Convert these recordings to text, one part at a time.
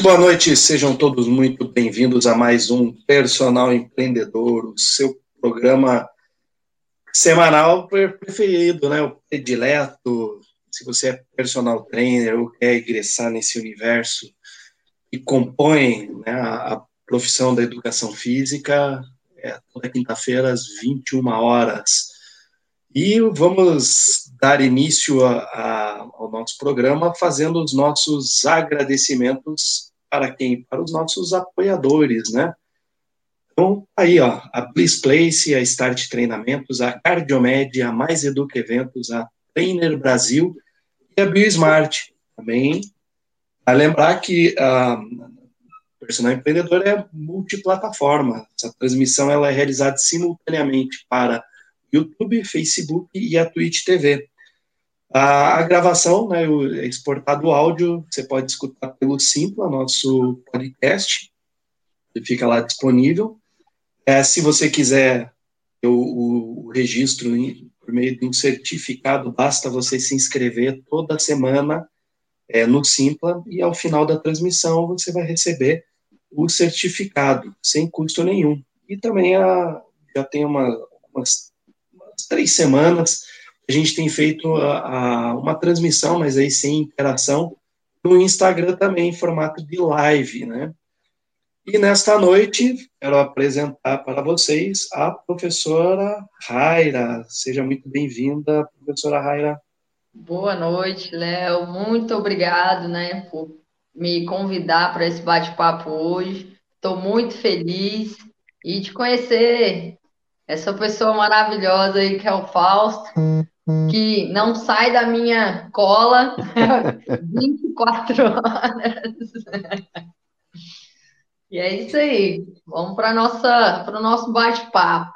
Boa noite, sejam todos muito bem-vindos a mais um Personal Empreendedor, o seu programa semanal preferido, né? O predileto. Se você é personal trainer ou quer ingressar nesse universo que compõe né, a, profissão da educação física, é toda quinta-feira às 21 horas. E vamos dar início a, a, ao nosso programa fazendo os nossos agradecimentos para quem? Para os nossos apoiadores, né? Então, aí, ó, a Bliss Place, a Start Treinamentos, a Cardiomed, a Mais Educa Eventos, a Trainer Brasil e a BioSmart. Também, a lembrar que a Personal Empreendedor é multiplataforma. Essa transmissão ela é realizada simultaneamente para YouTube, Facebook e a Twitch TV. A, a gravação, né, é exportado o áudio, você pode escutar pelo Simpla, nosso podcast, ele fica lá disponível. É, se você quiser o, o, registro por meio de um certificado, basta você se inscrever toda semana é, no Simpla e ao final da transmissão você vai receber o certificado sem custo nenhum. E também a, já tem uma, umas, umas três semanas a gente tem feito a, a, uma transmissão, mas aí sem interação, no Instagram também em formato de live, né? E nesta noite, quero apresentar para vocês a professora Raira. Seja muito bem-vinda, professora Raira. Boa noite, Léo. Muito obrigado, né, por me convidar para esse bate-papo hoje. Estou muito feliz e de conhecer essa pessoa maravilhosa aí que é o Fausto, que não sai da minha cola 24 horas. E é isso aí. Vamos para nossa para o nosso bate-papo.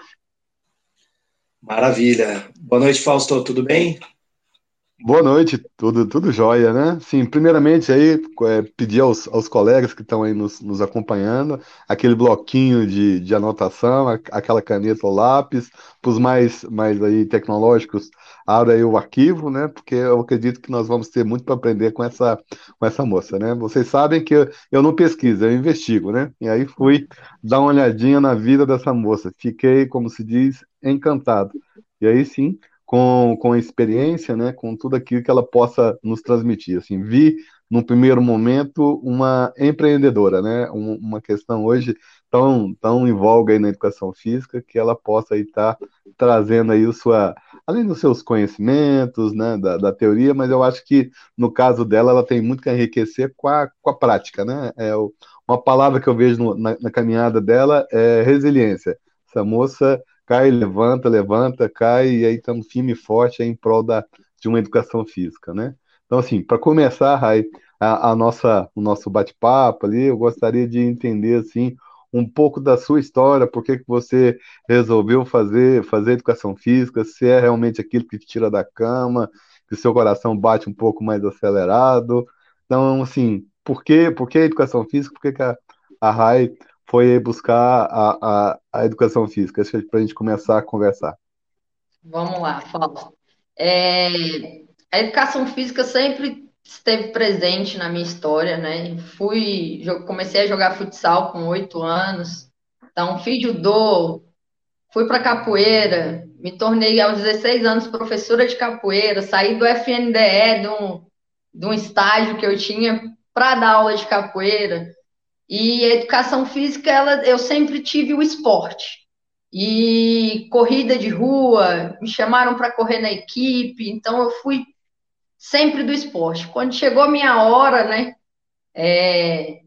Maravilha. Boa noite, Fausto. Tudo bem? Boa noite, tudo, tudo jóia, né? Sim, primeiramente aí, é, pedir aos, aos colegas que estão aí nos, nos acompanhando, aquele bloquinho de, de anotação, a, aquela caneta ou lápis, para os mais, mais aí tecnológicos, abra aí o arquivo, né? Porque eu acredito que nós vamos ter muito para aprender com essa, com essa moça, né? Vocês sabem que eu, eu não pesquiso, eu investigo, né? E aí fui dar uma olhadinha na vida dessa moça, fiquei, como se diz, encantado. E aí sim com, com a experiência, né, com tudo aquilo que ela possa nos transmitir. Assim, vi, no primeiro momento, uma empreendedora, né, uma questão hoje tão, tão em voga aí na educação física, que ela possa estar tá trazendo aí o sua, além dos seus conhecimentos, né, da, da teoria, mas eu acho que, no caso dela, ela tem muito que enriquecer com a, com a prática, né, é uma palavra que eu vejo no, na, na caminhada dela é resiliência. Essa moça cai, levanta, levanta, cai, e aí estamos firme e forte em prol da, de uma educação física, né? Então, assim, para começar, Rai, a, a, nossa, o nosso bate-papo ali, eu gostaria de entender, assim, um pouco da sua história, por que, que você resolveu fazer, fazer educação física, se é realmente aquilo que te tira da cama, que o seu coração bate um pouco mais acelerado. Então, assim, por que, por que a educação física? Por que, que a, a RAI foi buscar a, a, a educação física? Para a gente começar a conversar. Vamos lá, Fausto. É, a educação física sempre esteve presente na minha história, né? Fui, comecei a jogar futsal com oito anos, então fiz judô, fui para capoeira, me tornei aos 16 anos professora de capoeira, saí do FNDE, de um, de um estágio que eu tinha para dar aula de capoeira. E a educação física, ela, eu sempre tive o esporte. E corrida de rua, me chamaram para correr na equipe, então eu fui sempre do esporte. Quando chegou a minha hora, né, é,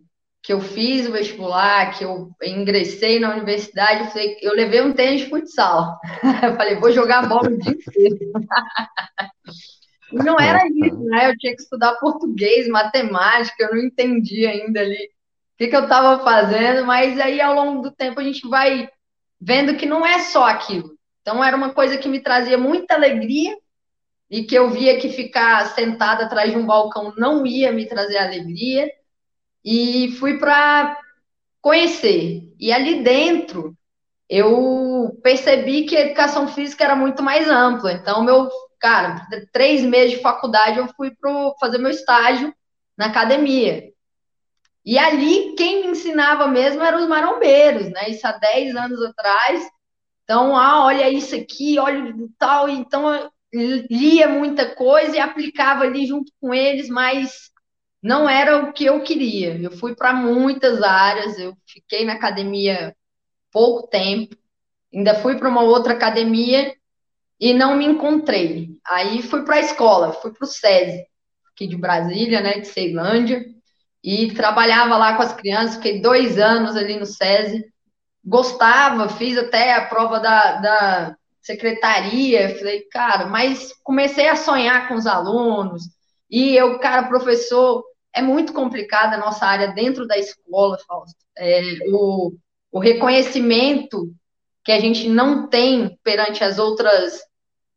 que eu fiz o vestibular, que eu ingressei na universidade, eu, falei, eu levei um tênis de futsal. eu falei, vou jogar bola o dia inteiro. não era isso, né? Eu tinha que estudar português, matemática, eu não entendia ainda ali que, que eu estava fazendo, mas aí ao longo do tempo a gente vai vendo que não é só aquilo. Então era uma coisa que me trazia muita alegria e que eu via que ficar sentada atrás de um balcão não ia me trazer alegria e fui para conhecer. E ali dentro eu percebi que a educação física era muito mais ampla. Então, meu, cara, três meses de faculdade eu fui para fazer meu estágio na academia. E ali, quem me ensinava mesmo eram os marombeiros, né? Isso há 10 anos atrás. Então, ah, olha isso aqui, olha tal. Então, lia muita coisa e aplicava ali junto com eles, mas não era o que eu queria. Eu fui para muitas áreas, eu fiquei na academia pouco tempo, ainda fui para uma outra academia e não me encontrei. Aí fui para a escola, fui para o SESI, aqui de Brasília, né, de Ceilândia, e trabalhava lá com as crianças, fiquei dois anos ali no SESI, gostava, fiz até a prova da, da secretaria, falei, cara, mas comecei a sonhar com os alunos, e eu, cara, professor, é muito complicada a nossa área dentro da escola, Fausto. É, o, o reconhecimento que a gente não tem perante as outras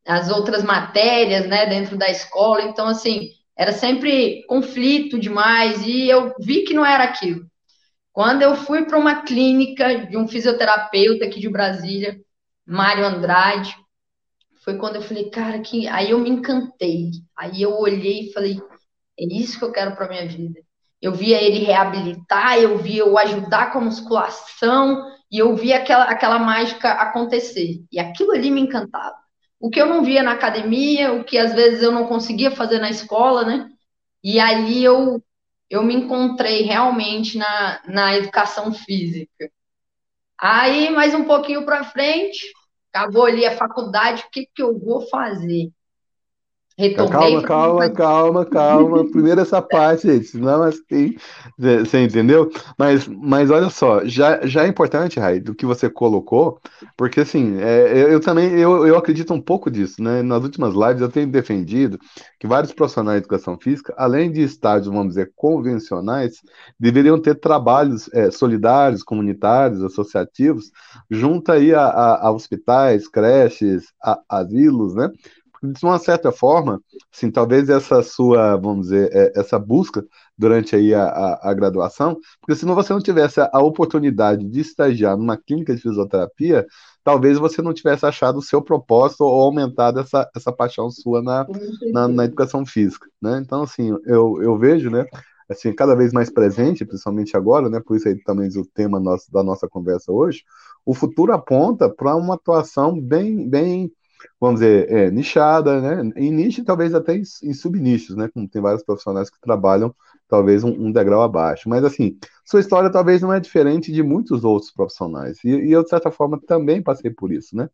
as outras matérias, né, dentro da escola. Então, assim, era sempre conflito demais e eu vi que não era aquilo. Quando eu fui para uma clínica de um fisioterapeuta aqui de Brasília, Mário Andrade, foi quando eu falei, cara, que aí eu me encantei. Aí eu olhei e falei, é isso que eu quero para minha vida. Eu via ele reabilitar, eu via eu ajudar com a musculação, e eu via aquela, aquela mágica acontecer. E aquilo ali me encantava. O que eu não via na academia, o que às vezes eu não conseguia fazer na escola, né? E ali eu, eu me encontrei realmente na, na educação física. Aí, mais um pouquinho para frente, acabou ali a faculdade, o que, que eu vou fazer? Retomei calma, calma, calma, calma. Primeiro essa parte, gente, senão assim, você entendeu? Mas, mas olha só, já, já é importante, Rai, do que você colocou, porque assim, é, eu, eu, também eu, eu acredito um pouco disso, né? Nas últimas lives eu tenho defendido que vários profissionais de educação física, além de estágios, vamos dizer, convencionais, deveriam ter trabalhos é, solidários, comunitários, associativos, junto aí a, a, a hospitais, creches, a, asilos, né? De uma certa forma, assim, talvez essa sua, vamos dizer, é, essa busca durante aí a, a, a, graduação, porque se você não tivesse a oportunidade de estagiar numa clínica de fisioterapia, talvez você não tivesse achado o seu propósito ou aumentado essa, essa paixão sua na, na, na educação física, né? Então, assim, eu, eu vejo, né, assim, cada vez mais presente, principalmente agora, né, por isso aí também o tema nosso, da nossa conversa hoje, o futuro aponta para uma atuação bem, bem vamos dizer, é, nichada, né? Em nicho talvez até em, em subnichos, né? Como tem vários profissionais que trabalham talvez um, um, degrau abaixo. Mas assim, sua história talvez não é diferente de muitos outros profissionais. E, e eu, de certa forma, também passei por isso, né?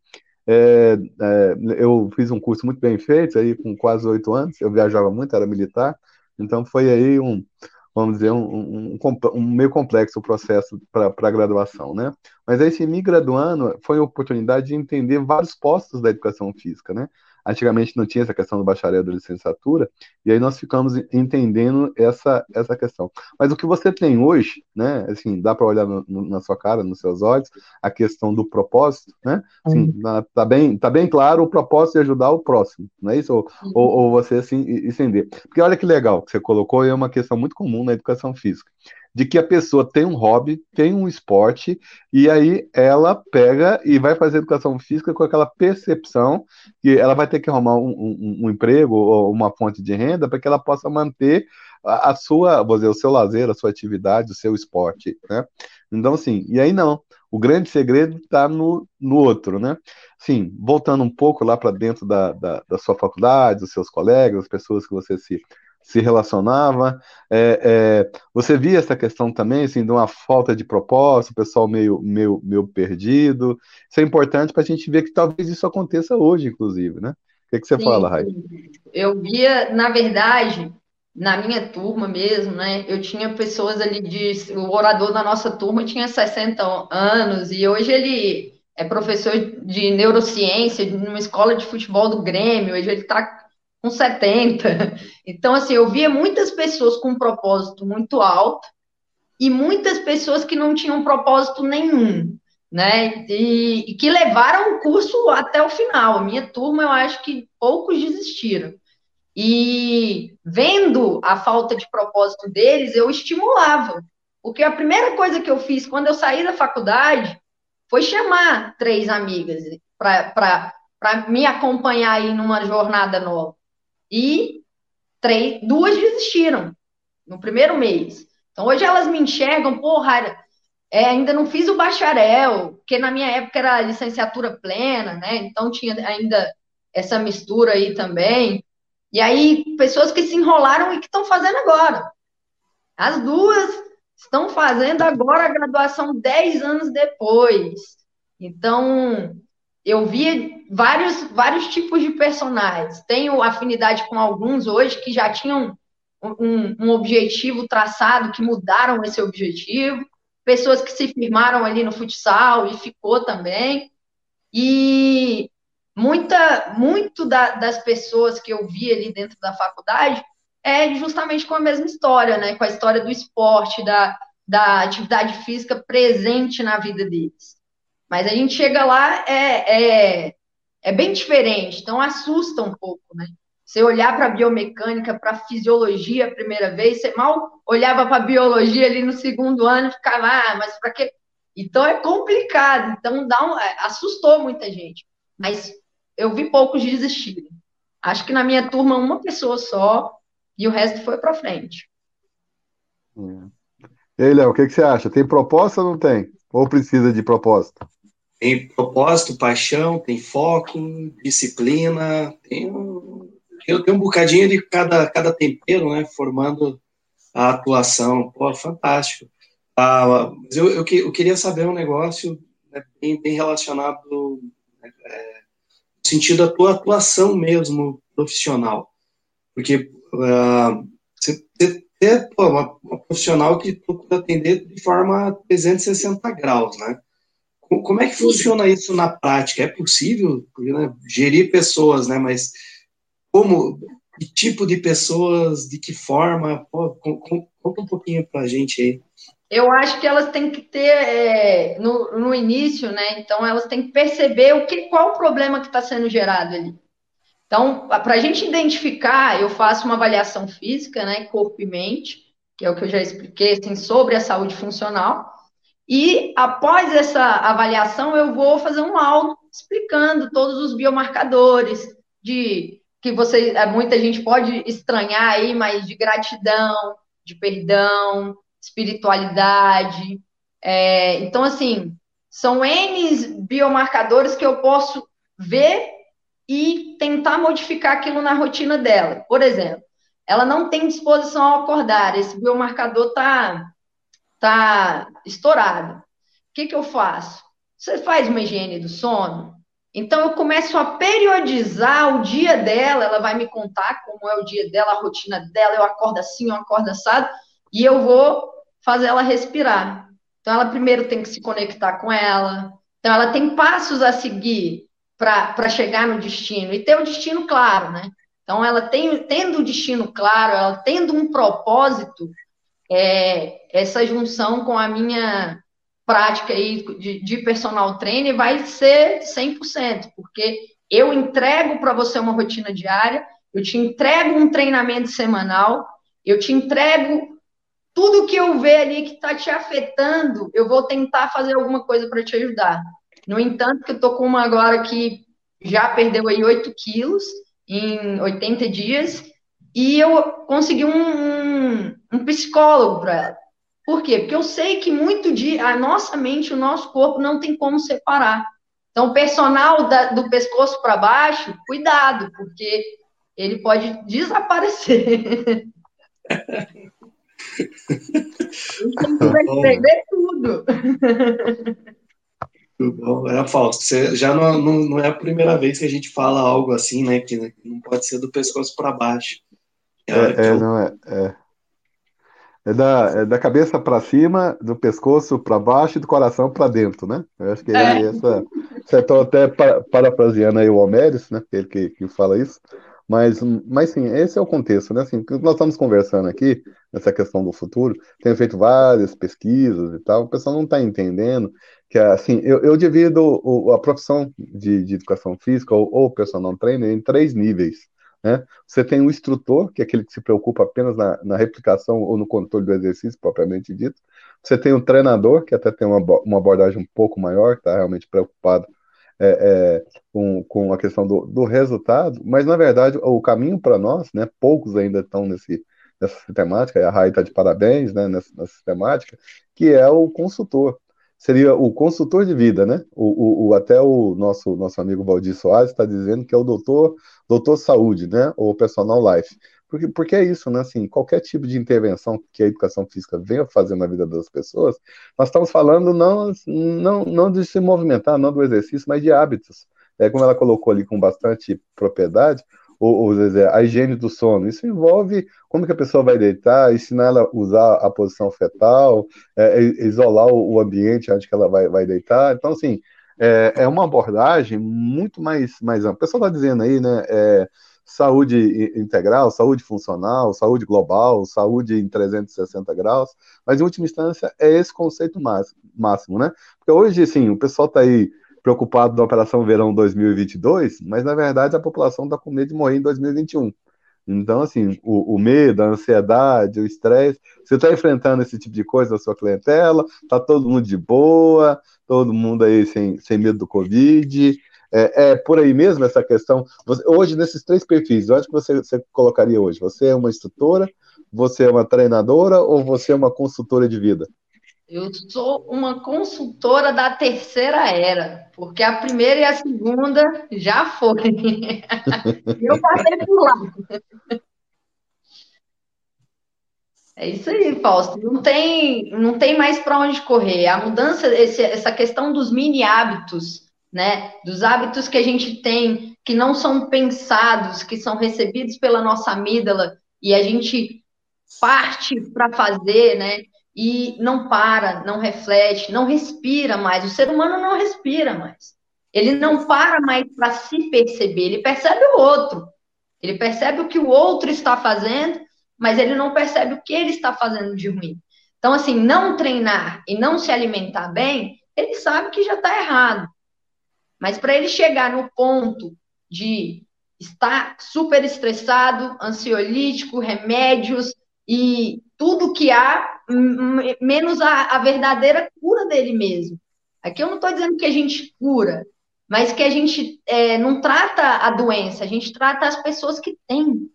É, é, eu fiz um curso muito bem feito, aí com quase oito anos, eu viajava muito, era militar, então foi aí um, vamos dizer, um, um, um meio complexo o processo para a graduação, né? Mas aí, se me graduando, foi a oportunidade de entender vários postos da educação física, né? Antigamente não tinha essa questão do bacharel da licenciatura, e aí nós ficamos entendendo essa, essa questão. Mas o que você tem hoje, né, assim, dá para olhar no, no, na sua cara, nos seus olhos, a questão do propósito, né, assim, uhum. tá, bem, tá bem claro o propósito de ajudar o próximo, não é isso? Ou, uhum. ou, ou você, assim, entender. Porque olha que legal que você colocou, e é uma questão muito comum na educação física de que a pessoa tem um hobby, tem um esporte, e aí ela pega e vai fazer educação física com aquela percepção que ela vai ter que arrumar um, um, um emprego ou uma fonte de renda para que ela possa manter a, a, sua, vou dizer, o seu lazer, a sua atividade, o seu esporte, né? Então, assim, e aí não. O grande segredo está no, no outro, né? Sim, voltando um pouco lá para dentro da, da, da sua faculdade, dos seus colegas, as pessoas que você se se relacionava. É, é, você via essa questão também, assim, de uma falta de propósito, o pessoal meio, meio, meio perdido. Isso é importante para a gente ver que talvez isso aconteça hoje, inclusive, né? O que, que você Sim, fala, Rai? Eu via, na verdade, na minha turma mesmo, né? Eu tinha pessoas ali de. O orador da nossa turma tinha 60 anos e hoje ele é professor de neurociência numa escola de futebol do Grêmio, hoje ele está com 70. Então, assim, eu via muitas pessoas com um propósito muito alto e muitas pessoas que não tinham propósito nenhum, né? E, e que levaram o curso até o final. A minha turma, eu acho que poucos desistiram. E vendo a falta de propósito deles, eu estimulava. Porque a primeira coisa que eu fiz quando eu saí da faculdade foi chamar três amigas para me acompanhar aí numa jornada nova e três, duas desistiram no primeiro mês. Então hoje elas me enxergam, porra, é, ainda não fiz o bacharel, porque na minha época era licenciatura plena, né? Então tinha ainda essa mistura aí também. E aí, pessoas que se enrolaram e que estão fazendo agora. As duas estão fazendo agora a graduação 10 anos depois. Então, eu vi vários, vários tipos de personagens. Tenho afinidade com alguns hoje que já tinham um, um objetivo traçado, que mudaram esse objetivo. Pessoas que se firmaram ali no futsal e ficou também. E muita, muito da, das pessoas que eu vi ali dentro da faculdade é justamente com a mesma história, né? Com a história do esporte, da, da atividade física presente na vida deles. Mas a gente chega lá, é, é, é bem diferente, então assusta um pouco, né? Você olhar para a biomecânica, para a fisiologia a primeira vez, você mal olhava para a biologia ali no segundo ano e ficava, ah, mas para quê? Então é complicado, então dá um, é, assustou muita gente. Mas eu vi poucos desistirem. Acho que na minha turma uma pessoa só e o resto foi para frente. É. E aí, Léo, o que, que, você acha? Tem proposta ou não tem? Ou precisa de proposta? Tem propósito, paixão, tem foco, disciplina, tem um, eu tenho um bocadinho de cada, cada tempero, né, formando a atuação. Pô, fantástico. Ah, mas eu, eu, eu queria saber um negócio né, bem, bem relacionado né, é, sentido da tua atuação mesmo profissional. Porque uh, você é uma, uma, profissional que procura atender de forma 360 graus, né? Como é que funciona isso na prática? É possível né, gerir pessoas, né? Mas como, que tipo de pessoas, de que forma? Pô, conta um pouquinho para a gente aí. Eu acho que elas têm que ter é, no, no início, né? Então elas têm que perceber o que, qual o problema que está sendo gerado ali. Então, para a gente identificar, eu faço uma avaliação física, né, corpo e mente, que é o que eu já expliquei, assim, sobre a saúde funcional. E após essa avaliação, eu vou fazer um laudo explicando todos os biomarcadores de que você, muita gente pode estranhar aí, mas de gratidão, de perdão, espiritualidade. É, então, assim, são N biomarcadores que eu posso ver e tentar modificar aquilo na rotina dela. Por exemplo, ela não tem disposição ao acordar, esse biomarcador está tá estourado. O que, que eu faço? Você faz uma higiene do sono? Então, eu começo a periodizar o dia dela, ela vai me contar como é o dia dela, a rotina dela, eu acordo assim, eu acordo assado, e eu vou fazer ela respirar. Então, ela primeiro tem que se conectar com ela. Então, ela tem passos a seguir para chegar no destino e ter o destino claro, né? Então, ela tem, tendo o destino claro, ela tendo um propósito, é, essa junção com a minha prática aí de, de personal trainer vai ser 100%, porque eu entrego para você uma rotina diária, eu te entrego um treinamento semanal, eu te entrego tudo que eu ver ali que está te afetando, eu vou tentar fazer alguma coisa para te ajudar. No entanto, que eu tô com uma agora que já perdeu aí 8 quilos em 80 dias, e eu consegui um, um, um psicólogo para ela. Por quê? Porque eu sei que muito de a nossa mente, o nosso corpo não tem como separar. Então, o personal da, do pescoço para baixo, cuidado, porque ele pode desaparecer. vai perder tudo. Bom. É, Fausto, você, já não, não, não, é a primeira vez que a gente fala algo assim, né? Que, não pode ser do pescoço para baixo. É, é, não é, é. É da, é da cabeça para cima, do pescoço para baixo e do coração para dentro, né? Eu acho que é. essa. Você está até parafraseando aí o Homércio, né? Ele que, que fala isso. Mas, mas sim, esse é o contexto, né? Assim, nós estamos conversando aqui, nessa questão do futuro, tenho feito várias pesquisas e tal, o pessoal não está entendendo que, assim, eu, eu divido o, a profissão de, de educação física ou, ou personal trainer em três níveis. Né? Você tem o instrutor, que é aquele que se preocupa apenas na, na, replicação ou no controle do exercício propriamente dito. Você tem o treinador, que até tem uma, uma abordagem um pouco maior, que está realmente preocupado é, é, com, com a questão do, do resultado, mas na verdade o caminho para nós, né, poucos ainda estão nesse, nessa sistemática, e a Rai está de parabéns né, nessa, nessa sistemática, que é o consultor. Seria o consultor de vida, né? O, o, o até o nosso, nosso amigo Valdir Soares está dizendo que é o doutor, doutor saúde, né? Ou personal life. Porque, porque é isso, né? Assim, qualquer tipo de intervenção que a educação física venha fazer na vida das pessoas, nós estamos falando não, não, não de se movimentar, não do exercício, mas de hábitos. É como ela colocou ali com bastante propriedade, ou, ou a higiene do sono. Isso envolve como que a pessoa vai deitar, ensinar ela a usar a posição fetal, é, isolar o ambiente onde que ela vai, vai deitar. Então, assim, é, é uma abordagem muito mais, mais ampla. O pessoal está dizendo aí, né? É, saúde integral, saúde funcional, saúde global, saúde em 360 graus, mas em última instância é esse conceito máximo, né? Porque hoje, sim, o pessoal está aí preocupado na Operação Verão 2022, mas na verdade a população está com medo de morrer em 2021. Então, assim, o, o medo, a ansiedade, o estresse, você está enfrentando esse tipo de coisa na sua clientela, está todo mundo de boa, todo mundo aí sem, sem medo do Covid, é, é, por aí mesmo essa questão. Você, hoje, nesses três perfis, onde que você, você colocaria hoje? Você é uma instrutora, você é uma treinadora ou você é uma consultora de vida? Eu sou uma consultora da terceira era, porque a primeira e a segunda já foi. eu passei por lá. É isso aí, Fausto. Não tem, não tem mais para onde correr. A mudança, esse, essa questão dos mini hábitos né? Dos hábitos que a gente tem, que não são pensados, que são recebidos pela nossa amígdala e a gente parte para fazer, né? E não para, não reflete, não respira mais. O ser humano não respira mais. Ele não para mais para se perceber, ele percebe o outro. Ele percebe o que o outro está fazendo, mas ele não percebe o que ele está fazendo de ruim. Então, assim, não treinar e não se alimentar bem, ele sabe que já está errado. Mas para ele chegar no ponto de estar super estressado, ansiolítico, remédios e tudo que há, menos a, a verdadeira cura dele mesmo. Aqui eu não estou dizendo que a gente cura, mas que a gente é, não trata a doença, a gente trata as pessoas que têm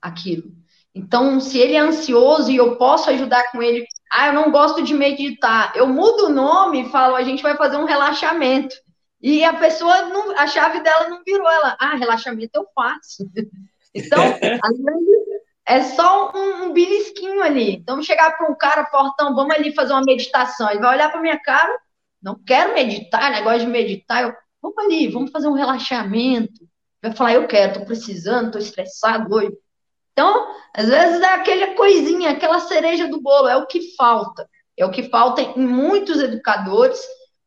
aquilo. Então, se ele é ansioso e eu posso ajudar com ele, ah, eu não gosto de meditar, eu mudo o nome e falo, a gente vai fazer um relaxamento. E a pessoa, não, a chave dela não virou. Ela, ah, relaxamento eu faço. Então, é só um, um ali. Então, chegar para um cara fortão, vamos ali fazer uma meditação. Ele vai olhar para minha cara, não quero meditar, negócio de meditar. Eu, vamos ali, vamos fazer um relaxamento. Vai falar, eu quero, tô precisando, tô estressado hoje. Então, às vezes é aquela coisinha, aquela cereja do bolo, é o que falta. É o que falta em muitos educadores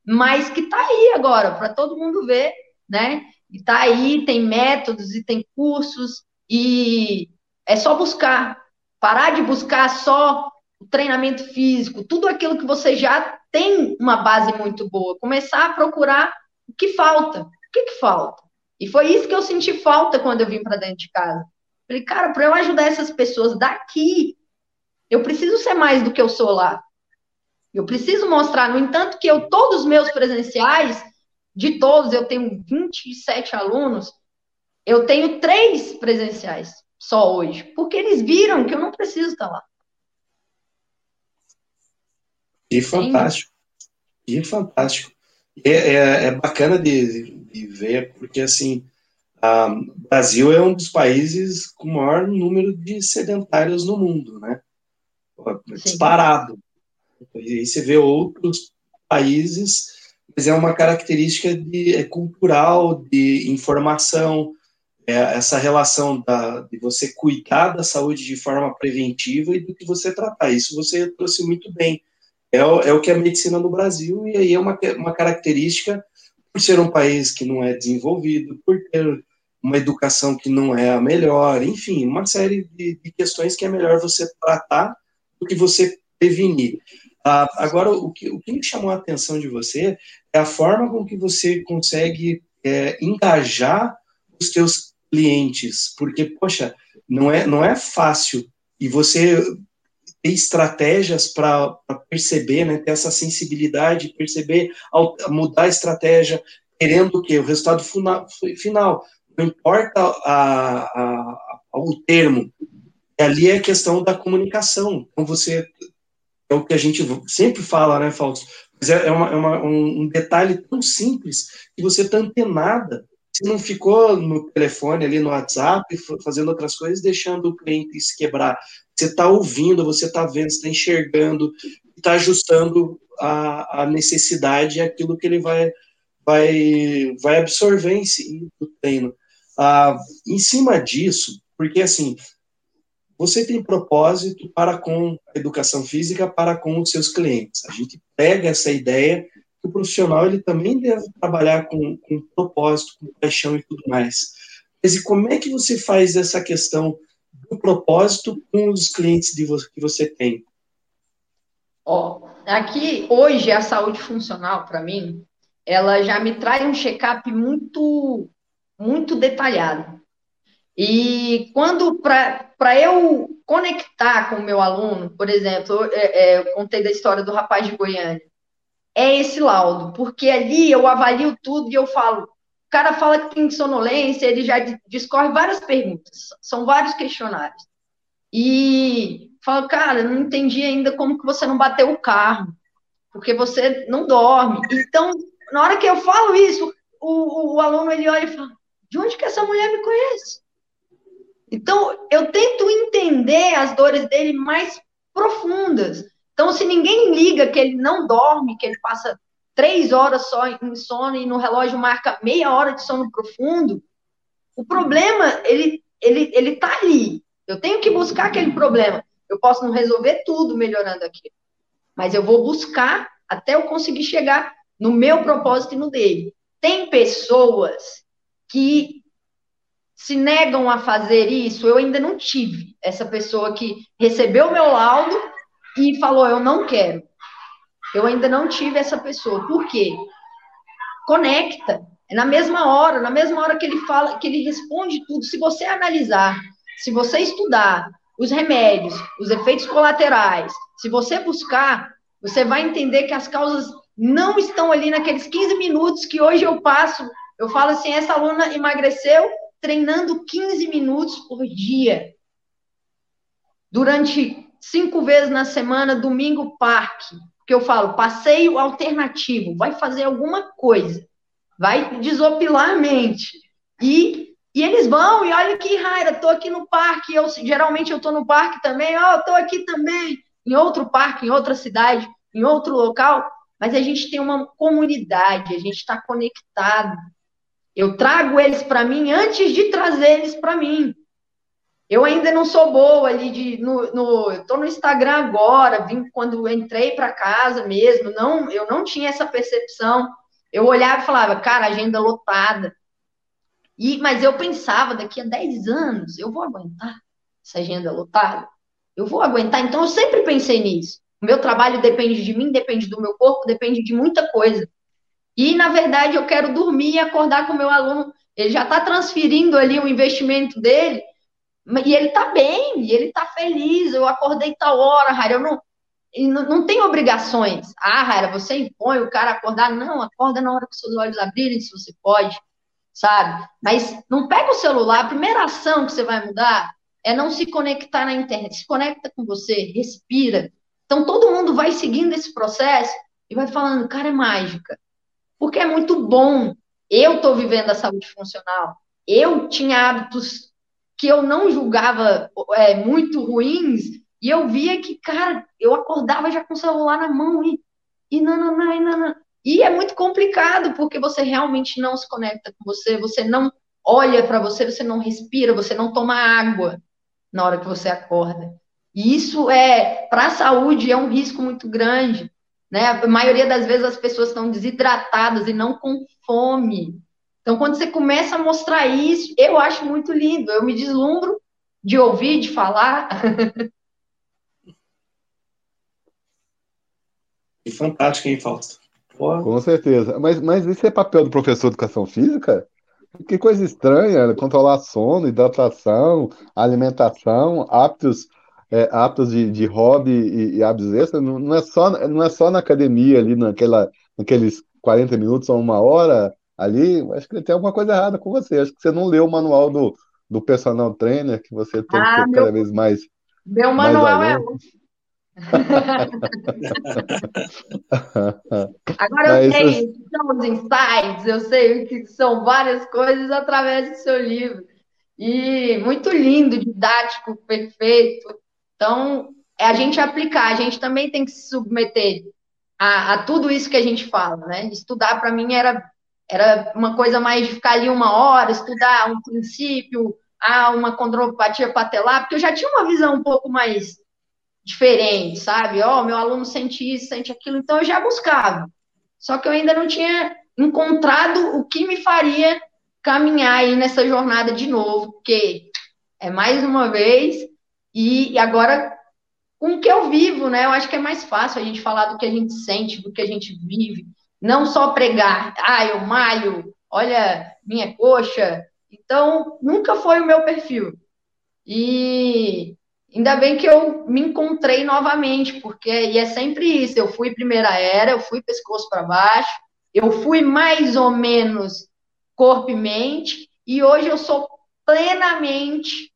mas que está aí agora para todo mundo ver, né? E está aí, tem métodos e tem cursos e é só buscar, parar de buscar só o treinamento físico, tudo aquilo que você já tem uma base muito boa, começar a procurar o que falta, o que, que falta. E foi isso que eu senti falta quando eu vim para dentro de casa. Falei, cara, para eu ajudar essas pessoas daqui, eu preciso ser mais do que eu sou lá. Eu preciso mostrar, no entanto, que eu, todos os meus presenciais, de todos, eu tenho 27 alunos, eu tenho três presenciais só hoje, porque eles viram que eu não preciso estar lá. Que fantástico. Que fantástico. É, é, é bacana de, de, ver, porque assim, o Brasil é um dos países com o maior número de sedentários no mundo, né? Disparado. E aí você vê outros países, mas é uma característica de, é cultural, de informação, é essa relação da, de você cuidar da saúde de forma preventiva e do que você tratar. Isso você trouxe muito bem. É, é o que é a medicina no Brasil, e aí é uma, uma característica, por ser um país que não é desenvolvido, por ter uma educação que não é a melhor, enfim, uma série de, de questões que é melhor você tratar do que você prevenir. Ah, agora, o que, o que me chamou a atenção de você é a forma com que você consegue é, engajar os teus clientes, porque, poxa, não é, não é fácil, e você ter estratégias para perceber, né, ter essa sensibilidade, perceber, mudar a estratégia, querendo o quê? O resultado final. Não importa a, a, o termo, E ali é a questão da comunicação. Então, você. É o que a gente sempre fala, né, Fausto? Mas é, é, uma, é uma, um, detalhe tão simples que você está antenada. Você não ficou no telefone ali no WhatsApp fazendo outras coisas, deixando o cliente se quebrar. Você está ouvindo, você está vendo, você está enxergando, está ajustando a, a necessidade aquilo que ele vai, vai, vai absorver em si, do treino. Ah, em cima disso, porque assim, você tem propósito para com a educação física, para com os seus clientes. A gente pega essa ideia que o profissional ele também deve trabalhar com, com propósito, com paixão e tudo mais. Mas e como é que você faz essa questão do propósito com os clientes de você, que você tem? Ó, aqui hoje a saúde funcional para mim, ela já me traz um check-up muito muito detalhado. E quando, para eu conectar com o meu aluno, por exemplo, eu, é, é, eu contei da história do rapaz de Goiânia, é esse laudo, porque ali eu avalio tudo e eu falo, o cara fala que tem sonolência, ele já discorre várias perguntas, são vários questionários. E falo, cara, não entendi ainda como que você não bateu o carro, porque você não dorme. Então, na hora que eu falo isso, o, o, o aluno ele olha e fala, de onde que essa mulher me conhece? Então, eu tento entender as dores dele mais profundas. Então, se ninguém liga que ele não dorme, que ele passa três horas só em sono e no relógio marca meia hora de sono profundo, o problema, ele, ele, ele tá ali. Eu tenho que buscar aquele problema. Eu posso não resolver tudo melhorando aquilo, mas eu vou buscar até eu conseguir chegar no meu propósito e no dele. Tem pessoas que se negam a fazer isso, eu ainda não tive essa pessoa que recebeu o meu laudo e falou: Eu não quero. Eu ainda não tive essa pessoa. Por quê? Conecta. É na mesma hora, na mesma hora que ele fala, que ele responde tudo. Se você analisar, se você estudar os remédios, os efeitos colaterais, se você buscar, você vai entender que as causas não estão ali naqueles 15 minutos que hoje eu passo eu falo assim: essa aluna emagreceu treinando 15 minutos por dia. Durante cinco vezes na semana, domingo, parque. Que eu falo, passeio alternativo, vai fazer alguma coisa, vai desopilar a mente. E, e eles vão, e olha que Raira, tô aqui no parque, eu geralmente eu tô no parque também, oh, tô aqui também, em outro parque, em outra cidade, em outro local, mas a gente tem uma comunidade, a gente está conectado. Eu trago eles para mim antes de trazer eles para mim. Eu ainda não sou boa ali de no, no tô no Instagram agora, vim quando entrei para casa mesmo, não, eu não tinha essa percepção. Eu olhava e falava, cara, agenda lotada. E mas eu pensava, daqui a 10 anos eu vou aguentar essa agenda lotada? Eu vou aguentar, então eu sempre pensei nisso. O meu trabalho depende de mim, depende do meu corpo, depende de muita coisa. E, na verdade, eu quero dormir e acordar com o meu aluno. Ele já está transferindo ali o investimento dele, e ele está bem, e ele está feliz. Eu acordei tal hora, Raira. Eu não, não, não tem obrigações. Ah, Raira, você impõe o cara acordar. Não, acorda na hora que seus olhos abrirem, se você pode, sabe? Mas não pega o celular. A primeira ação que você vai mudar é não se conectar na internet. Se conecta com você, respira. Então, todo mundo vai seguindo esse processo e vai falando, cara, é mágica porque é muito bom. Eu estou vivendo a saúde funcional. Eu tinha hábitos que eu não julgava é, muito ruins, e eu via que, cara, eu acordava já com o celular na mão e, e não, não, não. E é muito complicado, porque você realmente não se conecta com você, você não olha para você, você não respira, você não toma água na hora que você acorda. E isso é, para a saúde, é um risco muito grande. Né? A maioria das vezes as pessoas estão desidratadas e não com fome. Então, quando você começa a mostrar isso, eu acho muito lindo. Eu me deslumbro de ouvir, de falar. Que fantástico, hein, Fausto? Com certeza. Mas, mas isso é papel do professor de educação física? Que coisa estranha, né? controlar sono, hidratação, alimentação, hábitos é, aptos de, de hobby e, e hábitos extras, não, não, é só, não é só na academia ali, naquela, naqueles 40 minutos ou uma hora ali, acho que tem alguma coisa errada com você. Acho que você não leu o manual do, do personal trainer que você tem ah, que ter cada vez mais. Meu manual é Agora eu sei o que são os insights, eu sei que são várias coisas através do seu livro. E muito lindo, didático, perfeito. Então, é a gente aplicar, a gente também tem que se submeter a, a tudo isso que a gente fala, né? Estudar para mim era, era uma coisa mais de ficar ali uma hora, estudar um princípio, ah, uma condropatia patelar, porque eu já tinha uma visão um pouco mais diferente, sabe? Ó, oh, meu aluno sente isso, sente aquilo, então eu já buscava. Só que eu ainda não tinha encontrado o que me faria caminhar aí nessa jornada de novo, porque é mais uma vez, e agora com o que eu vivo, né? Eu acho que é mais fácil a gente falar do que a gente sente, do que a gente vive, não só pregar, ah, eu malho, olha minha coxa. Então, nunca foi o meu perfil. E Ainda bem que eu me encontrei novamente, porque e é sempre isso. Eu fui primeira era, eu fui pescoço para baixo, eu fui mais ou menos corpo e mente, e hoje eu sou plenamente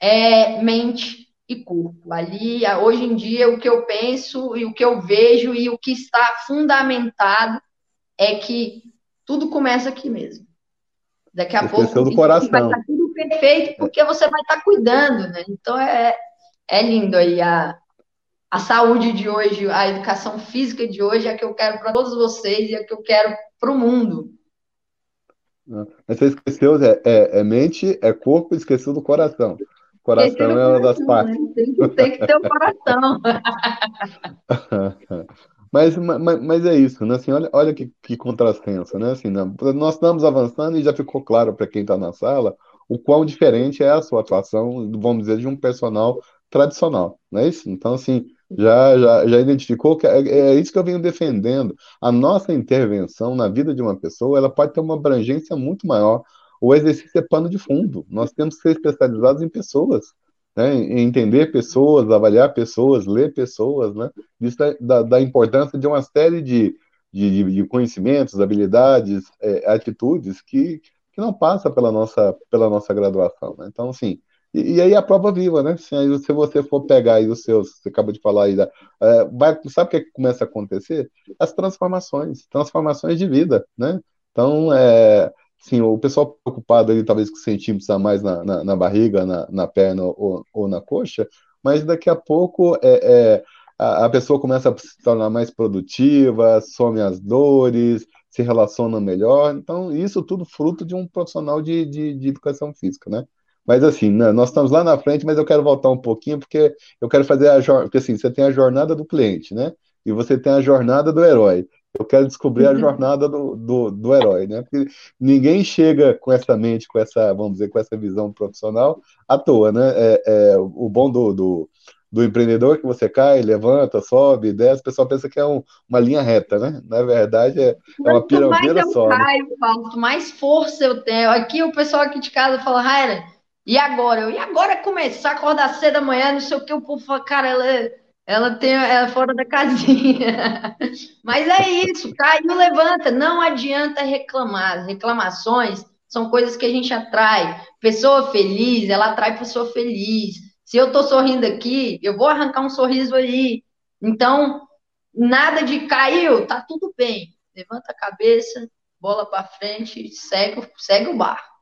é, mente e corpo. Ali, hoje em dia, o que eu penso e o que eu vejo e o que está fundamentado é que tudo começa aqui mesmo. Daqui a pouco do coração. vai estar tudo perfeito, porque você vai estar cuidando, né? Então é, é lindo aí a, a saúde de hoje, a educação física de hoje é a que eu quero para todos vocês e é a que eu quero para o mundo. Mas você esqueceu, é, é, é, mente, é corpo, esqueceu do coração. Coração é uma das partes. Né? Tem, que, tem que ter o coração. mas, mas, mas, é isso, né? Assim, olha, olha que, que né? Assim, né? Nós estamos avançando e já ficou claro para quem está na sala o quão diferente é a sua atuação, vamos dizer, de um personal tradicional, não é isso? Então, assim, já, já, já identificou que é, é, isso que eu venho defendendo. A nossa intervenção na vida de uma pessoa, ela pode ter uma abrangência muito maior. O exercício é pano de fundo. Nós temos que ser especializados em pessoas, né? entender pessoas, avaliar pessoas, ler pessoas, né? Isso é da, da importância de uma série de, de, de conhecimentos, habilidades, é, atitudes que, que não passa pela nossa, pela nossa graduação. Né? Então, assim, e, e, aí a prova viva, né? Se, aí, se você for pegar aí os seus, você acaba de falar aí, da, é, vai, sabe o que, é que começa a acontecer? As transformações, transformações de vida, né? Então, é, sim, o pessoal preocupado ali, talvez com centímetros a mais na, na, na barriga, na, na perna ou, ou, na coxa, mas daqui a pouco é, é a, a, pessoa começa a se tornar mais produtiva, some as dores, se relaciona melhor. Então, isso tudo fruto de um profissional de, de, de educação física, né? Mas assim, né, nós estamos lá na frente, mas eu quero voltar um pouquinho, porque eu quero fazer a jornada, porque assim, você tem a jornada do cliente, né? E você tem a jornada do herói. Eu quero descobrir a jornada do, do, do herói, né? Porque ninguém chega com essa mente, com essa, vamos dizer, com essa visão profissional à toa, né? É, é o bom do, do, do empreendedor que você cai, levanta, sobe, desce, o pessoal pensa que é um, uma linha reta, né? Na verdade, é, é uma pirâmide só. Mais eu caio, Paulo, mais força eu tenho. Aqui o pessoal aqui de casa fala, Rainer, e agora? Eu, e agora começar a acordar cedo da manhã, não sei o que, o povo fala, cara, ela, ela tem ela é fora da casinha. Mas é isso, caiu, levanta. Não adianta reclamar. Reclamações são coisas que a gente atrai. Pessoa feliz, ela atrai pessoa feliz. Se eu tô sorrindo aqui, eu vou arrancar um sorriso ali. Então, nada de caiu, tá tudo bem. Levanta a cabeça, bola para frente, segue, segue o barco.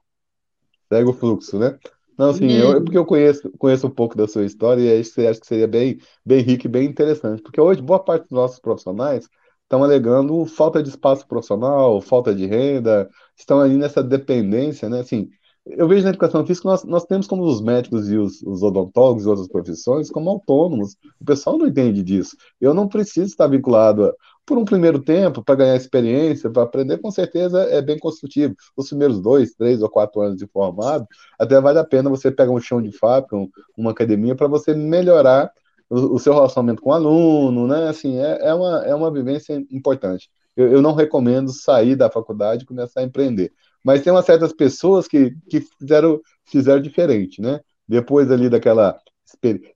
Segue o fluxo, né? Não, assim, eu, é porque eu conheço, conheço um pouco da sua história e aí acho que seria bem, bem rico e bem interessante. Porque hoje, boa parte dos nossos profissionais estão alegando falta de espaço profissional, falta de renda, estão ali nessa dependência, né? Assim, eu vejo na educação física nós, nós temos como os médicos e os, os odontólogos e outras profissões como autônomos. O pessoal não entende disso. Eu não preciso estar vinculado a, por um primeiro tempo, para ganhar experiência, para aprender, com certeza é bem construtivo. Os primeiros dois, três ou quatro anos de formado, até vale a pena você pegar um chão de fábrica, um, uma academia, para você melhorar o, o, seu relacionamento com o aluno, né? Assim, é, é, uma, é uma vivência importante. Eu, eu não recomendo sair da faculdade e começar a empreender. Mas tem umas certas pessoas que, que fizeram, fizeram diferente, né? Depois ali daquela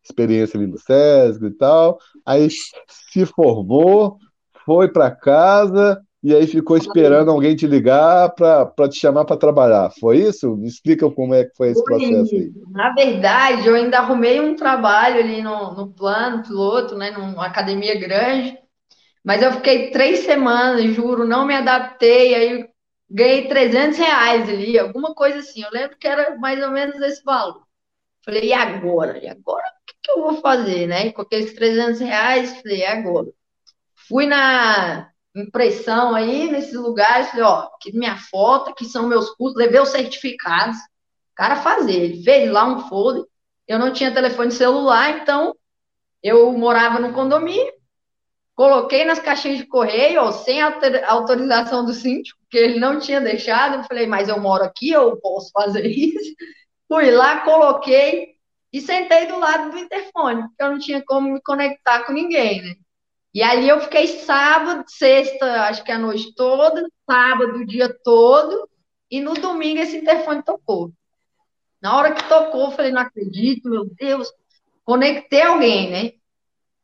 experiência ali no SESC e tal, aí se formou, foi para casa e aí ficou esperando alguém te ligar para te chamar para trabalhar. Foi isso? Me explica como é que foi esse processo aí. Na verdade, eu ainda arrumei um trabalho ali no, no plano piloto, né, numa academia grande, mas eu fiquei três semanas, juro, não me adaptei, aí ganhei 300 reais ali, alguma coisa assim. Eu lembro que era mais ou menos esse valor. Falei, e agora? E agora o que, que eu vou fazer, né? Com aqueles 300 reais, falei, e agora? Fui na impressão aí nesses lugares, falei, ó, aqui minha foto, aqui são meus cursos, levei os certificados, o cara fazer, ele fez lá um folder, eu não tinha telefone celular, então eu morava no condomínio, coloquei nas caixinhas de correio, ó, sem autorização do síndico, porque ele não tinha deixado, eu falei, mas eu moro aqui, eu posso fazer isso, fui lá, coloquei, e sentei do lado do interfone, porque eu não tinha como me conectar com ninguém, né? E ali eu fiquei sábado, sexta, acho que a noite toda, sábado o dia todo, e no domingo esse interfone tocou. Na hora que tocou, eu falei, não acredito, meu Deus, conectei alguém, né?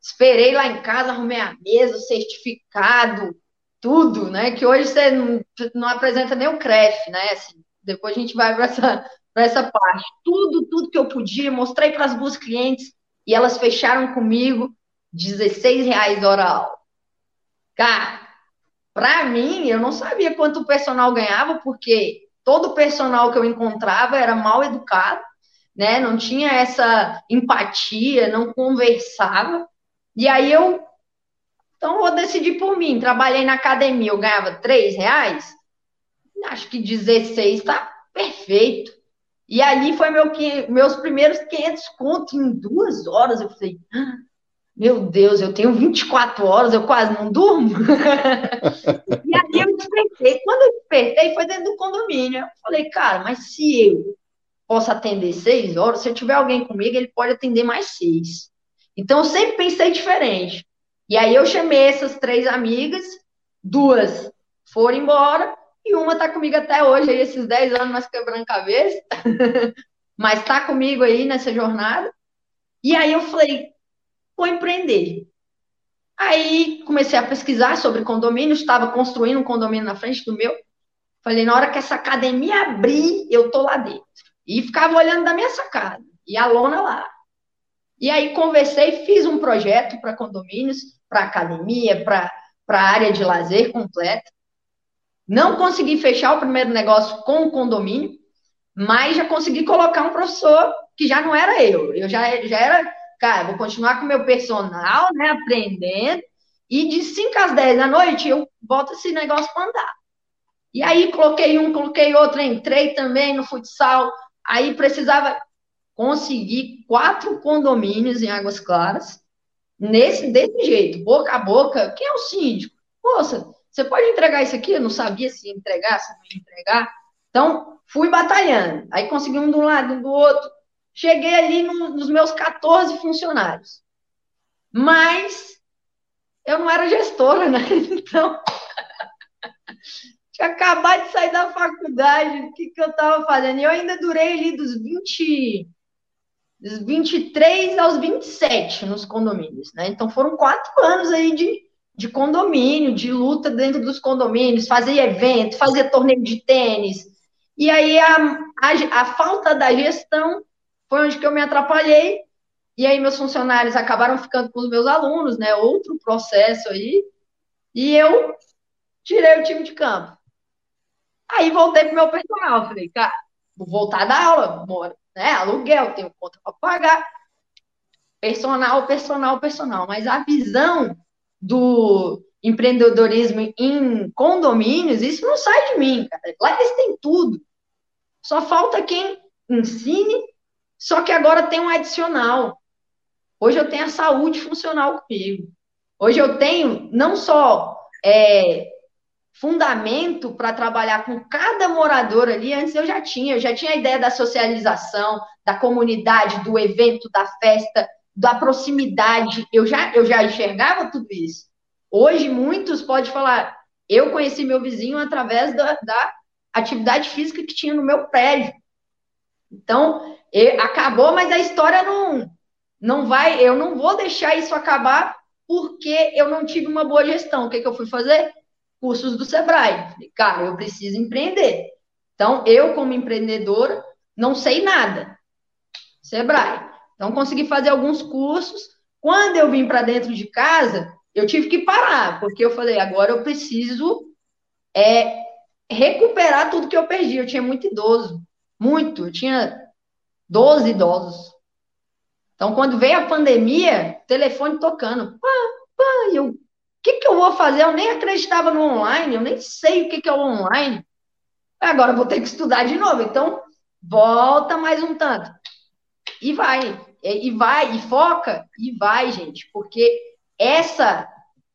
Esperei lá em casa, arrumei a mesa, certificado, tudo, né? Que hoje você não, não apresenta nem o CREF, né? Assim, depois a gente vai para essa, essa parte. Tudo, tudo que eu podia, mostrei para as duas clientes e elas fecharam comigo. 16 reais hora aula. Cara, para mim, eu não sabia quanto o personal ganhava, porque todo o personal que eu encontrava era mal educado, né? Não tinha essa empatia, não conversava. E aí eu, então vou decidir por mim. Trabalhei na academia, eu ganhava 3 reais. Acho que 16 está perfeito. E ali foi meu, meus primeiros 500 contos em duas horas. Eu falei, ah, meu Deus, eu tenho 24 horas, eu quase não durmo. e aí eu despertei. Quando eu despertei, foi dentro do condomínio. Eu falei, cara, mas se eu posso atender seis horas, se eu tiver alguém comigo, ele pode atender mais seis. Então eu sempre pensei diferente. E aí eu chamei essas três amigas, duas foram embora, e uma tá comigo até hoje, aí, esses 10 anos mais quebrando cabeça, mas tá comigo aí nessa jornada. E aí eu falei, vou empreender. Aí comecei a pesquisar sobre condomínio, estava construindo um condomínio na frente do meu. Falei, na hora que essa academia abrir, eu tô lá dentro. E ficava olhando da minha sacada, e a lona lá. E aí conversei, fiz um projeto para condomínios, para academia, para área de lazer completa. Não consegui fechar o primeiro negócio com o condomínio, mas já consegui colocar um professor que já não era eu. Eu já, já era cara, vou continuar com meu personal, né, aprendendo, e de 5 às 10 da noite eu boto esse negócio para andar. E aí coloquei um, coloquei outro, entrei também no futsal, aí precisava conseguir quatro condomínios em Águas Claras, nesse desse jeito, boca a boca. Quem é o síndico? Moça, você pode entregar isso aqui? Eu não sabia se entregar, se não entregar. Então, fui batalhando. Aí consegui um de um lado, um do outro cheguei ali no, nos meus 14 funcionários. Mas eu não era gestora, né? Então, tinha acabado de sair da faculdade, o que, que eu estava fazendo? E eu ainda durei ali dos 20, dos 23 aos 27 nos condomínios, né? Então foram quatro anos aí de, de condomínio, de luta dentro dos condomínios, fazia evento, fazia torneio de tênis. E aí a, a, a falta da gestão foi onde que eu me atrapalhei, e aí meus funcionários acabaram ficando com os meus alunos, né? Outro processo aí, e eu tirei o time de campo. Aí voltei pro meu personal, falei, cara, vou voltar da aula, moro, né? Aluguel, tenho conta para pagar. Personal, personal, personal. Mas a visão do empreendedorismo em condomínios, isso não sai de mim, cara. Lá eles têm tudo. Só falta quem ensine só que agora tem um adicional. Hoje eu tenho a saúde funcional comigo. Hoje eu tenho não só é, fundamento para trabalhar com cada morador ali, antes eu já tinha, eu já tinha a ideia da socialização, da comunidade, do evento, da festa, da proximidade. Eu já, eu já enxergava tudo isso. Hoje, muitos podem falar, eu conheci meu vizinho através da, da atividade física que tinha no meu prédio. Então, acabou, mas a história não, não vai, eu não vou deixar isso acabar porque eu não tive uma boa gestão. O que, que eu fui fazer? cursos do Sebrae. Cara, eu preciso empreender. Então, eu, como empreendedora, não sei nada. Sebrae. Então, consegui fazer alguns cursos. Quando eu vim para dentro de casa, eu tive que parar, porque eu falei, agora eu preciso é, recuperar tudo que eu perdi. Eu tinha muito idoso, muito. Eu tinha 12 idosos. Então, quando veio a pandemia, telefone tocando. Pá, pá, eu, o que, que eu vou fazer? Eu nem acreditava no online, eu nem sei o que, que é o online. Agora vou ter que estudar de novo. Então, volta mais um tanto. E vai, e vai, e foca, e vai, gente, porque essa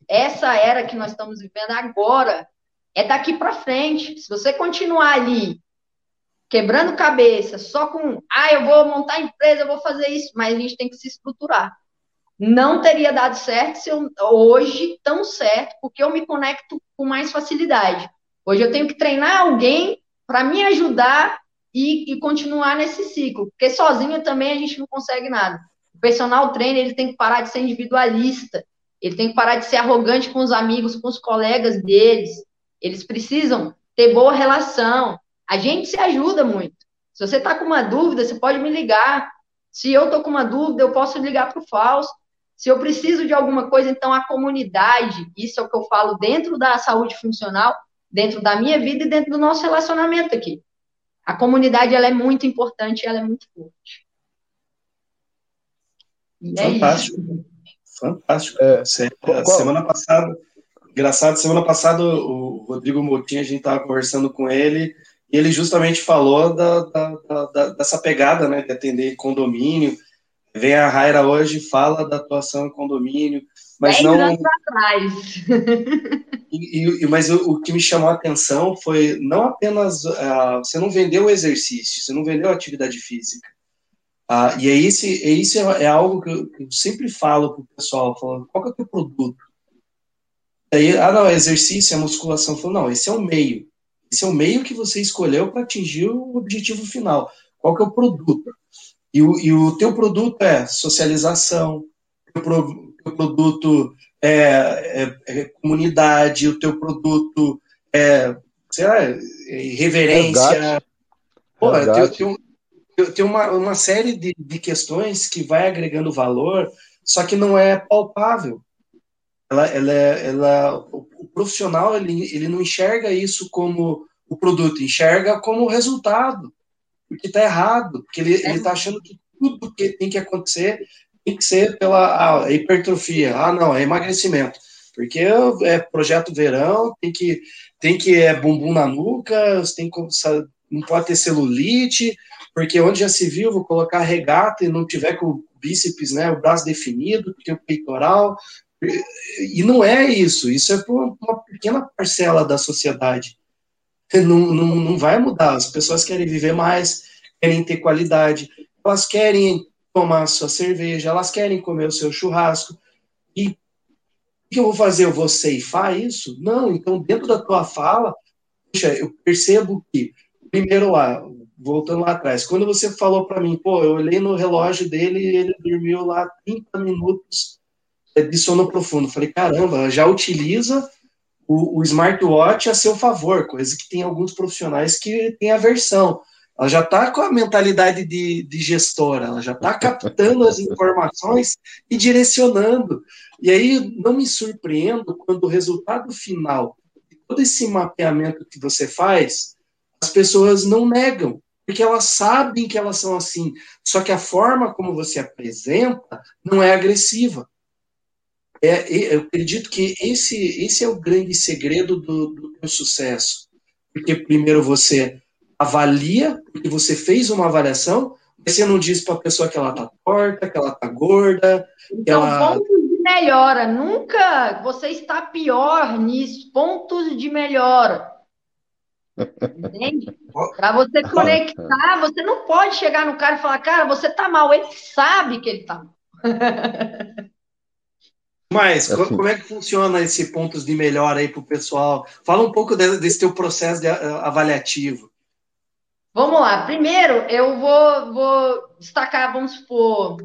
essa era que nós estamos vivendo agora é daqui para frente. Se você continuar ali quebrando cabeça, só com, ah, eu vou montar empresa, eu vou fazer isso, mas a gente tem que se estruturar. Não teria dado certo se eu, hoje tão certo, porque eu me conecto com mais facilidade. Hoje eu tenho que treinar alguém para me ajudar e, e, continuar nesse ciclo, porque sozinho também a gente não consegue nada. O personal trainer ele tem que parar de ser individualista, ele tem que parar de ser arrogante com os amigos, com os colegas deles. Eles precisam ter boa relação. A gente se ajuda muito. Se você está com uma dúvida, você pode me ligar. Se eu estou com uma dúvida, eu posso ligar para o Fausto. Se eu preciso de alguma coisa, então a comunidade, isso é o que eu falo dentro da saúde funcional, dentro da minha vida e dentro do nosso relacionamento aqui. A comunidade ela é muito importante, ela é muito forte. E é Fantástico. Isso. Fantástico. É, qual? Semana passada, engraçado, semana passada o Rodrigo Moutinho, a gente estava conversando com ele, e ele justamente falou da, da, da, dessa pegada, né, de atender condomínio. Vem a Raira hoje e fala da atuação em condomínio, mas Dez não. Anos atrás. E, e, mas o, o, que me chamou a atenção foi não apenas uh, você não vendeu o exercício, você não vendeu a atividade física. Uh, e é isso, é, isso é, é algo que eu, que eu, sempre falo para o pessoal, falando, qual que é o teu produto? Aí, ah, não, é exercício, é musculação. Eu falo, não, esse é o meio. Esse é o meio que você escolheu para atingir o objetivo final. Qual que é o produto? E o, e o teu produto é socialização, o teu, teu produto é, é, é, comunidade, o teu produto é, sei lá, é reverência. Pô, tem, tem, tem, uma, uma série de, de questões que vai agregando valor, só que não é palpável. Ela, ela, ela, o profissional ele, ele não enxerga isso como o produto, enxerga como resultado, porque está errado, porque ele está achando que tudo que tem que acontecer tem que ser pela ah, hipertrofia. Ah, não, é emagrecimento. Porque é projeto verão, tem que, tem que é bumbum na nuca, tem que, não pode ter celulite, porque onde já se viu, vou colocar regata e não tiver com o bíceps, né, o braço definido, tem o peitoral. E não é isso, isso é para uma pequena parcela da sociedade. Não, não, não vai mudar. As pessoas querem viver mais, querem ter qualidade, elas querem tomar sua cerveja, elas querem comer o seu churrasco. E o que eu vou fazer? Eu vou ceifar isso? Não, então dentro da tua fala, puxa, eu percebo que, primeiro lá, voltando lá atrás, quando você falou para mim, pô, eu olhei no relógio dele e ele dormiu lá 30 minutos de sono profundo. falei, caramba, já utiliza o, o smartwatch a seu favor, coisa que tem alguns profissionais que têm aversão. Ela já está com a mentalidade de, de gestora, ela já está captando as informações e direcionando. E aí não me surpreendo quando o resultado final de todo esse mapeamento que você faz, as pessoas não negam, porque elas sabem que elas são assim. Só que a forma como você apresenta não é agressiva. É, eu acredito que esse, esse é o grande segredo do, do teu sucesso. Porque primeiro você avalia, porque você fez uma avaliação, mas você não diz para a pessoa que ela tá torta, que ela tá gorda. Então, ela... pontos de melhora. Nunca você está pior nisso. Pontos de melhora. Entende? Para você conectar, você não pode chegar no cara e falar, cara, você tá mal. Ele sabe que ele tá mal. Mas assim. como é que funciona esse pontos de melhora aí para o pessoal? Fala um pouco desse teu processo de avaliativo. Vamos lá. Primeiro, eu vou, vou destacar, vamos supor,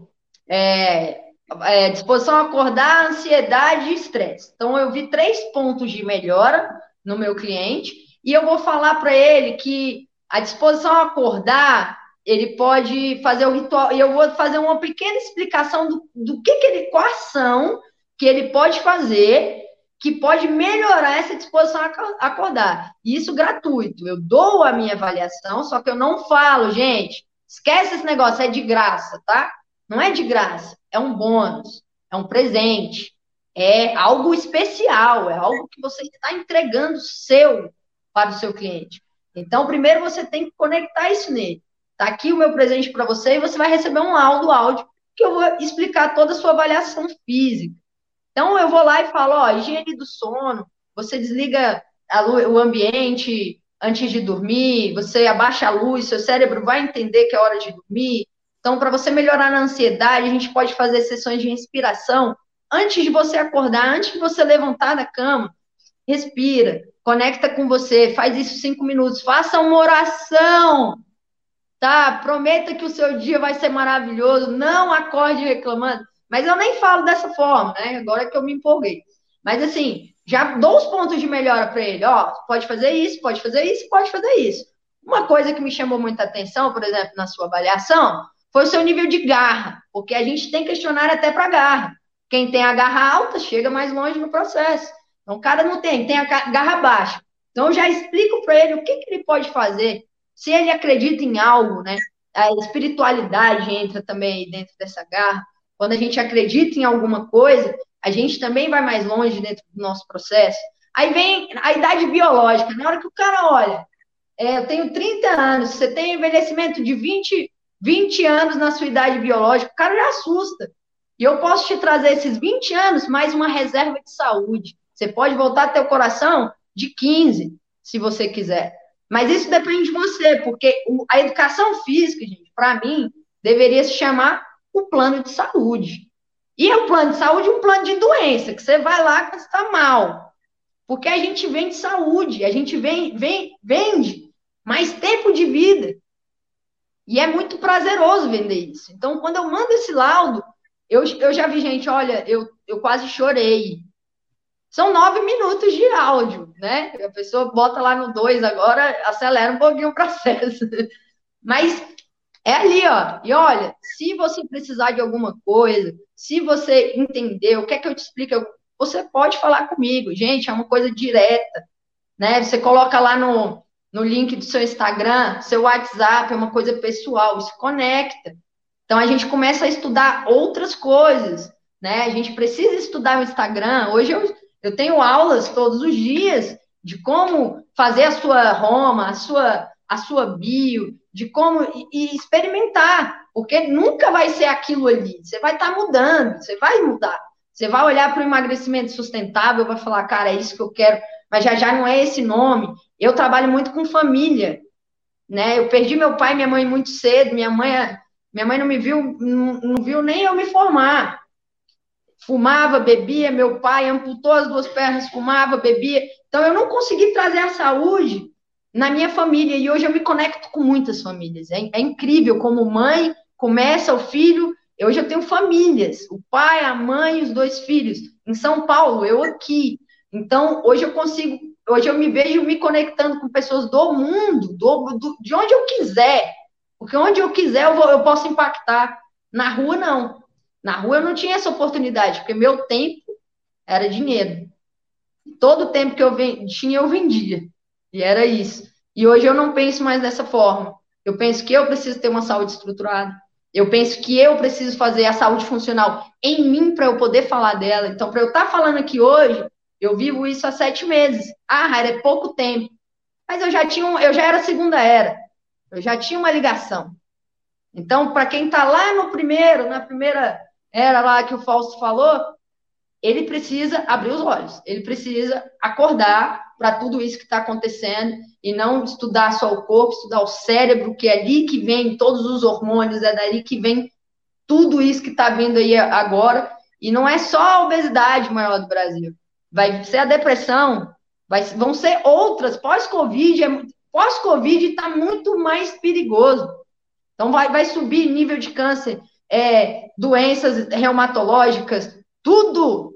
é, é, disposição a acordar, ansiedade e estresse. Então, eu vi três pontos de melhora no meu cliente, e eu vou falar para ele que a disposição a acordar, ele pode fazer o ritual, e eu vou fazer uma pequena explicação do, do que, que ele, qual ação que ele pode fazer que pode melhorar essa disposição a acordar. Isso gratuito. Eu dou a minha avaliação, só que eu não falo, gente, esquece esse negócio, é de graça, tá? Não é de graça, é um bônus, é um presente, é algo especial, é algo que você está entregando seu para o seu cliente. Então, primeiro você tem que conectar isso nele. Tá aqui o meu presente para você e você vai receber um laudo áudio que eu vou explicar toda a sua avaliação física. Então, eu vou lá e falo, ó, higiene do sono, você desliga luz, o ambiente antes de dormir, você abaixa a luz, seu cérebro vai entender que é hora de dormir. Então, para você melhorar na ansiedade, a gente pode fazer sessões de respiração antes de você acordar, antes de você levantar da cama. Respira, conecta com você, faz isso cinco minutos, faça uma oração, tá? Prometa que o seu dia vai ser maravilhoso, não acorde reclamando. Mas eu nem falo dessa forma, né? Agora que eu me empolguei. Mas assim, já dou os pontos de melhora para ele. Ó, pode fazer isso, pode fazer isso, pode fazer isso. Uma coisa que me chamou muita atenção, por exemplo, na sua avaliação, foi o seu nível de garra, porque a gente tem questionário até para garra. Quem tem a garra alta chega mais longe no processo. Então, o cara não tem, tem a garra baixa. Então, já explico para ele o que, que ele pode fazer, se ele acredita em algo, né? A espiritualidade entra também dentro dessa garra. Quando a gente acredita em alguma coisa, a gente também vai mais longe dentro do nosso processo. Aí vem a idade biológica. Na hora que o cara olha, é, eu tenho 30 anos, você tem envelhecimento de 20, 20 anos na sua idade biológica, o cara já assusta. E eu posso te trazer esses 20 anos mais uma reserva de saúde. Você pode voltar teu coração de 15, se você quiser. Mas isso depende de você, porque a educação física, gente, para mim, deveria se chamar o plano de saúde. E é o plano de saúde um plano de doença, que você vai lá quando está mal. Porque a gente vende saúde, a gente vem, vem, vende mais tempo de vida. E é muito prazeroso vender isso. Então, quando eu mando esse laudo, eu, eu já vi gente, olha, eu, eu quase chorei. São nove minutos de áudio, né? A pessoa bota lá no dois agora, acelera um pouquinho o processo. Mas é ali, ó. E olha, se você precisar de alguma coisa, se você entender, o que é que eu te explico, você pode falar comigo. Gente, é uma coisa direta, né? Você coloca lá no, no link do seu Instagram, seu WhatsApp, é uma coisa pessoal, se conecta. Então a gente começa a estudar outras coisas, né? A gente precisa estudar o Instagram. Hoje eu, eu tenho aulas todos os dias de como fazer a sua Roma, a sua a sua bio, de como e, experimentar, porque nunca vai ser aquilo ali. Você vai estar tá mudando, você vai mudar. Você vai olhar para o emagrecimento sustentável, vai falar, cara, é isso que eu quero, mas já já não é esse nome. Eu trabalho muito com família, né? Eu perdi meu pai e minha mãe muito cedo. Minha mãe, minha mãe não me viu, não, não viu nem eu me formar. Fumava, bebia, meu pai amputou as duas pernas, fumava, bebia. Então eu não consegui trazer a saúde na minha família, e hoje eu me conecto com muitas famílias. É, é incrível como mãe começa o filho. Hoje eu tenho famílias, o pai, a mãe, os dois filhos. Em São Paulo, eu aqui. Então, hoje eu consigo, hoje eu me vejo me conectando com pessoas do mundo, do, do de onde eu quiser. Porque onde eu quiser eu, vou, eu posso impactar. Na rua, não. Na rua eu não tinha essa oportunidade, porque meu tempo era dinheiro. Todo o tempo que eu tinha, eu vendia. E era isso. E hoje eu não penso mais dessa forma. Eu penso que eu preciso ter uma saúde estruturada. Eu penso que eu preciso fazer a saúde funcional em mim para eu poder falar dela. Então, para eu estar tá falando aqui hoje, eu vivo isso há sete meses. Ah, Raira, é pouco tempo. Mas eu já tinha, um, eu já era segunda era. Eu já tinha uma ligação. Então, para quem está lá no primeiro, na primeira era lá que o Fausto falou, ele precisa abrir os olhos. Ele precisa acordar para tudo isso que está acontecendo e não estudar só o corpo, estudar o cérebro, que é ali que vem todos os hormônios, é dali que vem tudo isso que está vindo aí agora. E não é só a obesidade maior do Brasil, vai ser a depressão, vai, vão ser outras. Pós-Covid, é, pós-Covid está muito mais perigoso. Então vai, vai subir nível de câncer, é, doenças reumatológicas, tudo.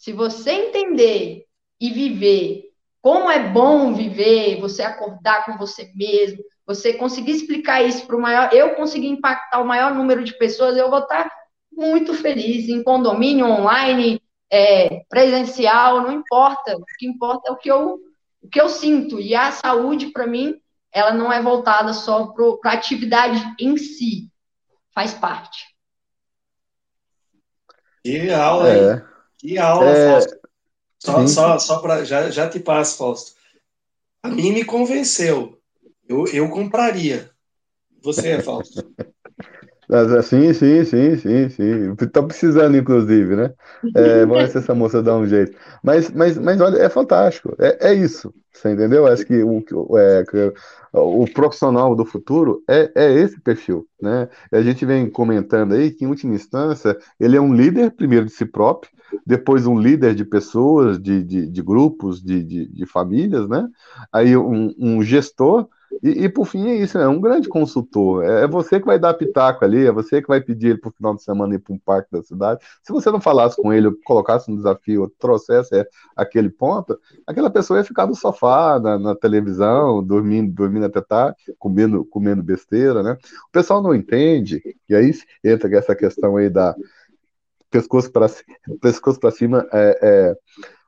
Se você entender e viver como é bom viver, você acordar com você mesmo, você conseguir explicar isso para o maior, eu conseguir impactar o maior número de pessoas, eu vou estar muito feliz em condomínio online, é, presencial, não importa. O que importa é o que eu, o que eu sinto. E a saúde, para mim, ela não é voltada só para a atividade em si, faz parte. Que aula, é. Que aula, é... Fausto. Só, só, só para. Já, já te passo, Fausto. A mim me convenceu. Eu, eu compraria. Você, Fausto? Sim, sim, sim, sim, sim. Tá precisando, inclusive, né? É, vamos ver se essa moça dá um jeito. Mas, mas, mas olha, é fantástico. É, é isso. Você entendeu? Acho que o, é, o profissional do futuro é, é esse perfil, né? A gente vem comentando aí que, em última instância, ele é um líder, primeiro, de si próprio, depois um líder de pessoas, de, de, de grupos, de, de, de, famílias, né? Aí um, um gestor e, e, por fim é isso, é um grande consultor. É, é, você que vai dar pitaco ali, é você que vai pedir ele para o final de semana ir para um parque da cidade. Se você não falasse com ele, colocasse um desafio, trouxesse é, aquele ponto, aquela pessoa ia ficar no sofá, na, na, televisão, dormindo, dormindo até tarde, comendo, comendo besteira, né? O pessoal não entende, e aí entra essa questão aí da pescoço para pescoço para cima é,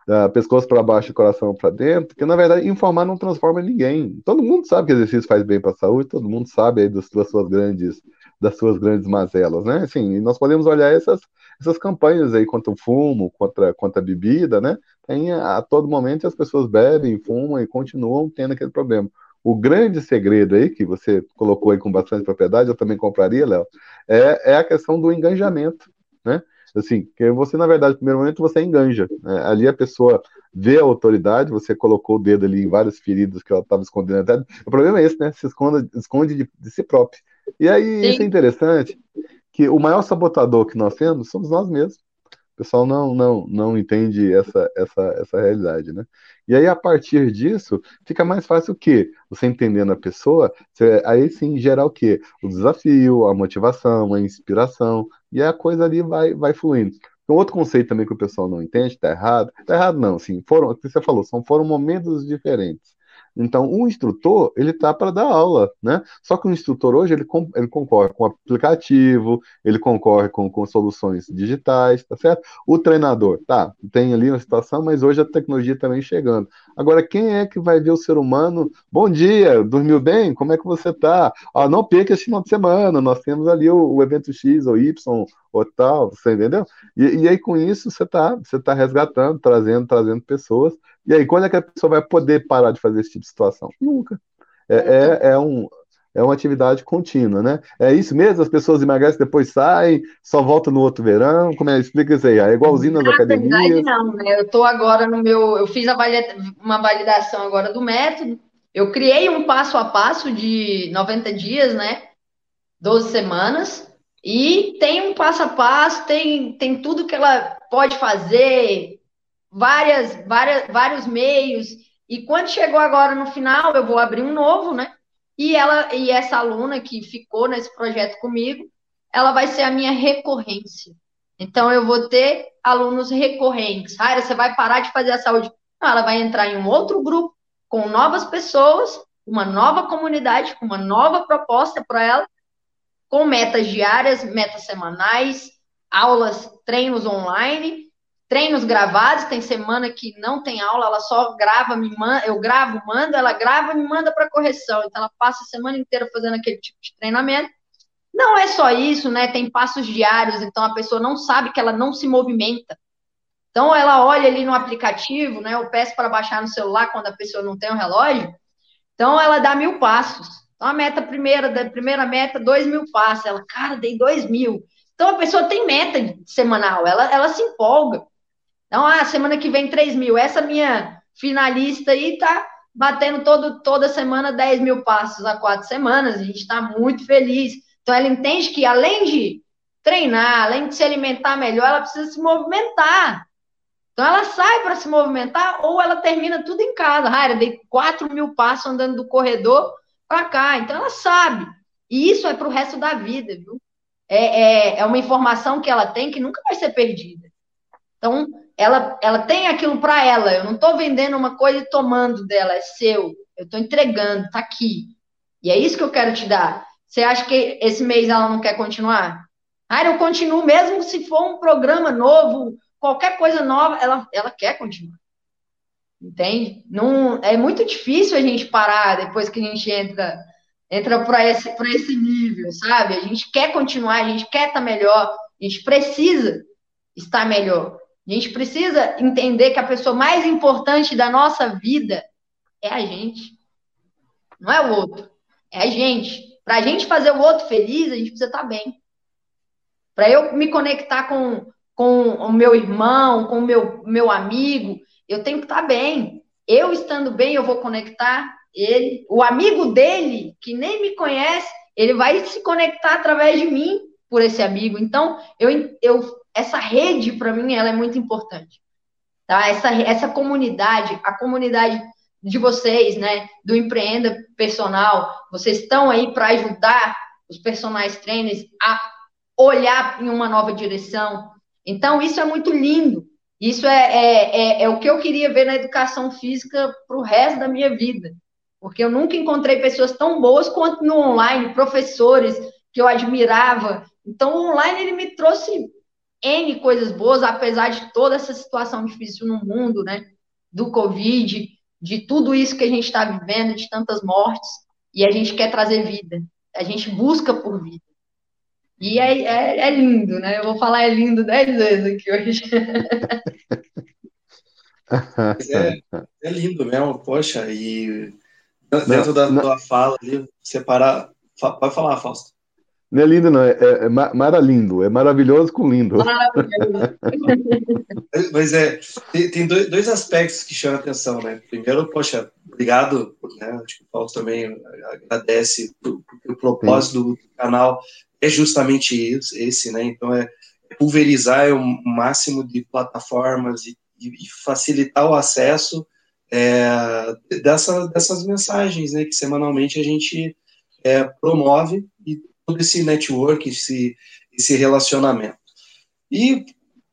é uh, pescoço para baixo e coração para dentro, porque na verdade informar não transforma ninguém. Todo mundo sabe que exercício faz bem para a saúde, todo mundo sabe aí das, das, suas grandes das suas grandes mazelas, né? Assim, nós podemos olhar essas essas campanhas aí contra o fumo, contra contra a bebida, né? Tem a, a todo momento as pessoas bebem, fumam e continuam tendo aquele problema. O grande segredo aí, que você colocou aí com bastante propriedade, eu também compraria, Léo, é, é a questão do engajamento, né? Assim, que você, na verdade, no primeiro momento, você enganja. Né? Ali a pessoa vê a autoridade, você colocou o dedo ali em vários feridos que ela estava escondendo até. O problema é esse, né? Se esconde, esconde de, de si próprio. E aí, Sim. isso é interessante, que o maior sabotador que nós temos somos nós mesmos. O pessoal não, não, não entende essa, essa, essa realidade, né? E aí, a partir disso, fica mais fácil o quê? Você entendendo a pessoa, você, aí sim gera o quê? O desafio, a motivação, a inspiração, e a coisa ali vai, vai fluindo. Um outro conceito também que o pessoal não entende, tá errado. Tá errado não, assim, foram, o que você falou, são, foram momentos diferentes. Então, o instrutor, ele tá para dar aula, né? Só que o instrutor hoje, ele, ele concorre com aplicativo, ele concorre com, com soluções digitais, tá certo? O treinador, tá, tem ali uma situação, mas hoje a tecnologia também chegando. Agora, quem é que vai ver o ser humano? Bom dia, dormiu bem? Como é que você tá? Ah, não perca esse final de semana, nós temos ali o, o evento X ou Y, ou tal, você entendeu? E, e aí com isso você está você tá resgatando, trazendo, trazendo pessoas. E aí quando é que a pessoa vai poder parar de fazer esse tipo de situação? Nunca. É, é, é, um, é uma atividade contínua, né? É isso mesmo? As pessoas emagrecem, depois saem, só voltam no outro verão? Como é? Explica isso aí. É igualzinho nas Na academias? Verdade, não, né? Eu estou agora no meu. Eu fiz uma validação agora do método. Eu criei um passo a passo de 90 dias, né? 12 semanas. E tem um passo a passo, tem, tem tudo que ela pode fazer, várias, várias, vários meios. E quando chegou agora no final, eu vou abrir um novo, né? E ela e essa aluna que ficou nesse projeto comigo, ela vai ser a minha recorrência. Então eu vou ter alunos recorrentes. Raira, você vai parar de fazer a saúde? Não, ela vai entrar em um outro grupo com novas pessoas, uma nova comunidade, com uma nova proposta para ela com metas diárias, metas semanais, aulas, treinos online, treinos gravados. Tem semana que não tem aula, ela só grava, me manda, eu gravo, mando, ela grava, me manda para correção. Então ela passa a semana inteira fazendo aquele tipo de treinamento. Não é só isso, né? Tem passos diários, então a pessoa não sabe que ela não se movimenta. Então ela olha ali no aplicativo, né? Eu peço para baixar no celular quando a pessoa não tem o um relógio. Então ela dá mil passos. Então, a meta primeira, da primeira meta, dois mil passos. Ela, cara, dei dois mil. Então, a pessoa tem meta semanal, ela, ela se empolga. Então, ah, semana que vem, três mil. Essa minha finalista aí tá batendo todo, toda semana 10 mil passos há quatro semanas. A gente está muito feliz. Então, ela entende que, além de treinar, além de se alimentar melhor, ela precisa se movimentar. Então, ela sai para se movimentar ou ela termina tudo em casa. Raira, dei 4 mil passos andando do corredor para cá. Então ela sabe. E isso é para o resto da vida, viu? É, é, é uma informação que ela tem que nunca vai ser perdida. Então, ela, ela tem aquilo para ela. Eu não estou vendendo uma coisa e tomando dela, é seu. Eu estou entregando, tá aqui. E é isso que eu quero te dar. Você acha que esse mês ela não quer continuar? Ah, eu continuo, mesmo se for um programa novo, qualquer coisa nova, ela, ela quer continuar. Entende? Não, é muito difícil a gente parar depois que a gente entra entra para esse, esse nível, sabe? A gente quer continuar, a gente quer estar tá melhor, a gente precisa estar melhor. A gente precisa entender que a pessoa mais importante da nossa vida é a gente. Não é o outro, é a gente. Para a gente fazer o outro feliz, a gente precisa estar tá bem. Para eu me conectar com, com o meu irmão, com o meu, meu amigo, eu tenho que estar tá bem. Eu estando bem, eu vou conectar ele, o amigo dele, que nem me conhece, ele vai se conectar através de mim por esse amigo. Então, eu, eu essa rede para mim ela é muito importante. Tá? Essa, essa comunidade, a comunidade de vocês, né, do empreenda personal, vocês estão aí para ajudar os personagens trainers a olhar em uma nova direção. Então, isso é muito lindo. Isso é, é, é, é o que eu queria ver na educação física para o resto da minha vida porque eu nunca encontrei pessoas tão boas quanto no online, professores que eu admirava. Então, o online ele me trouxe N coisas boas, apesar de toda essa situação difícil no mundo, né? Do Covid, de tudo isso que a gente está vivendo, de tantas mortes, e a gente quer trazer vida. A gente busca por vida. E é, é, é lindo, né? Eu vou falar é lindo dez vezes aqui hoje. é, é lindo mesmo, poxa, e Dentro da tua fala ali, separar. Pode falar, Fausto. Não é lindo, não, é, é, é mara lindo, é maravilhoso com lindo. Mas é, tem, tem, dois aspectos que chamam a atenção, né? Primeiro, poxa, obrigado, né? Acho que o Fausto também agradece, porque o propósito do canal é justamente esse, né? Então é pulverizar o máximo de plataformas e, e facilitar o acesso é, dessa, dessas mensagens né, que semanalmente a gente é, promove e todo esse network, esse, esse relacionamento. E,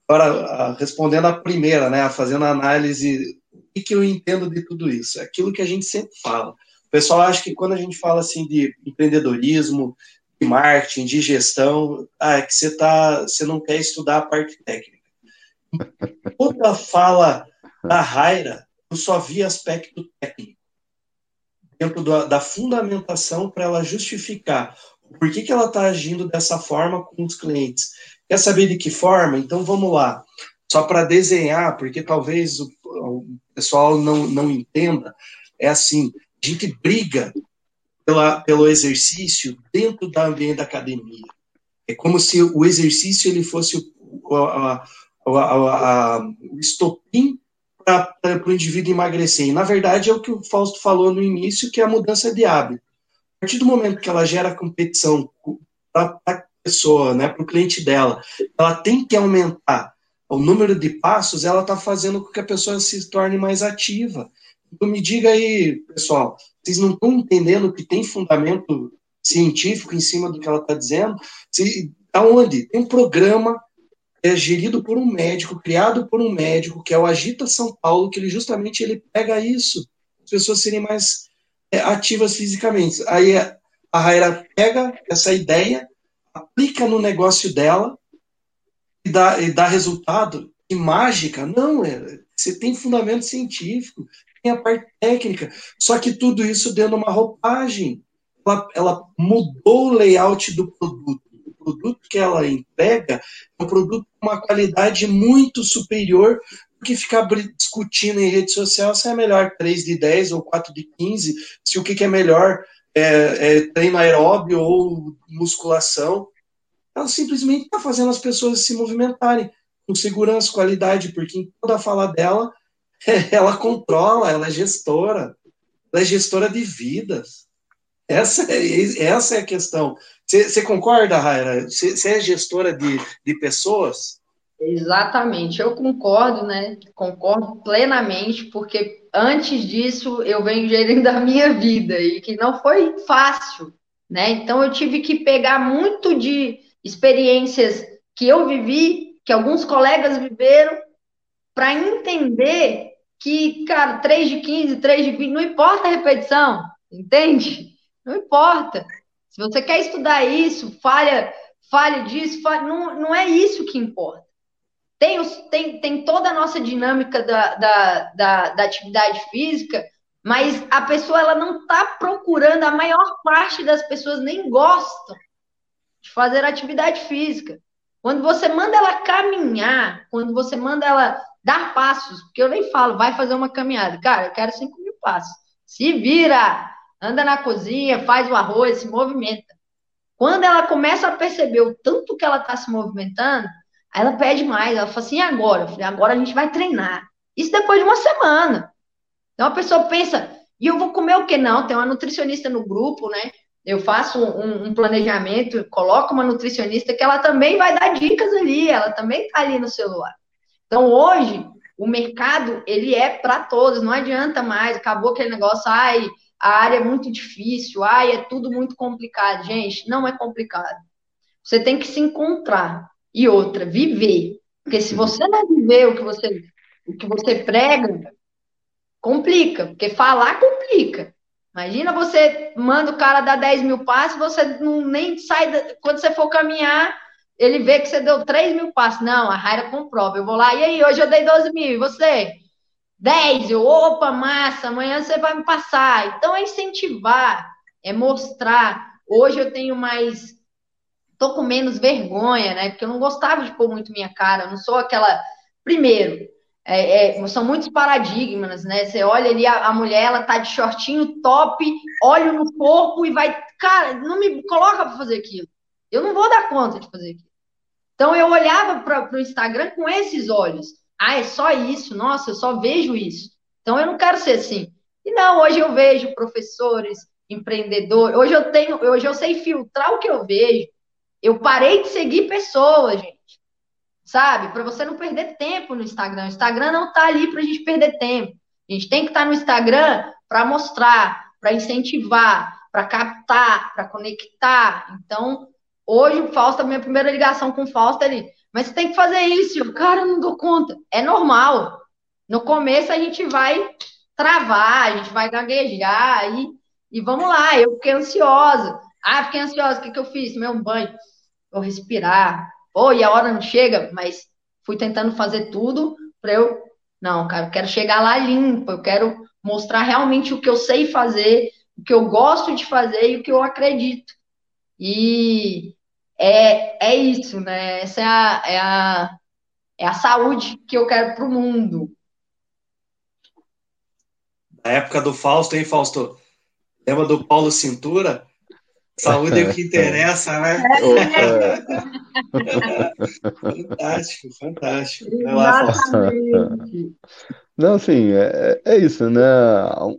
para respondendo a primeira, né, fazendo a análise, o que, eu entendo de tudo isso? É aquilo que a gente sempre fala. O pessoal acha que quando a gente fala assim de empreendedorismo, de marketing, de gestão, ah, é que você, tá, você não quer estudar a parte técnica. Toda fala da Raira eu só vi aspecto técnico dentro da, da fundamentação para ela justificar por que, que ela está agindo dessa forma com os clientes. Quer saber de que forma? Então vamos lá. Só para desenhar, porque talvez o, o, pessoal não, não entenda, é assim: a gente briga pela, pelo exercício dentro da ambiente da academia. É como se o exercício ele fosse o, a, a, a, o estopim para o indivíduo emagrecer. E, na verdade, é o que o Fausto falou no início, que é a mudança de hábito. A partir do momento que ela gera competição para a pessoa, né, para o cliente dela, ela tem que aumentar o número de passos, ela está fazendo com que a pessoa se torne mais ativa. Então, me diga aí, pessoal, vocês não estão entendendo que tem fundamento científico em cima do que ela está dizendo? Se, aonde? Tem um programa é gerido por um médico, criado por um médico, que é o Agita São Paulo, que ele justamente ele pega isso, as pessoas serem mais ativas fisicamente. Aí a Raira pega essa ideia, aplica no negócio dela e dá, e dá resultado. E mágica? Não, é, você tem fundamento científico, tem a parte técnica, só que tudo isso dando uma roupagem. Ela, ela mudou o layout do produto produto que ela entrega é um produto com uma qualidade muito superior que ficar discutindo em rede social se é melhor 3 de 10 ou 4 de 15, se o que, que é melhor é, é treino aeróbio ou musculação. Ela simplesmente está fazendo as pessoas se movimentarem com segurança, qualidade, porque em toda a fala dela, ela controla, ela é gestora, ela é gestora de vidas. Essa é, essa é a questão. Você concorda, Raira? Você é gestora de, de pessoas? Exatamente, eu concordo, né? Concordo plenamente, porque antes disso eu venho gerindo a minha vida e que não foi fácil, né? Então eu tive que pegar muito de experiências que eu vivi, que alguns colegas viveram, para entender que, cara, 3 de 15, 3 de 20, não importa a repetição, entende? Não importa. Se você quer estudar isso, falha, falha disso, falha, não, não é isso que importa. Tem, os, tem, tem toda a nossa dinâmica da, da, da, da atividade física, mas a pessoa ela não está procurando, a maior parte das pessoas nem gostam de fazer atividade física. Quando você manda ela caminhar, quando você manda ela dar passos, porque eu nem falo, vai fazer uma caminhada. Cara, eu quero 5 mil passos. Se vira, anda na cozinha, faz o arroz, se movimenta. Quando ela começa a perceber o tanto que ela está se movimentando, aí ela pede mais. Ela fala assim: agora? Eu falei, agora a gente vai treinar. Isso depois de uma semana. Então a pessoa pensa, e eu vou comer o que? Não, tem uma nutricionista no grupo, né? Eu faço um, um, planejamento, coloco uma nutricionista que ela também vai dar dicas ali, ela também está ali no celular. Então hoje o mercado ele é para todos, não adianta mais, acabou aquele negócio, ai, a área é muito difícil, ai, é tudo muito complicado. Gente, não é complicado. Você tem que se encontrar. E outra, viver. Porque se você não viver o que você, o que você prega, complica. Porque falar complica. Imagina você manda o cara dar 10 mil passos, você não nem sai. Da, quando você for caminhar, ele vê que você deu 3 mil passos. Não, a Raira comprova. Eu vou lá, e aí, hoje eu dei 12 mil, e você? 10, eu, opa, massa, amanhã você vai me passar. Então é incentivar, é mostrar. Hoje eu tenho mais. Tô com menos vergonha, né? Porque eu não gostava de pôr muito minha cara. Eu não sou aquela. Primeiro, é, é, são muitos paradigmas, né? Você olha ali, a, a, mulher, ela tá de shortinho top, olho no corpo e vai. Cara, não me coloca para fazer aquilo. Eu não vou dar conta de fazer aquilo. Então eu olhava para o Instagram com esses olhos. Ah, é só isso? Nossa, eu só vejo isso. Então eu não quero ser assim. E não, hoje eu vejo professores, empreendedores. Hoje eu tenho, hoje eu sei filtrar o que eu vejo. Eu parei de seguir pessoas, gente. Sabe? Para você não perder tempo no Instagram. O Instagram não tá ali para a gente perder tempo. A gente tem que estar tá no Instagram para mostrar, para incentivar, para captar, para conectar. Então, hoje o Fausto, minha primeira ligação com o Fausto ali, mas você tem que fazer isso. Cara, eu não dou conta. É normal. No começo a gente vai travar, a gente vai gaguejar e, e vamos lá. Eu fiquei ansiosa. Ah, fiquei ansiosa. O que, que eu fiz? Meu banho. Vou respirar. Pô, e a hora não chega, mas fui tentando fazer tudo para eu. Não, cara, eu quero chegar lá limpo. Eu quero mostrar realmente o que eu sei fazer, o que eu gosto de fazer e o que eu acredito. E é, é isso, né? Essa é a, é a, é a saúde que eu quero para o mundo. Na época do Fausto, hein, Fausto? Lembra do Paulo Cintura? Saúde é o que interessa, né? fantástico, fantástico. Exatamente. Não, assim, é, é isso, né?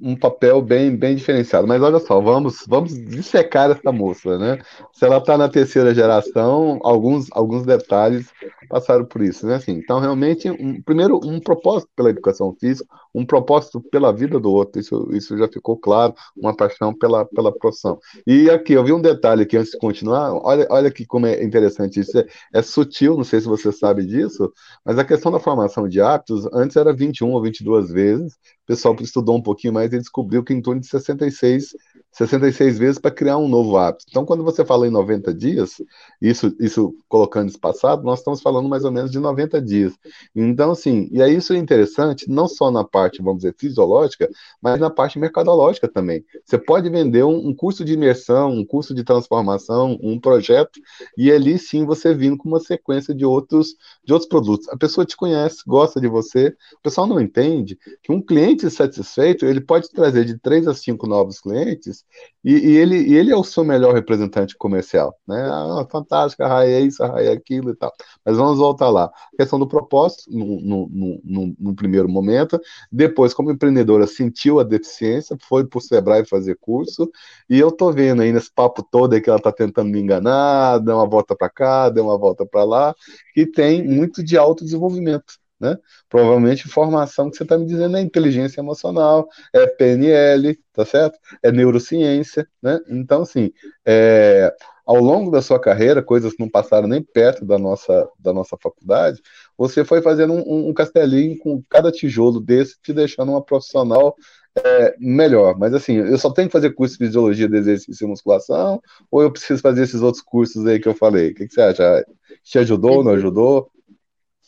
Um papel bem, bem diferenciado. Mas olha só, vamos, vamos dissecar essa moça, né? Se ela está na terceira geração, alguns, alguns detalhes passaram por isso, né? Assim, então, realmente, um, primeiro, um propósito pela educação física, um propósito pela vida do outro, isso, isso já ficou claro, uma paixão pela, pela profissão. E aqui, eu vi um detalhe aqui antes de continuar, olha, olha aqui como é interessante isso, é, é sutil, não sei se você sabe disso, mas a questão da formação de hábitos, antes era 21 ou 22 vezes, o pessoal estudou um pouquinho mais e descobriu que em torno de 66 66 vezes para criar um novo hábito. Então, quando você fala em 90 dias, isso, isso colocando espaçado, nós estamos falando mais ou menos de 90 dias. Então, assim, e aí isso é interessante, não só na parte, vamos dizer, fisiológica, mas na parte mercadológica também. Você pode vender um, um curso de imersão, um curso de transformação, um projeto, e ali sim você vindo com uma sequência de outros, de outros produtos. A pessoa te conhece, gosta de você, o pessoal não entende que um cliente satisfeito, ele pode trazer de três a cinco novos clientes e, e, ele, e ele é o seu melhor representante comercial, né? Ah, fantástica, a raia é isso, raia é aquilo e tal. Mas vamos voltar lá. A questão do propósito, no, no, no, no primeiro momento, depois, como empreendedora, sentiu a deficiência, foi para o Sebrae fazer curso, e eu tô vendo aí nesse papo todo aí que ela está tentando me enganar, dá uma volta para cá, dá uma volta para lá, que tem muito de autodesenvolvimento né? Provavelmente formação que você está me dizendo é inteligência emocional, é PNL, tá certo? É neurociência, né? Então, assim, é, ao longo da sua carreira, coisas que não passaram nem perto da nossa, da nossa faculdade, você foi fazendo um, um castelinho com cada tijolo desse, te deixando uma profissional é, melhor. Mas assim, eu só tenho que fazer curso de fisiologia de exercício e musculação, ou eu preciso fazer esses outros cursos aí que eu falei? O que, que você acha? Te ajudou, não ajudou?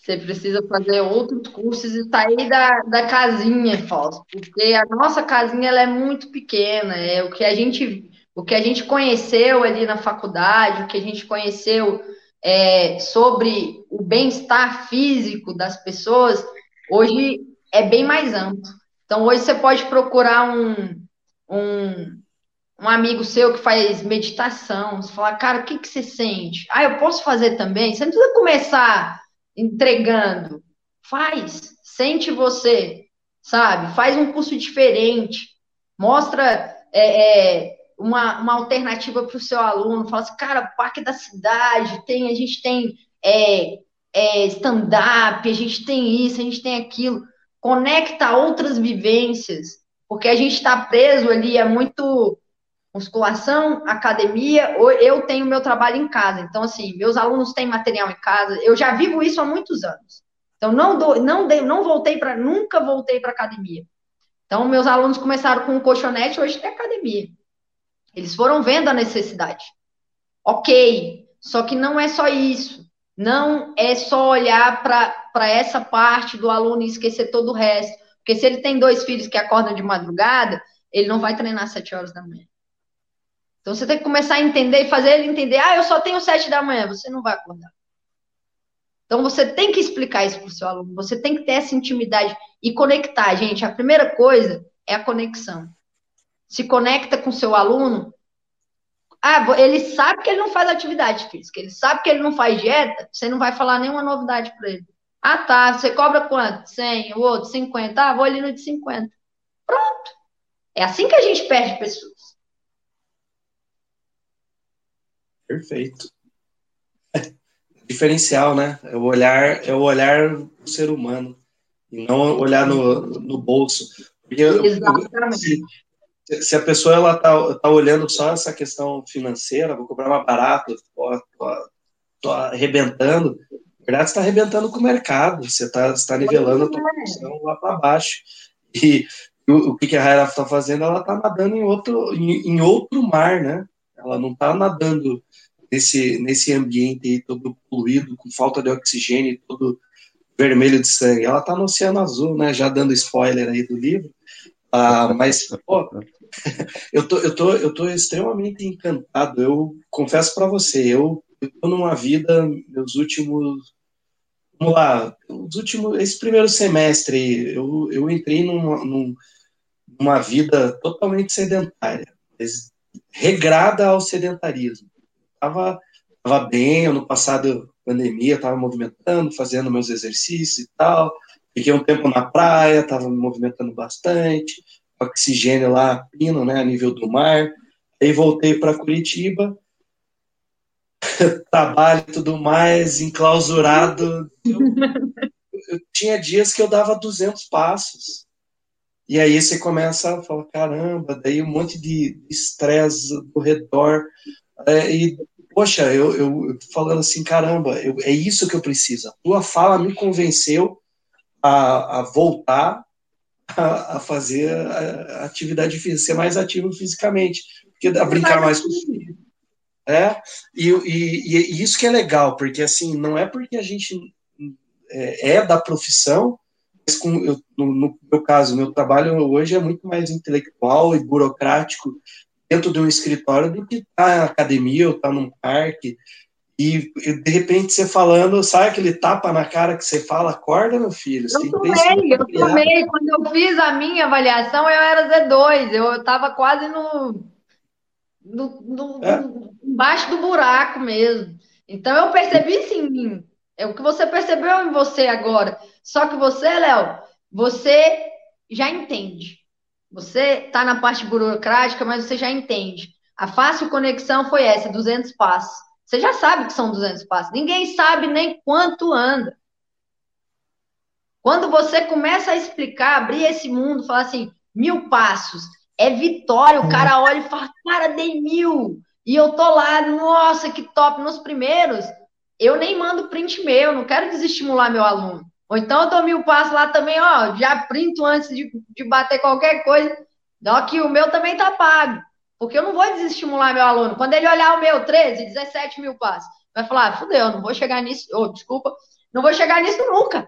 Você precisa fazer outros cursos e sair da, da casinha, Fausto, porque a nossa casinha ela é muito pequena, é o que a gente o que a gente conheceu ali na faculdade, o que a gente conheceu é, sobre o bem-estar físico das pessoas, hoje é bem mais amplo. Então, hoje você pode procurar um, um, um amigo seu que faz meditação, você fala, cara, o que, que você sente? Ah, eu posso fazer também? Você não precisa começar entregando. Faz, sente você, sabe? Faz um curso diferente, mostra é, é, uma, uma alternativa para o seu aluno, fala assim, cara, Parque da Cidade, tem, a gente tem é, é, stand-up, a gente tem isso, a gente tem aquilo, conecta outras vivências, porque a gente está preso ali, é muito musculação, academia, eu tenho meu trabalho em casa. Então, assim, meus alunos têm material em casa. Eu já vivo isso há muitos anos. Então, não dou, não não voltei para, nunca voltei para academia. Então, meus alunos começaram com um colchonete, hoje tem academia. Eles foram vendo a necessidade. Ok, só que não é só isso. Não é só olhar para essa parte do aluno e esquecer todo o resto. Porque se ele tem dois filhos que acordam de madrugada, ele não vai treinar às sete horas da manhã. Então você tem que começar a entender e fazer ele entender: ah, eu só tenho sete da manhã, você não vai acordar. Então você tem que explicar isso para o seu aluno, você tem que ter essa intimidade e conectar, gente. A primeira coisa é a conexão. Se conecta com seu aluno. Ah, ele sabe que ele não faz atividade física, ele sabe que ele não faz dieta, você não vai falar nenhuma novidade para ele. Ah, tá, você cobra quanto? 100, o outro 50. Ah, vou ali no de 50. Pronto. É assim que a gente perde pessoas. Perfeito. Diferencial, né? É o olhar, é o olhar do ser humano e não olhar no, no bolso. Porque se, se, a pessoa ela tá, tá olhando só essa questão financeira, vou comprar mais barato, tô, tô, tô arrebentando, na verdade, você está arrebentando com o mercado, você está tá nivelando a tua produção lá para baixo. E o, o que a Raira está fazendo? Ela está nadando em outro, em, em outro mar, né? Ela não está nadando nesse, nesse ambiente todo poluído, com falta de oxigênio, todo vermelho de sangue. Ela está no Oceano Azul, né? Já dando spoiler aí do livro. Ah, mas, pô, eu tô, eu, tô, eu tô extremamente encantado. Eu confesso para você, eu, eu tô numa vida, meus últimos. Vamos lá, os últimos, esse primeiro semestre, eu, eu entrei numa, numa vida totalmente sedentária, regrada ao sedentarismo estava tava bem, ano passado, pandemia, estava movimentando, fazendo meus exercícios e tal. Fiquei um tempo na praia, estava me movimentando bastante, oxigênio lá, pino, né, a nível do mar. Aí voltei para Curitiba, trabalho e tudo mais, enclausurado. Eu, eu, tinha dias que eu dava 200 passos. E aí você começa a falar, caramba, daí um monte de estresse do redor. É, e poxa, eu, eu falando assim, caramba, eu, é isso que eu preciso. A tua fala me convenceu a, a voltar a, a fazer a, a, atividade física, ser mais ativo fisicamente, porque a brincar mais com os filhos. É, e, e, e, isso que é legal, porque assim, não é porque a gente é, é da profissão, com, eu, no, no meu caso, meu trabalho hoje é muito mais intelectual e burocrático dentro de um escritório do que estar tá na academia ou estar tá num parque. E, de repente você falando, sai aquele tapa na cara que você fala, acorda, meu filho. eu tomei, eu tomei. Quando eu fiz a minha avaliação, eu era Z2, eu estava quase no, no, no, é. no, embaixo do buraco mesmo. Então eu percebi sim, é o que você percebeu em você agora. Só que você, Léo, você já entende. Você está na parte burocrática, mas você já entende. A fácil conexão foi essa, 200 passos. Você já sabe que são 200 passos. Ninguém sabe nem quanto anda. Quando você começa a explicar, abrir esse mundo, falar assim, mil passos, é vitória, o cara olha e fala, cara, dei mil, e eu tô lá, nossa, que top, nos primeiros, eu nem mando print meu, não quero desestimular meu aluno. Ou então eu dou mil passos lá também, ó, já printo antes de, de bater qualquer coisa, ó, que o meu também tá pago. Porque eu não vou desestimular meu aluno. Quando ele olhar o meu 13, 17 mil passos, vai falar, ah, fudeu, não vou chegar nisso, oh, desculpa, não vou chegar nisso nunca.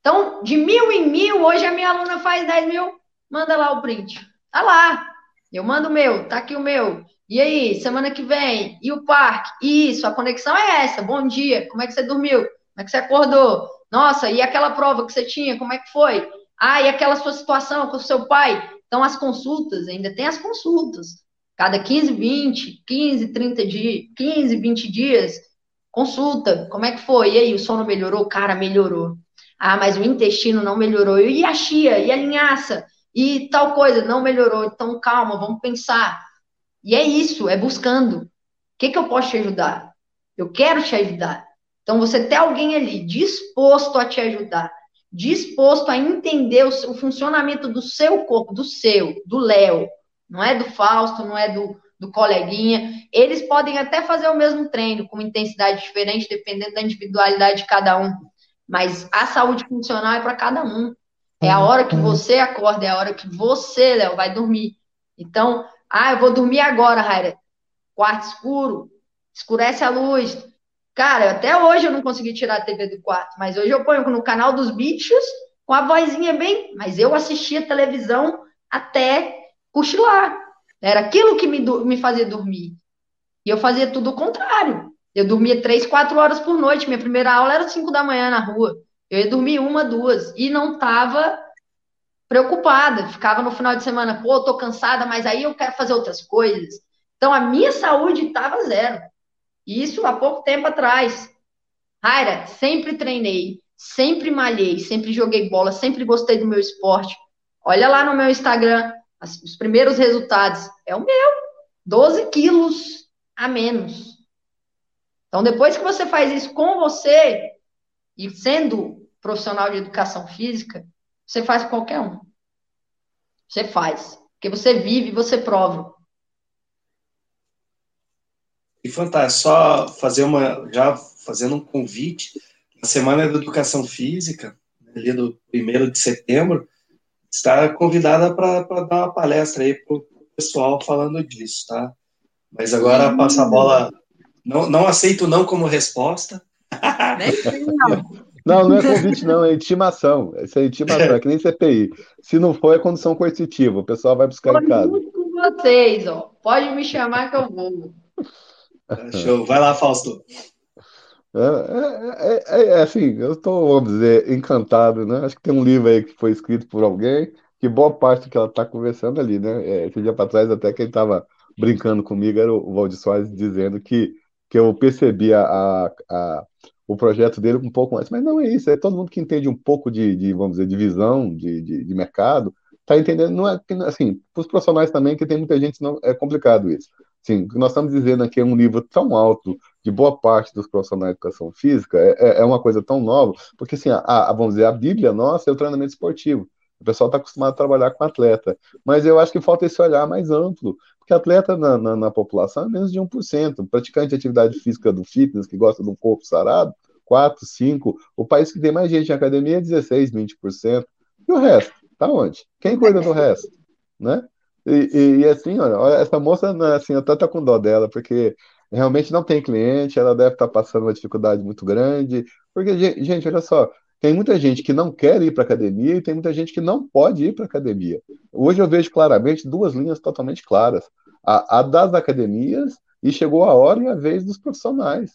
Então, de mil em mil, hoje a minha aluna faz 10 mil, manda lá o print. Tá lá. Eu mando o meu, tá aqui o meu. E aí, semana que vem? E o parque? Isso, a conexão é essa. Bom dia, como é que você dormiu? Como é que você acordou? Nossa, e aquela prova que você tinha, como é que foi? Ah, e aquela sua situação com o seu pai? Então, as consultas, ainda tem as consultas. Cada 15, 20, 15, 30 dias, 15, 20 dias, consulta. Como é que foi? E aí, o sono melhorou? Cara, melhorou. Ah, mas o intestino não melhorou. E a chia? E a linhaça? E tal coisa? Não melhorou. Então, calma, vamos pensar. E é isso, é buscando. O que, que eu posso te ajudar? Eu quero te ajudar. Então, você ter alguém ali disposto a te ajudar, disposto a entender o, o funcionamento do seu corpo, do seu, do Léo, não é do Fausto, não é do, do coleguinha. Eles podem até fazer o mesmo treino, com intensidade diferente, dependendo da individualidade de cada um. Mas a saúde funcional é para cada um. É a hora que você acorda, é a hora que você, Léo, vai dormir. Então, ah, eu vou dormir agora, Raira. Quarto escuro, escurece a luz. Cara, até hoje eu não consegui tirar a TV do quarto, mas hoje eu ponho no canal dos bichos com a vozinha bem. Mas eu assistia televisão até cochilar. Era aquilo que me, me fazia dormir. E eu fazia tudo o contrário. Eu dormia três, quatro horas por noite. Minha primeira aula era cinco da manhã na rua. Eu ia dormir uma, duas. E não estava preocupada, ficava no final de semana, pô, tô cansada, mas aí eu quero fazer outras coisas. Então a minha saúde estava zero. Isso há pouco tempo atrás. Raira, sempre treinei, sempre malhei, sempre joguei bola, sempre gostei do meu esporte. Olha lá no meu Instagram, os primeiros resultados. É o meu. 12 quilos a menos. Então, depois que você faz isso com você, e sendo profissional de educação física, você faz qualquer um. Você faz. Porque você vive, você prova. E fantástico, só fazer uma, já fazendo um convite, na Semana da Educação Física, ali do 1 de setembro, está convidada para dar uma palestra aí para o pessoal falando disso, tá? Mas agora hum. passa a bola. Não, não aceito não como resposta. Nem não. Não, não é convite, não, é intimação. Isso é intimação, é que nem CPI. Se não for, é condição coercitiva, o pessoal vai buscar em casa. com vocês, ó. Pode me chamar que eu vou. Show. Vai lá, Fausto. É, é, é, é assim, eu estou, vamos dizer, encantado, né? Acho que tem um livro aí que foi escrito por alguém, que boa parte que ela está conversando ali, né? É, esse dia para trás, até quem estava brincando comigo era o Valdir Soares dizendo que, que eu percebi a, a o projeto dele um pouco mais. Mas não é isso, é todo mundo que entende um pouco de, de vamos dizer, de visão, de, de, de mercado, está entendendo, não é assim, para os profissionais também, que tem muita gente, não é complicado isso. Sim, o que nós estamos dizendo aqui é um nível tão alto de boa parte dos profissionais de educação física, é, é, é uma coisa tão nova, porque assim, a, a, vamos dizer, a Bíblia nossa é o treinamento esportivo. O pessoal está acostumado a trabalhar com atleta. Mas eu acho que falta esse olhar mais amplo, porque atleta na, na, na, população é menos de 1%. Praticante de atividade física do fitness, que gosta de um corpo sarado, 4, 5. O país que tem mais gente em academia é 16, 20%. E o resto? Tá onde? Quem cuida do resto? Né? E, e, assim, olha, essa moça, né, assim, eu até tô com dó dela, porque realmente não tem cliente, ela deve estar tá passando uma dificuldade muito grande. Porque, gente, olha só, tem muita gente que não quer ir para academia e tem muita gente que não pode ir para academia. Hoje eu vejo claramente duas linhas totalmente claras: a, a, das academias e chegou a hora e a vez dos profissionais.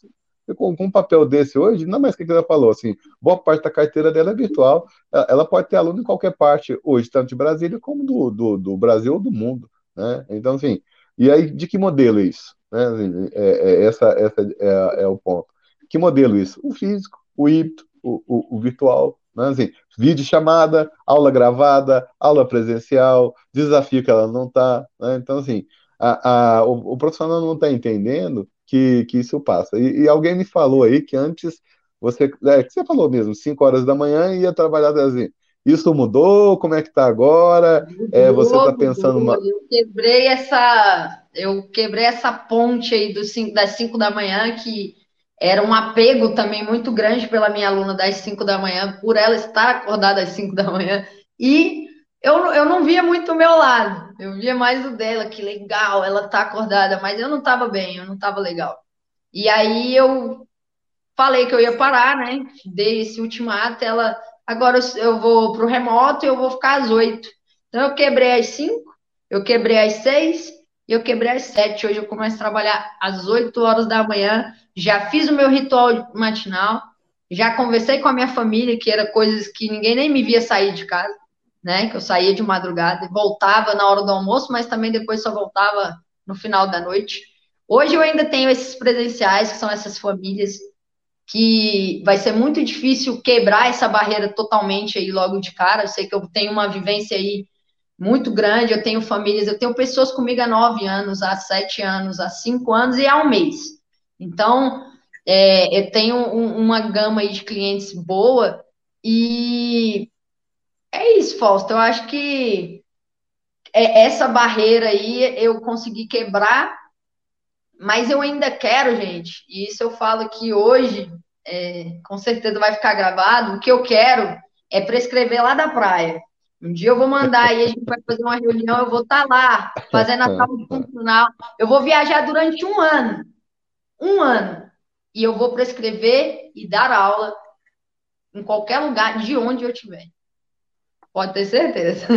Com, com um papel desse hoje, não mais que ela falou, assim, boa parte da carteira dela é virtual. Ela pode ter aluno em qualquer parte hoje, tanto de Brasília como do, do, do Brasil ou do mundo. Né? Então, assim, e aí de que modelo é isso? Né? Assim, é, é, essa essa é, é o ponto. Que modelo isso? O físico, o híbrido, o, o, o virtual, né? Assim, vídeo chamada, aula gravada, aula presencial, desafio que ela não está. Né? Então, assim, a, a, o, o profissional não está entendendo que, que isso passa. E, e, alguém me falou aí que antes você, é, você falou mesmo, 5 horas da manhã e ia trabalhar assim. Isso mudou? Como é que está agora? Mudou, é, você está pensando uma... Eu quebrei essa, eu quebrei essa ponte aí do cinco, das 5 da manhã que era um apego também muito grande pela minha aluna das 5 da manhã, por ela estar acordada às 5 da manhã. E eu, eu não via muito o meu lado, eu via mais o dela, que legal, ela tá acordada, mas eu não estava bem, eu não estava legal. E aí eu falei que eu ia parar, né? Dei esse ultimato, ela agora eu vou para o remoto e eu vou ficar às oito. Então eu quebrei às cinco, eu quebrei às seis e eu quebrei às sete. Hoje eu começo a trabalhar às oito horas da manhã. Já fiz o meu ritual matinal, já conversei com a minha família, que era coisas que ninguém nem me via sair de casa, né? Que eu saía de madrugada e voltava na hora do almoço, mas também depois só voltava no final da noite. Hoje eu ainda tenho esses presenciais, que são essas famílias que vai ser muito difícil quebrar essa barreira totalmente aí logo de cara. Eu sei que eu tenho uma vivência aí muito grande, eu tenho famílias, eu tenho pessoas comigo há nove anos, há sete anos, há cinco anos e há um mês. Então, é, eu tenho um, uma gama aí de clientes boa e é isso, Fausto. Eu acho que é, essa barreira aí eu consegui quebrar mas eu ainda quero, gente, e isso eu falo que hoje, é, com certeza vai ficar gravado, o que eu quero é prescrever lá da praia. Um dia eu vou mandar e a gente vai fazer uma reunião, eu vou estar tá lá, fazendo a saúde funcional. Eu vou viajar durante um ano. Um ano. E eu vou prescrever e dar aula em qualquer lugar, de onde eu estiver. Pode ter certeza.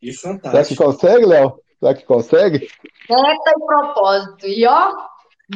Que fantástico. Será que consegue, Léo? Será que consegue? Meta e propósito. E ó,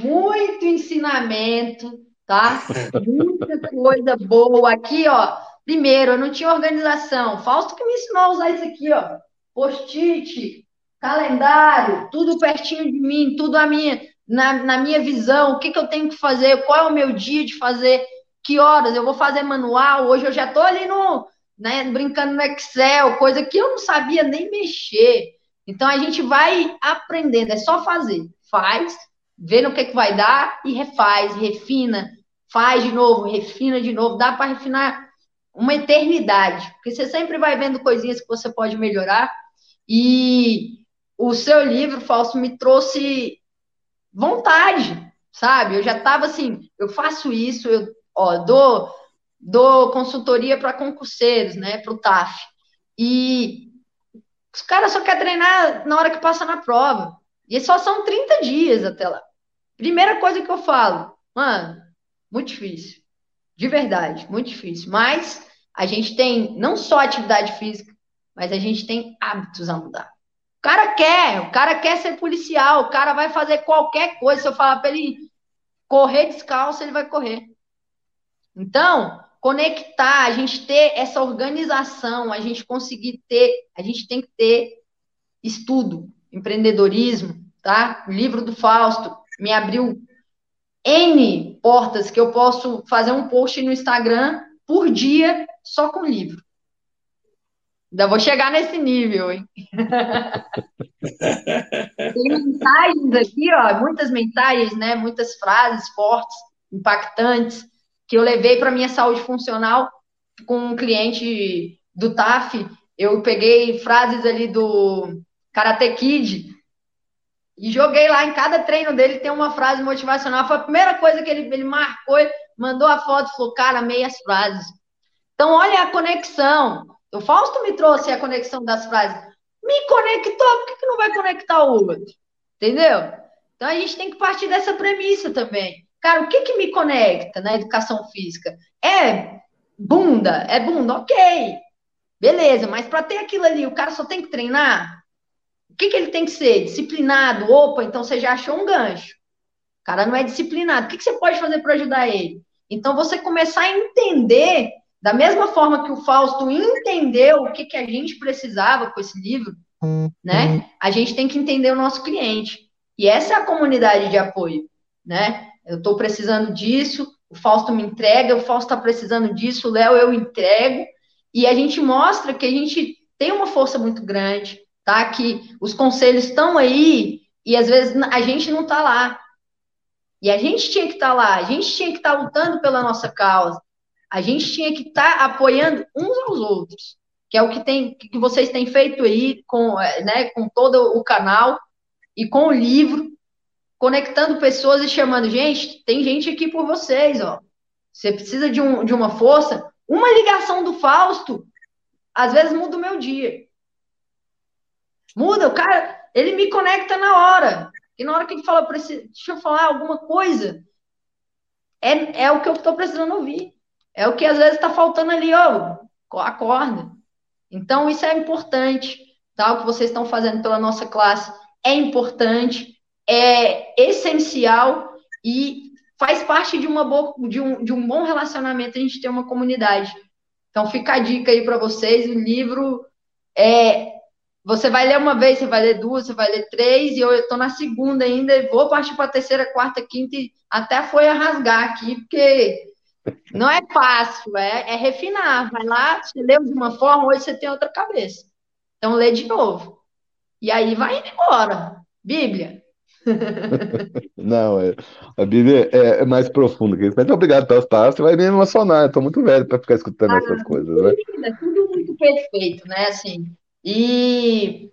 muito ensinamento, tá? Muita coisa boa. Aqui, ó. Primeiro, eu não tinha organização. Fausto que me ensinou a usar isso aqui, ó. Post-it, calendário, tudo pertinho de mim, tudo a minha, na, na minha visão, o que, que eu tenho que fazer, qual é o meu dia de fazer, que horas eu vou fazer manual. Hoje eu já tô ali no, né, brincando no Excel, coisa que eu não sabia nem mexer. Então a gente vai aprendendo, é só fazer. Faz, vê no que, que vai dar e refaz, refina, faz de novo, refina de novo. Dá para refinar uma eternidade, porque você sempre vai vendo coisinhas que você pode melhorar. E o seu livro, Falso, me trouxe vontade, sabe? Eu já estava assim, eu faço isso, eu ó, dou, dou consultoria para concurseiros, né, para o TAF. E os caras só querem treinar na hora que passa na prova. E só são 30 dias até lá. Primeira coisa que eu falo, mano, muito difícil. De verdade, muito difícil. Mas a gente tem não só atividade física, mas a gente tem hábitos a mudar. O cara quer, o cara quer ser policial, o cara vai fazer qualquer coisa. Se eu falar para ele correr descalço, ele vai correr. Então, conectar, a gente ter essa organização, a gente conseguir ter, a gente tem que ter estudo, empreendedorismo, tá? O livro do Fausto me abriu N portas que eu posso fazer um post no Instagram por dia só com livro. Ainda vou chegar nesse nível, hein? Tem mensagens aqui, ó, muitas mensagens, né? Muitas frases fortes, impactantes que eu levei para minha saúde funcional com um cliente do TAF. Eu peguei frases ali do Karate Kid e joguei lá em cada treino dele tem uma frase motivacional. Foi a primeira coisa que ele, ele marcou, mandou a foto, falou, cara, meias frases. Então, olha a conexão. O Fausto me trouxe a conexão das frases. Me conectou, por que, que não vai conectar o outro? Entendeu? Então, a gente tem que partir dessa premissa também. Cara, o que, que me conecta na educação física? É bunda? É bunda? Ok. Beleza, mas para ter aquilo ali, o cara só tem que treinar? O que, que ele tem que ser? Disciplinado? Opa, então você já achou um gancho. O cara não é disciplinado. O que, que você pode fazer para ajudar ele? Então, você começar a entender, da mesma forma que o Fausto entendeu o que, que a gente precisava com esse livro, né? A gente tem que entender o nosso cliente. E essa é a comunidade de apoio, né? Eu estou precisando disso, o Fausto me entrega, o Fausto está precisando disso, o Léo eu entrego, e a gente mostra que a gente tem uma força muito grande, tá? Que os conselhos estão aí e às vezes a gente não está lá. E a gente tinha que estar tá lá, a gente tinha que estar tá lutando pela nossa causa, a gente tinha que estar tá apoiando uns aos outros, que é o que, tem, que vocês têm feito aí com, é, né, com todo o canal e com o livro, conectando pessoas e chamando, gente, tem gente aqui por vocês, ó. Você precisa de, um, de uma força. Uma ligação do Fausto, às vezes muda o meu dia. Muda, o cara, ele me conecta na hora. E na hora que ele fala, deixa eu falar alguma coisa, é, é o que eu estou precisando ouvir. É o que às vezes está faltando ali, ó, acorda. Então, isso é importante, tá? O que vocês estão fazendo pela nossa classe é importante, é essencial e faz parte de, uma boa, de, um, de um bom relacionamento a gente ter uma comunidade. Então, fica a dica aí para vocês. O livro é. Você vai ler uma vez, você vai ler duas, você vai ler três, e eu estou na segunda ainda, e vou partir para a terceira, quarta, quinta, e até foi a rasgar aqui, porque não é fácil, é, é refinar. Vai lá, você leu de uma forma, hoje você tem outra cabeça. Então, lê de novo. E aí vai embora. Bíblia. Não, é, a Bíblia é, é, mais profunda que isso. Mas obrigado pelas palavras, você vai me emocionar. Eu tô muito velho para ficar escutando ah, essas coisas, né? É tudo muito perfeito, né? Assim, e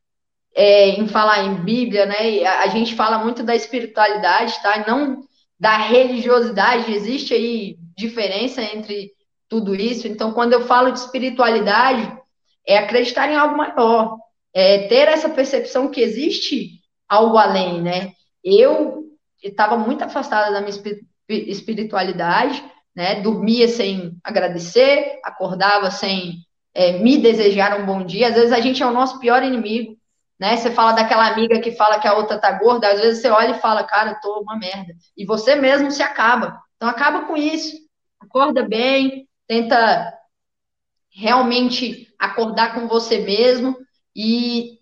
é, em falar em Bíblia, né? A, a, gente fala muito da espiritualidade, tá? Não da religiosidade. Existe aí diferença entre tudo isso. Então, quando eu falo de espiritualidade, é acreditar em algo maior, é ter essa percepção que existe algo além, né? Eu estava muito afastada da minha espiritualidade, né? Dormia sem agradecer, acordava sem é, me desejar um bom dia. Às vezes a gente é o nosso pior inimigo, né? Você fala daquela amiga que fala que a outra tá gorda, às vezes você olha e fala, cara, eu tô uma merda. E você mesmo se acaba. Então acaba com isso. Acorda bem, tenta realmente acordar com você mesmo e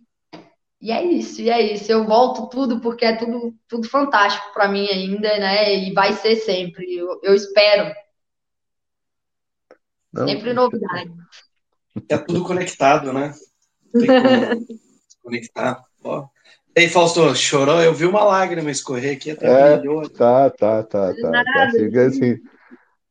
e é isso, e é isso. Eu volto tudo porque é tudo, tudo fantástico para mim ainda, né? E vai ser sempre. Eu, eu espero. Não, sempre novidade. É tudo conectado, né? Tem como conectar. Ó. E aí, Fausto, chorou? Eu vi uma lágrima escorrer aqui até é, Tá, tá, tá, tá. tá. Assim,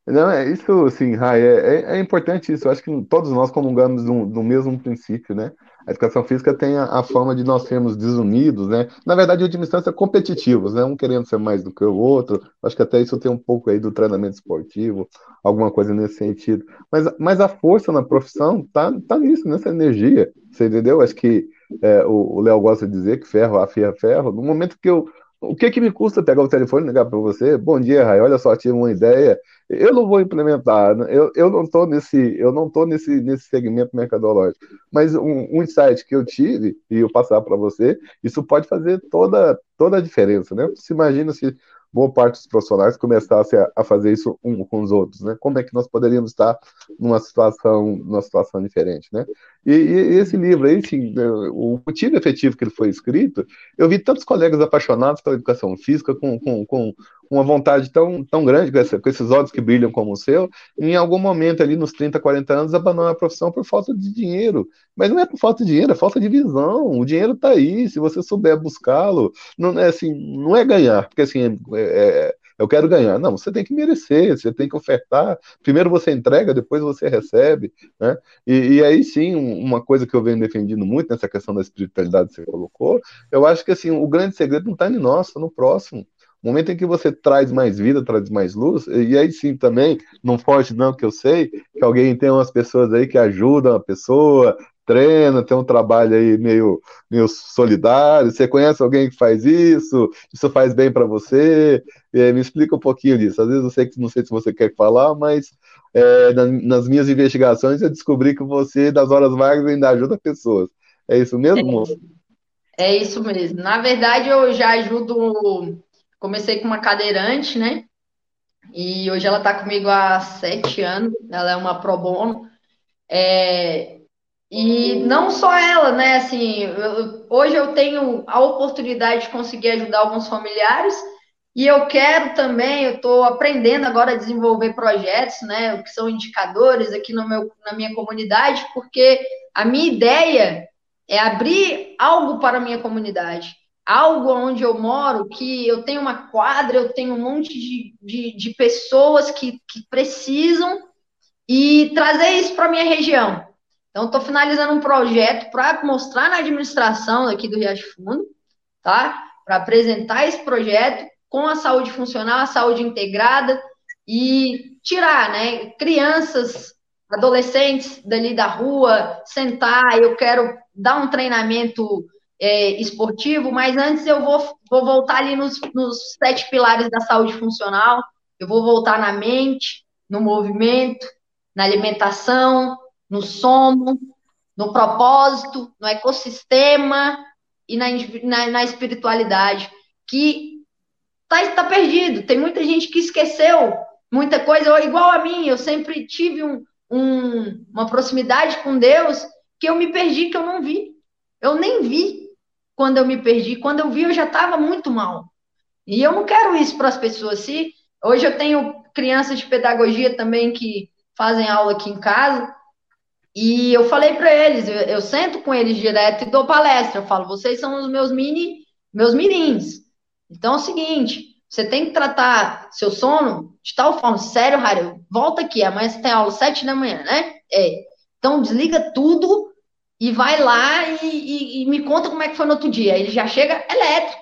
não, é isso, sim, Rai, é, é, é, importante isso. Eu acho que todos nós comungamos do, do mesmo princípio, né? A educação física tem a, a, forma de nós sermos desunidos, né? Na verdade, de instância competitivos, né? Um querendo ser mais do que o outro. Acho que até isso tem um pouco aí do treinamento esportivo, alguma coisa nesse sentido. Mas, mas a força na profissão tá, tá nisso, nessa energia. Você entendeu? Acho que é, o Léo gosta de dizer que ferro afia ferro. No momento que eu o que que me custa pegar o telefone e ligar para você? Bom dia, Rai. Olha só, tive uma ideia. Eu não vou implementar. Né? Eu, eu não estou nesse, eu não nesse, nesse segmento mercadológico. Mas um, um insight que eu tive e eu passar para você, isso pode fazer toda toda a diferença, né? Você imagina se boa parte dos profissionais começasse a, a, fazer isso um com os outros, né? Como é que nós poderíamos estar numa situação, numa situação diferente, né? E, e esse livro aí, sim, né, o motivo efetivo que ele foi escrito, eu vi tantos colegas apaixonados pela educação física, com, com, com uma vontade tão, tão grande, com, essa, com, esses olhos que brilham como o seu, em algum momento ali nos 30, 40 anos, abandonar a profissão por falta de dinheiro. Mas não é por falta de dinheiro, é falta de visão. O dinheiro está aí, se você souber buscá-lo, não é assim, não é ganhar, porque assim, é, é, eu quero ganhar. Não, você tem que merecer, você tem que ofertar. Primeiro você entrega, depois você recebe. Né? E, e aí sim, uma coisa que eu venho defendendo muito nessa questão da espiritualidade que você colocou, eu acho que assim, o grande segredo não está em nós, está no próximo. Momento em que você traz mais vida, traz mais luz, e aí sim também, não foge não, que eu sei, que alguém tem umas pessoas aí que ajudam a pessoa, treina, tem um trabalho aí meio, meio solidário. Você conhece alguém que faz isso? Isso faz bem para você? Me explica um pouquinho disso. Às vezes eu sei que não sei se você quer falar, mas é, na, nas minhas investigações eu descobri que você, das horas vagas, ainda ajuda pessoas. É isso mesmo, moço? É, é isso mesmo. Na verdade, eu já ajudo. Comecei com uma cadeirante, né? E hoje ela está comigo há sete anos. Ela é uma pro bono. É, e não só ela, né? Assim, eu, hoje eu tenho a oportunidade de conseguir ajudar alguns familiares e eu quero também, eu estou aprendendo agora a desenvolver projetos, né? O que são indicadores aqui no meu, na minha comunidade, porque a minha ideia é abrir algo para a minha comunidade. Algo onde eu moro que eu tenho uma quadra, eu tenho um monte de, de, de pessoas que, que precisam e trazer isso para minha região. Então, estou finalizando um projeto para mostrar na administração aqui do Riacho Fundo, tá? Para apresentar esse projeto com a saúde funcional, a saúde integrada e tirar, né, crianças, adolescentes dali da rua, sentar, eu quero dar um treinamento é, esportivo, mas antes eu vou, vou voltar ali nos, nos sete pilares da saúde funcional, eu vou voltar na mente, no movimento, na alimentação, no sono, no propósito, no ecossistema e na, na, na espiritualidade, que está tá perdido. Tem muita gente que esqueceu muita coisa, igual a mim, eu sempre tive um, um, uma proximidade com Deus que eu me perdi, que eu não vi. Eu nem vi quando eu me perdi. Quando eu vi, eu já estava muito mal. E eu não quero isso para as pessoas. Se hoje eu tenho crianças de pedagogia também que fazem aula aqui em casa, e eu falei para eles, eu, eu, sento com eles direto e dou palestra. Eu falo, vocês são os meus mini, meus mirins. Então é o seguinte, você tem que tratar seu sono de tal forma, sério, Harry, volta aqui, amanhã você tem aula sete da manhã, né? É. Então desliga tudo e vai lá e, e, e, me conta como é que foi no outro dia. Ele já chega elétrico.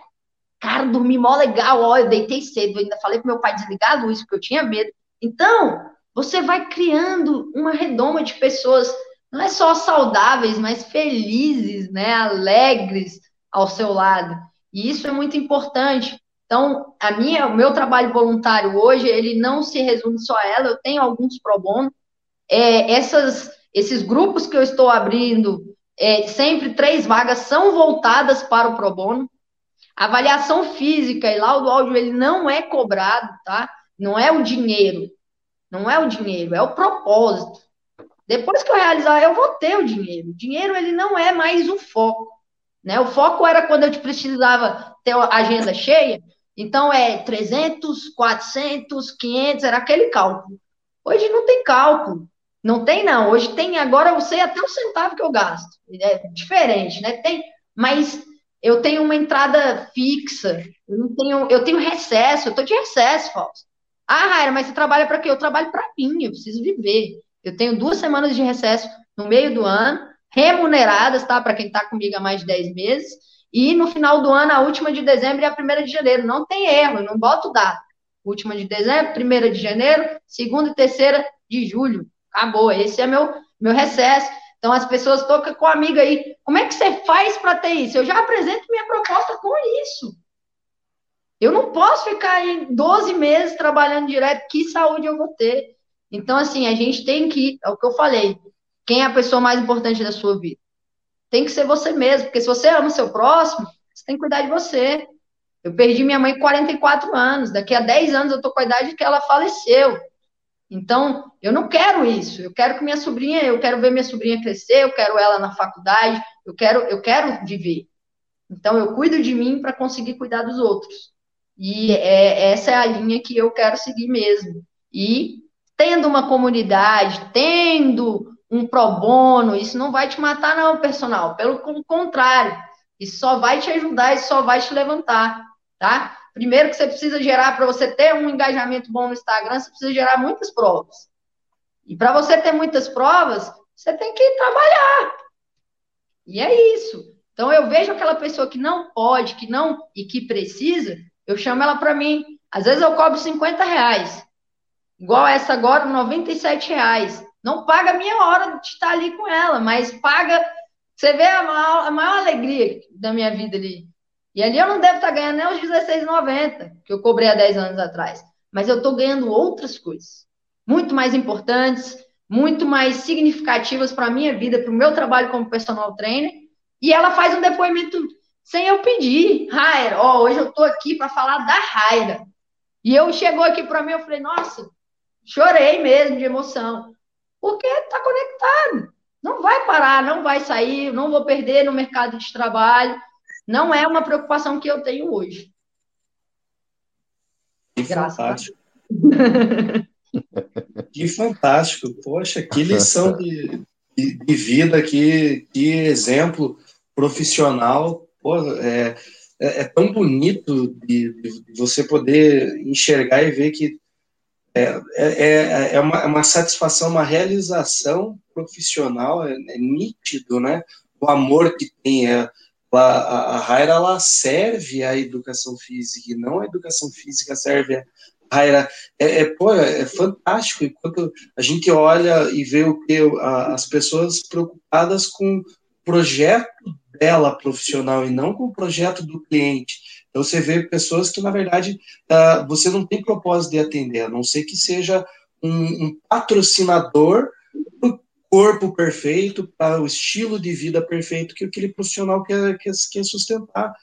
Cara, dormi mó legal, ó, eu deitei cedo, eu ainda falei pro meu pai desligar a luz, porque eu tinha medo. Então, você vai criando uma redoma de pessoas, não é só saudáveis, mas felizes, né, alegres ao seu lado. E isso é muito importante. Então, a minha, o meu trabalho voluntário hoje, ele não se resume só a ela, eu tenho alguns pro bono. É, essas esses grupos que eu estou abrindo, é, sempre três vagas são voltadas para o pro bono. Avaliação física e laudo áudio, ele não é cobrado, tá? Não é o dinheiro. Não é o dinheiro, é o propósito. Depois que eu realizar, eu vou ter o dinheiro. O dinheiro, ele não é mais o foco. Né? O foco era quando eu precisava ter a agenda cheia. Então, é 300, 400, 500, era aquele cálculo. Hoje não tem cálculo. Não tem, não. Hoje tem, agora eu sei até o centavo que eu gasto. É diferente, né? Tem, mas eu tenho uma entrada fixa, eu não tenho, eu tenho recesso, eu tô de recesso, Fausto. Ah, Raira, mas você trabalha para quê? Eu trabalho para mim, eu preciso viver. Eu tenho duas semanas de recesso no meio do ano, remuneradas, tá? Para quem está comigo há mais de 10 meses. E no final do ano, a última de dezembro e a primeira de janeiro. Não tem erro, eu não boto data. Última de dezembro, primeira de janeiro, segunda e terceira de julho. Acabou, esse é meu, meu recesso. Então as pessoas tocam com a amiga aí. Como é que você faz para ter isso? Eu já apresento minha proposta com isso. Eu não posso ficar em 12 meses trabalhando direto. Que saúde eu vou ter? Então, assim, a gente tem que, é o que eu falei, quem é a pessoa mais importante da sua vida? Tem que ser você mesmo, porque se você ama o seu próximo, você tem que cuidar de você. Eu perdi minha mãe com 44 anos, daqui a 10 anos eu tô com a idade que ela faleceu. Então, eu não quero isso. Eu quero que minha sobrinha, eu quero ver minha sobrinha crescer, eu quero ela na faculdade, eu quero, eu quero viver. Então, eu cuido de mim para conseguir cuidar dos outros. E é, essa é a linha que eu quero seguir mesmo. E tendo uma comunidade, tendo um pro bono, isso não vai te matar, não, personal. Pelo contrário, isso só vai te ajudar, isso só vai te levantar, tá? Primeiro que você precisa gerar, para você ter um engajamento bom no Instagram, você precisa gerar muitas provas. E para você ter muitas provas, você tem que trabalhar. E é isso. Então eu vejo aquela pessoa que não pode, que não e que precisa, eu chamo ela para mim. Às vezes eu cobro 50 reais. Igual essa agora, 97 reais. Não paga a minha hora de estar ali com ela, mas paga. Você vê a maior, a maior alegria da minha vida ali. E ali eu não devo estar ganhando nem os 16,90 que eu cobrei há 10 anos atrás. Mas eu estou ganhando outras coisas, muito mais importantes, muito mais significativas para a minha vida, para o meu trabalho como personal trainer. E ela faz um depoimento sem eu pedir. Raira, ó, hoje eu estou aqui para falar da Raira. E eu chegou aqui para mim, eu falei, nossa, chorei mesmo de emoção. Porque está conectado. Não vai parar, não vai sair, não vou perder no mercado de trabalho não é uma preocupação que eu tenho hoje. Que fantástico. que fantástico. Poxa, que lição de, de, de vida, que, que exemplo profissional. Pô, é, é, é tão bonito de, de, você poder enxergar e ver que é, é, é, é uma, é uma, satisfação, uma realização profissional, é, é, nítido, né? O amor que tem. É, a, a Raira, ela serve à educação física, e não a educação física serve a Raira. É, é, pô, é fantástico, enquanto a gente olha e vê o que as pessoas preocupadas com o projeto dela profissional e não com o projeto do cliente. Então você vê pessoas que, na verdade, uh, você não tem propósito de atender, a não ser que seja um, um patrocinador corpo perfeito, para o estilo de vida perfeito que aquele profissional quer, quer, quer sustentar.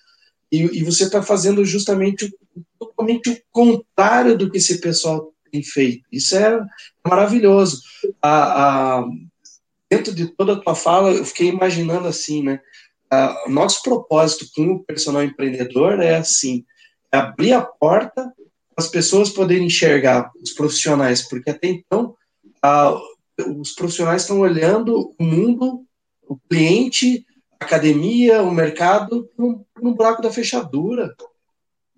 E, e você está fazendo justamente totalmente o contrário do que esse pessoal tem feito. Isso é maravilhoso. A, a, dentro de toda a tua fala, eu fiquei imaginando assim, né? o nosso propósito com o personal empreendedor é assim, é abrir a porta para as pessoas poderem enxergar os profissionais, porque até então os profissionais estão olhando o mundo, o cliente, a academia, o mercado, no, buraco da fechadura.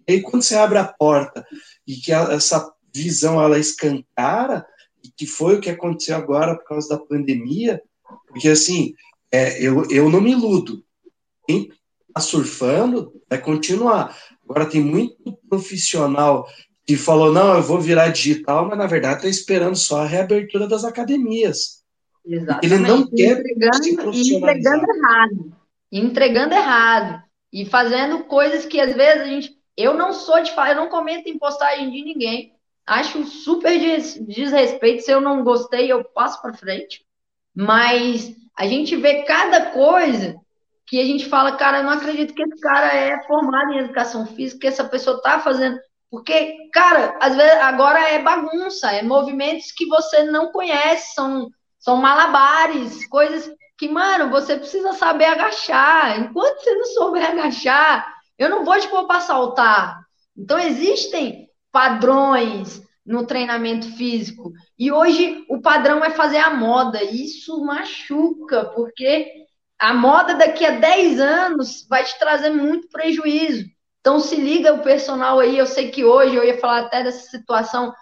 E aí, quando você abre a porta e que a, essa visão ela escancara, e que foi o que aconteceu agora por causa da pandemia, porque assim, é, eu, eu não me iludo quem está surfando vai continuar. Agora, tem muito profissional que falou: não, eu vou virar digital, mas na verdade está esperando só a reabertura das academias. Exatamente. Ele não quer entregando, se entregando errado. Entregando errado. E fazendo coisas que às vezes a gente. Eu não sou de falar, eu não comento em postagem de ninguém. Acho super des, desrespeito. Se eu não gostei, eu passo para frente. Mas a gente vê cada coisa que a gente fala, cara, eu não acredito que esse cara é formado em educação física, que essa pessoa está fazendo. Porque, cara, às vezes agora é bagunça, é movimentos que você não conhece, são, são malabares, coisas que, mano, você precisa saber agachar. Enquanto você não souber agachar, eu não vou te pôr para saltar. Então, existem padrões no treinamento físico. E hoje o padrão é fazer a moda. Isso machuca, porque a moda daqui a 10 anos vai te trazer muito prejuízo. Então se liga o personal aí, eu sei que hoje eu ia falar até dessa situação,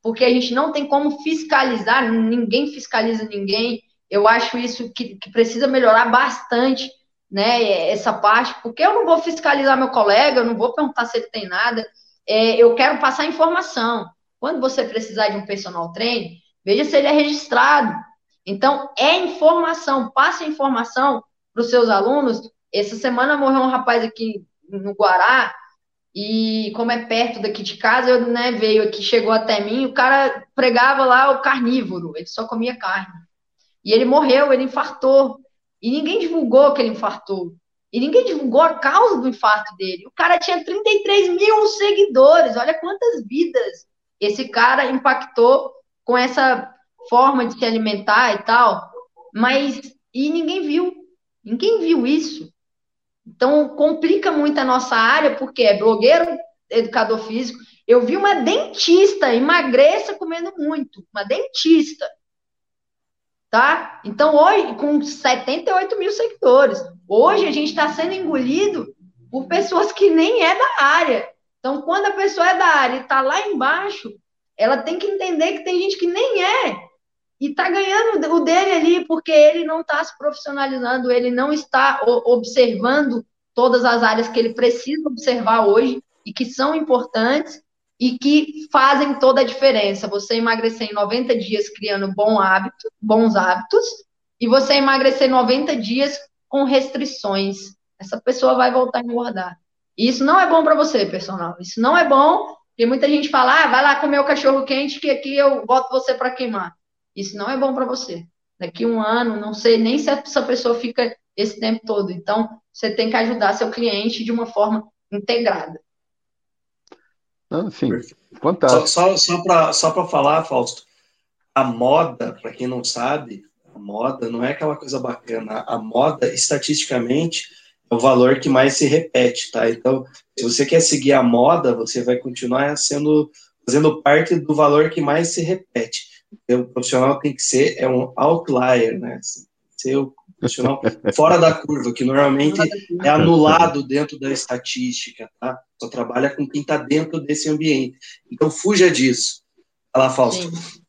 porque a gente não tem como fiscalizar, ninguém fiscaliza ninguém. Eu acho isso que, que precisa melhorar bastante, né, essa parte, porque eu não vou fiscalizar meu colega, eu não vou perguntar se ele tem nada, é, eu quero passar informação. Quando você precisar de um personal trainer, veja se ele é registrado, então, é informação, passa informação para os seus alunos. Essa semana morreu um rapaz aqui no Guará, e como é perto daqui de casa, eu, né, veio aqui, chegou até mim, o cara pregava lá o carnívoro, ele só comia carne. E ele morreu, ele infartou. E ninguém divulgou que ele infartou. E ninguém divulgou a causa do infarto dele. O cara tinha 33 mil seguidores. Olha quantas vidas esse cara impactou com essa forma de se alimentar e tal, mas e ninguém viu, ninguém viu isso. Então complica muito a nossa área, porque é blogueiro, educador físico. Eu vi uma dentista emagreça comendo muito, uma dentista. Tá? Então, hoje, com 78 mil seguidores, hoje a gente está sendo engolido por pessoas que nem é da área. Então, quando a pessoa é da área e está lá embaixo, ela tem que entender que tem gente que nem é e está ganhando o dele ali porque ele não está se profissionalizando, ele não está observando todas as áreas que ele precisa observar hoje e que são importantes e que fazem toda a diferença. Você emagrecer em 90 dias criando bom hábito, bons hábitos e você emagrecer 90 dias com restrições. Essa pessoa vai voltar a engordar. E isso não é bom para você, personal. Isso não é bom, porque muita gente fala: ah, vai lá comer o cachorro quente que aqui eu boto você para queimar. Isso não é bom para você. Daqui um ano, não sei nem se essa pessoa fica esse tempo todo. Então, você tem que ajudar seu cliente de uma forma integrada. Ah, sim, fantástico. Só, só, só para falar, Fausto, a moda, para quem não sabe, a moda não é aquela coisa bacana. A moda, estatisticamente, é o valor que mais se repete, tá? Então, se você quer seguir a moda, você vai continuar sendo fazendo parte do valor que mais se repete o profissional tem que ser é um outlier, né? Assim, ser o profissional fora da curva, que normalmente é anulado dentro da estatística, tá? Só trabalha com quem está dentro desse ambiente. Então, fuja disso. Fala, Fausto. Sim.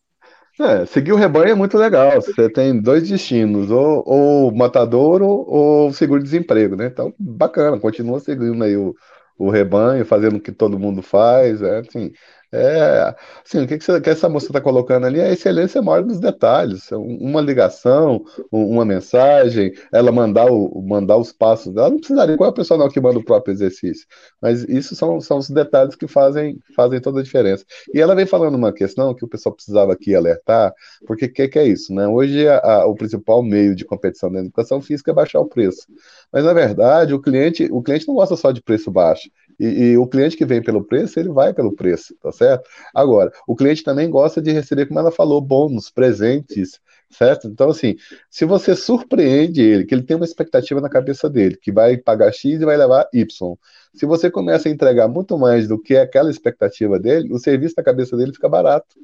É, seguir o rebanho é muito legal. Você tem dois destinos, ou, ou matador ou, ou seguro-desemprego, né? Então, bacana, continua seguindo aí o, o rebanho, fazendo o que todo mundo faz, é assim, é, assim, o que, que, você, que essa moça está colocando ali é a excelência maior dos detalhes. Uma ligação, uma mensagem, ela mandar, o, mandar os passos dela. Não precisaria, qual é o personal que manda o próprio exercício? Mas isso são, são os detalhes que fazem, fazem toda a diferença. E ela vem falando uma questão que o pessoal precisava aqui alertar, porque o que, que, é isso? Né? Hoje a, a, o principal meio de competição da educação física é baixar o preço. Mas, na verdade, o cliente, o cliente não gosta só de preço baixo. E, e, o cliente que vem pelo preço, ele vai pelo preço, tá certo? Agora, o cliente também gosta de receber, como ela falou, bônus, presentes, certo? Então, assim, se você surpreende ele, que ele tem uma expectativa na cabeça dele, que vai pagar X e vai levar Y, se você começa a entregar muito mais do que aquela expectativa dele, o serviço na cabeça dele fica barato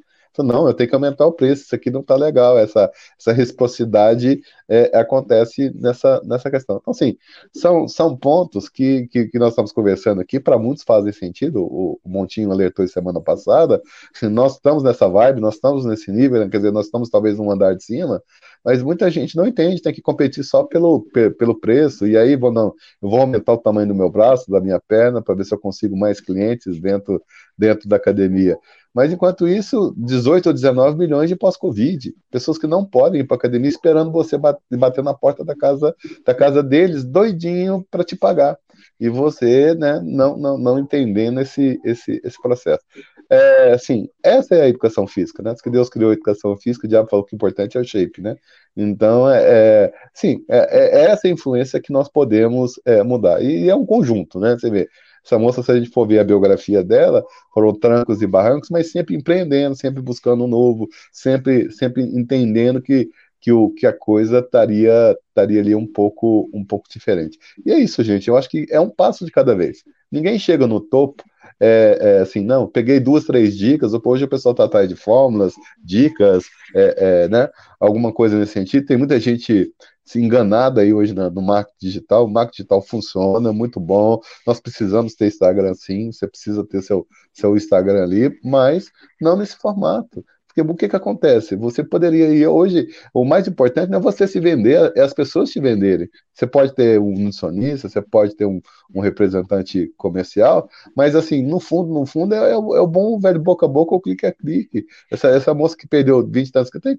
não, eu tenho que aumentar o preço, isso aqui não está legal, essa, essa reciprocidade é, acontece nessa, nessa questão. Então, assim, são, são pontos que, que, que nós estamos conversando aqui, para muitos fazem sentido, o, Montinho alertou semana passada, nós estamos nessa vibe, nós estamos nesse nível, né? quer dizer, nós estamos talvez num andar de cima, mas muita gente não entende, tem que competir só pelo, pelo preço, e aí vou, não, eu vou aumentar o tamanho do meu braço, da minha perna, para ver se eu consigo mais clientes dentro, dentro da academia. Mas enquanto isso, 18 ou 19 milhões de pós-Covid, pessoas que não podem ir para academia esperando você bater na porta da casa, da casa deles, doidinho para te pagar. E você, né, não, não, não entendendo esse, esse, esse processo. É, assim, essa é a educação física, né? que Deus criou a educação física, o diabo falou que o importante é o shape, né? Então, é, é sim, é, é, essa influência que nós podemos é, mudar. E é um conjunto, né? Você vê, essa moça, se a gente for ver a biografia dela, foram trancos e barrancos, mas sempre empreendendo, sempre buscando um novo, sempre, sempre entendendo que, que, o, que a coisa estaria, ali um pouco, um pouco diferente. E é isso, gente. Eu acho que é um passo de cada vez. Ninguém chega no topo é, é, assim, não, peguei duas, três dicas, hoje o pessoal está atrás de fórmulas, dicas, é, é, né, alguma coisa nesse sentido. Tem muita gente se enganada aí hoje no marketing digital. O marketing digital funciona, muito bom. Nós precisamos ter Instagram sim, você precisa ter seu, seu Instagram ali, mas não nesse formato. Porque o que, que acontece? Você poderia ir hoje, o mais importante não é você se vender, é as pessoas te venderem. Você pode ter um nutricionista, você pode ter um, um representante comercial, mas assim, no fundo, no fundo, é, é, o, é o bom velho boca a boca, o clique é clique. Essa, essa moça que perdeu 20 anos, que tem,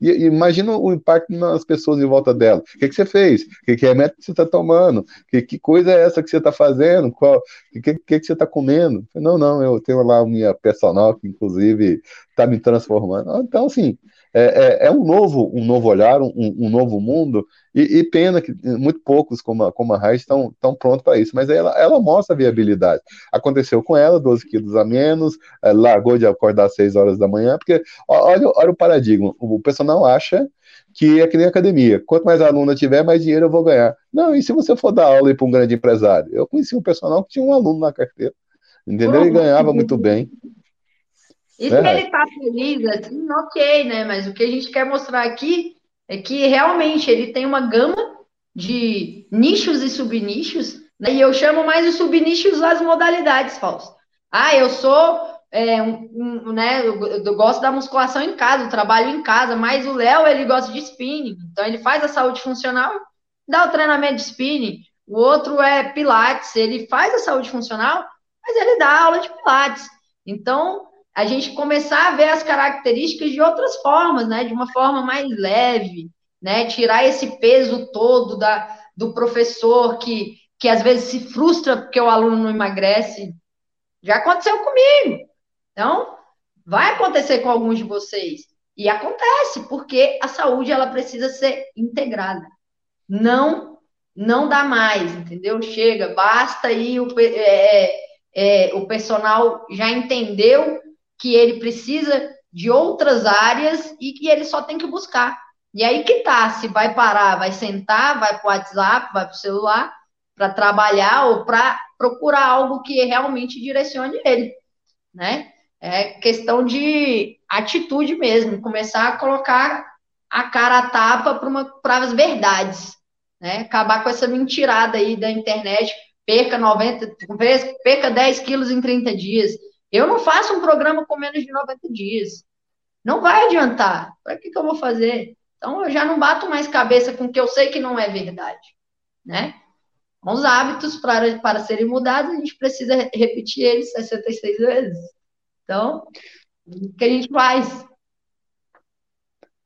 e, e imagina o impacto nas pessoas em volta dela. O que, que você fez? Que, que método que você está tomando? Que, que coisa é essa que você está fazendo? Qual, que, que, que você está comendo? Não, não, eu tenho lá a minha personal, que inclusive está me transformando. Então, assim, é, é, é, um novo um novo olhar, um, um novo mundo, e, e, pena que muito poucos, como a, como a Raiz, estão, estão prontos para isso, mas ela, ela mostra a viabilidade. Aconteceu com ela, 12 quilos a menos, é, largou de acordar às 6 horas da manhã, porque olha, olha o paradigma, o personal acha que é que nem academia. Quanto mais aluna tiver, mais dinheiro eu vou ganhar. Não, e se você for dar aula para um grande empresário? Eu conheci um personal que tinha um aluno na carteira, entendeu? E ganhava muito bem. E se é. ele tá feliz, assim, ok, né? Mas o que a gente quer mostrar aqui é que realmente ele tem uma gama de nichos e subnichos, né? E eu chamo mais os subnichos as modalidades, Fausto. Ah, eu sou, é, um, um, né? Eu, eu, gosto da musculação em casa, eu trabalho em casa, mas o Léo, ele gosta de spinning. Então, ele faz a saúde funcional, dá o treinamento de spinning. O outro é pilates, ele faz a saúde funcional, mas ele dá aula de pilates. Então, a gente começar a ver as características de outras formas, né? De uma forma mais leve, né? Tirar esse peso todo da, do professor que, que às vezes se frustra porque o aluno não emagrece. Já aconteceu comigo. Então, vai acontecer com alguns de vocês. E acontece, porque a saúde ela precisa ser integrada. Não não dá mais, entendeu? Chega, basta aí o, é, é, é o personal já entendeu que ele precisa de outras áreas e que ele só tem que buscar. E aí que tá, se vai parar, vai sentar, vai para o WhatsApp, vai para o celular, para trabalhar ou para procurar algo que realmente direcione ele, né? É questão de atitude mesmo, começar a colocar a cara a tapa para as verdades, né? Acabar com essa mentirada aí da internet, perca 90, perca 10 quilos em 30 dias. Eu não faço um programa com menos de 90 dias. Não vai adiantar. Para que, que eu vou fazer? Então eu já não bato mais cabeça com o que eu sei que não é verdade, né? Os hábitos para, para serem mudados, a gente precisa repetir eles 66 vezes. Então, o que a gente faz?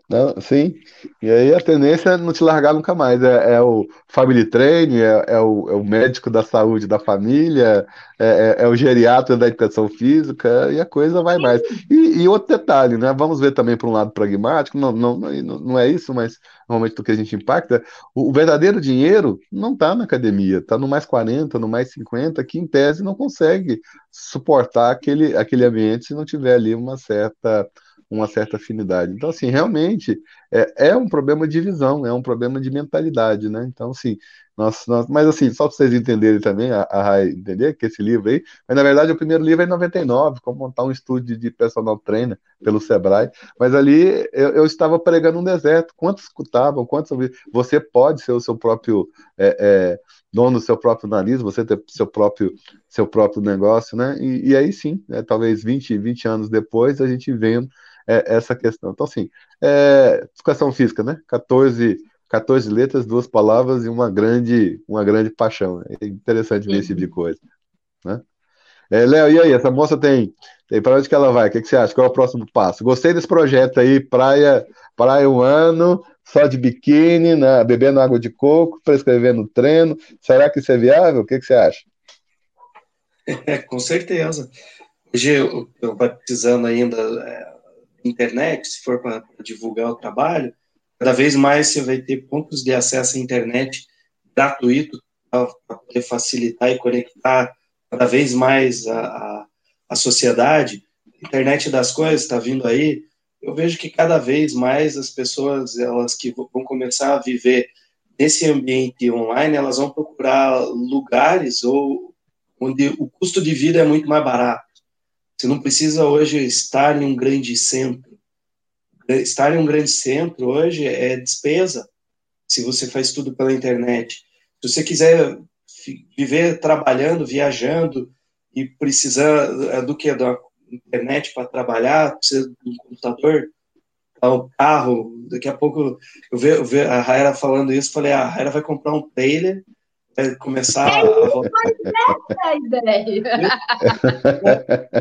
Não, sim. E aí a tendência é não te largar nunca mais. É, é o family training, é, é, o, é, o, médico da saúde da família, é, é, é, o geriatra da educação física, e a coisa vai mais. E, e outro detalhe, né? Vamos ver também para um lado pragmático, não, não, não, não é isso, mas normalmente do que a gente impacta, o, o verdadeiro dinheiro não está na academia, está no mais 40, no mais 50, que em tese não consegue suportar aquele, aquele ambiente se não tiver ali uma certa uma certa afinidade. Então, assim, realmente é, é um problema de visão, é um problema de mentalidade, né? Então, assim, nós, nós, mas assim, só para vocês entenderem também, a, a entender que esse livro aí, mas na verdade o primeiro livro é em 99, como montar um estúdio de personal trainer pelo Sebrae, mas ali eu, eu estava pregando um deserto, quantos escutavam, quantos você pode ser o seu próprio é, é, dono do seu próprio nariz, você ter seu próprio, seu próprio negócio, né? E, e aí sim, né, talvez 20, 20 anos depois, a gente vendo é, essa questão. Então, assim, é, educação física, né? 14, 14 letras, duas palavras e uma grande, uma grande paixão. É interessante ver esse tipo de coisa. Né? É, Léo, e aí, essa moça tem, tem para onde que ela vai? O que, que, você acha? Qual é o próximo passo? Gostei desse projeto aí, praia, praia um ano, só de biquíni, né, bebendo água de coco, prescrevendo treino. Será que isso é viável? O que, que você acha? É, com certeza. Hoje eu, eu precisando ainda é, internet, se for para divulgar o trabalho, cada vez mais você vai ter pontos de acesso à internet gratuito para poder facilitar e conectar cada vez mais a, a, a sociedade. internet das coisas está vindo aí. Eu vejo que cada vez mais as pessoas, elas que vão começar a viver nesse ambiente online, elas vão procurar lugares ou onde o custo de vida é muito mais barato. Você não precisa hoje estar em um grande centro. Estar em um grande centro hoje é despesa, se você faz tudo pela internet. Se você quiser viver trabalhando, viajando e precisar é, do que? Da internet para trabalhar, precisa de um computador, o carro. Daqui a pouco eu vi a Raera falando isso, falei: ah, a Raera vai comprar um trailer vai começar é a. ideia.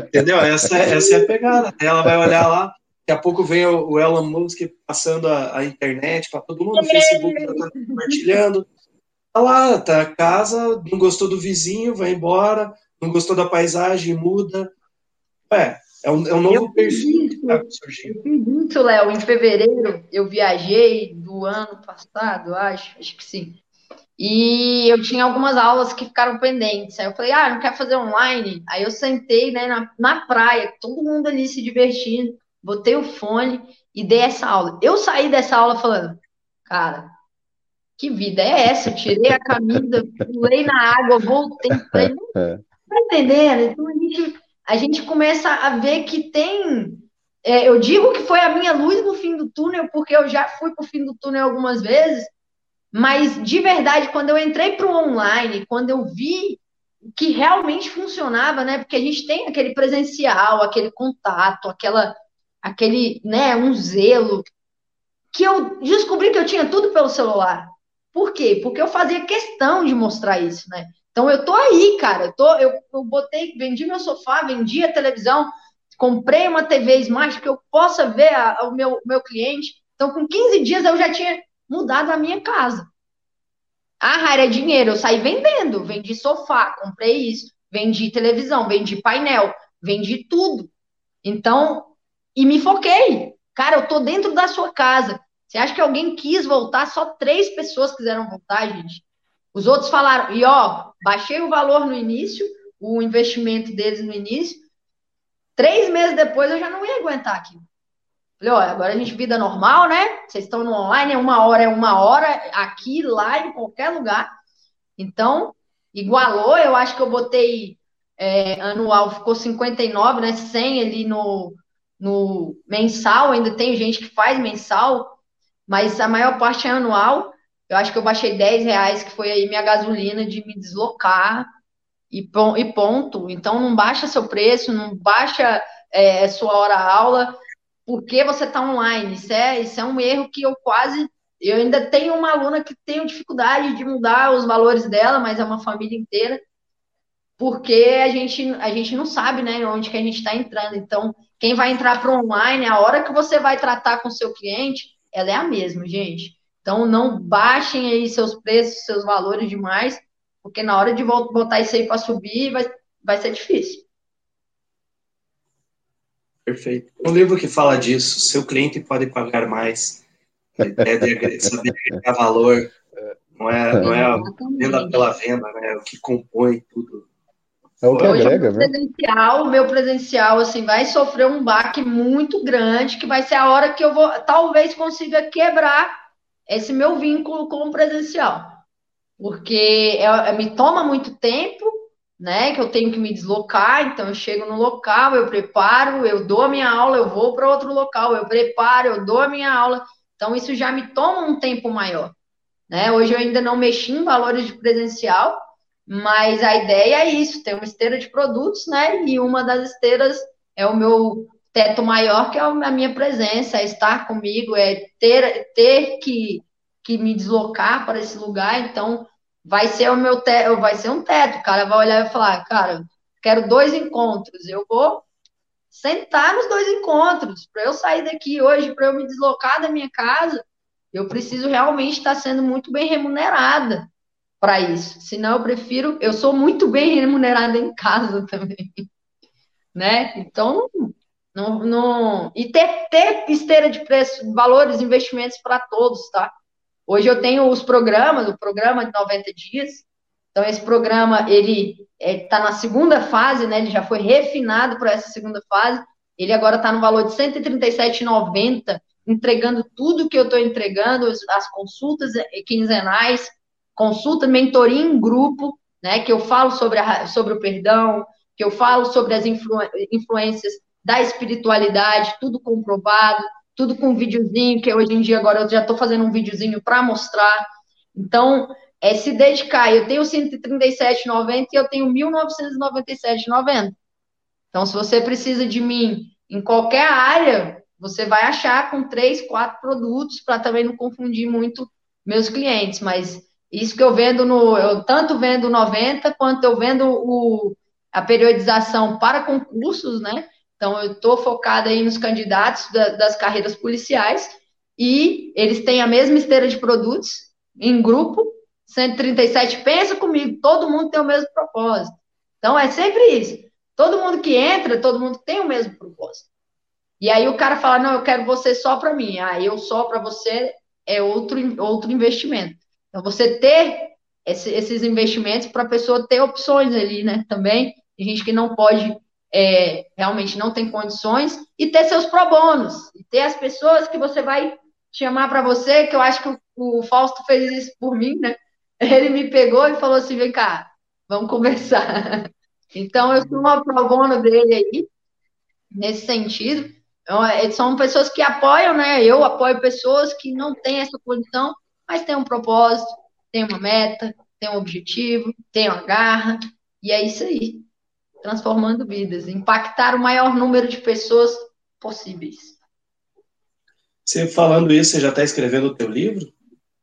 Entendeu? Essa, é, essa é a pegada. Ela vai olhar lá, daqui a pouco vem o, o Elon Musk passando a, a internet para todo mundo, o Facebook já está compartilhando. Tá lá, tá a casa, não gostou do vizinho, vai embora, não gostou da paisagem, muda. É, é um, é um novo perfil que está surgindo. Eu fiz isso, Léo, em fevereiro, eu viajei do ano passado, acho, acho que sim. E eu tinha algumas aulas que ficaram pendentes. Aí eu falei, ah, não quer fazer online? Aí eu sentei né, na, na praia, todo mundo ali se divertindo, botei o fone e dei essa aula. Eu saí dessa aula falando, cara, que vida é essa? Eu tirei a camisa, pulei na água, voltei. Falei, não tá entendendo? Então a gente, a gente começa a ver que tem. É, eu digo que foi a minha luz no fim do túnel, porque eu já fui para o fim do túnel algumas vezes mas, de verdade, quando eu entrei para o online, quando eu vi que realmente funcionava, né? Porque a gente tem aquele presencial, aquele contato, aquela, aquele, né, um zelo, que eu descobri que eu tinha tudo pelo celular. Por quê? Porque eu fazia questão de mostrar isso, né? Então eu tô aí, cara. Eu, tô, eu, eu botei, vendi meu sofá, vendi a televisão, comprei uma TV Smart que eu possa ver a, o meu, meu cliente. Então, com 15 dias eu já tinha mudar da minha casa. Ah, era dinheiro, eu saí vendendo, vendi sofá, comprei isso, vendi televisão, vendi painel, vendi tudo. Então, e me foquei. Cara, eu tô dentro da sua casa. Você acha que alguém quis voltar? Só três pessoas quiseram voltar, gente. Os outros falaram, e ó, baixei o valor no início, o investimento deles no início. Três meses depois eu já não ia aguentar aqui. Falei, olha, agora a gente vida normal, né? Vocês estão no online, é uma hora, é uma hora, aqui, lá, em qualquer lugar. Então, igualou, eu acho que eu botei é, anual, ficou 59, né? 100 ali no, no mensal, ainda tem gente que faz mensal. mas a maior parte é anual. Eu acho que eu baixei 10 reais, que foi aí minha gasolina de me deslocar e, e ponto. Então não baixa seu preço, não baixa é, sua hora aula, porque você está online. Isso é, isso é um erro que eu quase. Eu ainda tenho uma aluna que tem dificuldade de mudar os valores dela, mas é uma família inteira, porque a gente, a gente não sabe né, onde que a gente está entrando. Então, quem vai entrar para online, a hora que você vai tratar com o seu cliente, ela é a mesma, gente. Então, não baixem aí seus preços, seus valores demais, porque na hora de botar isso aí para subir, vai, vai ser difícil. Perfeito. Um livro que fala disso, seu cliente pode pagar mais, a ideia de saber agregar valor, não é, não é a venda pela venda, né? É o que compõe tudo. É o que agrega, né? Presencial, meu presencial, assim, vai sofrer um baque muito grande, que vai ser a hora que eu vou, talvez consiga quebrar esse meu vínculo com o presencial. Porque é, é, me toma muito tempo, né? Que eu tenho que me deslocar, então eu chego no local, eu preparo, eu dou a minha aula, eu vou para outro local, eu preparo, eu dou a minha aula. Então, isso já me toma um tempo maior. Né? Hoje eu ainda não mexi em valores de presencial, mas a ideia é isso, ter uma esteira de produtos, né? E uma das esteiras é o meu teto maior, que é a minha presença, é estar comigo, é ter, ter que, que me deslocar para esse lugar, então vai ser o meu teto, vai ser um teto, o cara vai olhar e falar, cara, quero dois encontros, eu vou sentar nos dois encontros, para eu sair daqui hoje, para eu me deslocar da minha casa, eu preciso realmente estar sendo muito bem remunerada para isso. Senão eu prefiro, eu sou muito bem remunerada em casa também, né? Então, não, não e ter, ter esteira de preço, valores, investimentos para todos, tá? Hoje eu tenho os programas, o programa de 90 dias. Então esse programa ele está é, na segunda fase, né? Ele já foi refinado para essa segunda fase. Ele agora está no valor de 137,90, entregando tudo que eu estou entregando, as consultas quinzenais, consulta, mentoria em grupo, né, que eu falo sobre, a, sobre o perdão, que eu falo sobre as influ, influências da espiritualidade, tudo comprovado, tudo com videozinho, que hoje em dia agora eu já estou fazendo um videozinho para mostrar. Então, é se dedicar. Eu tenho 137,90 e eu tenho 1.997,90. Então, se você precisa de mim em qualquer área, você vai achar com três, quatro produtos para também não confundir muito meus clientes. Mas isso que eu vendo no. Eu tanto vendo 90 quanto eu vendo o, a periodização para concursos, né? Então, eu estou focada aí nos candidatos da, das carreiras policiais e eles têm a mesma esteira de produtos em grupo, 137. Pensa comigo, todo mundo tem o mesmo propósito. Então, é sempre isso. Todo mundo que entra, todo mundo tem o mesmo propósito. E aí o cara fala: não, eu quero você só para mim. Ah, eu só para você é outro, outro investimento. Então, você ter esse, esses investimentos para a pessoa ter opções ali, né? Também. Tem gente que não pode, é, realmente não tem condições, e ter seus pro bônus, e ter as pessoas que você vai chamar para você, que eu acho que o, o Fausto fez isso por mim, né? Ele me pegou e falou assim: vem cá, vamos conversar. Então, eu sou uma pro bono dele aí, nesse sentido. Então, é, são pessoas que apoiam, né? Eu apoio pessoas que não têm essa condição, mas tem um propósito, tem uma meta, tem um objetivo, tem uma garra, e é isso aí. Transformando vidas, impactar o maior número de pessoas possíveis. Você falando isso, você já está escrevendo o teu livro?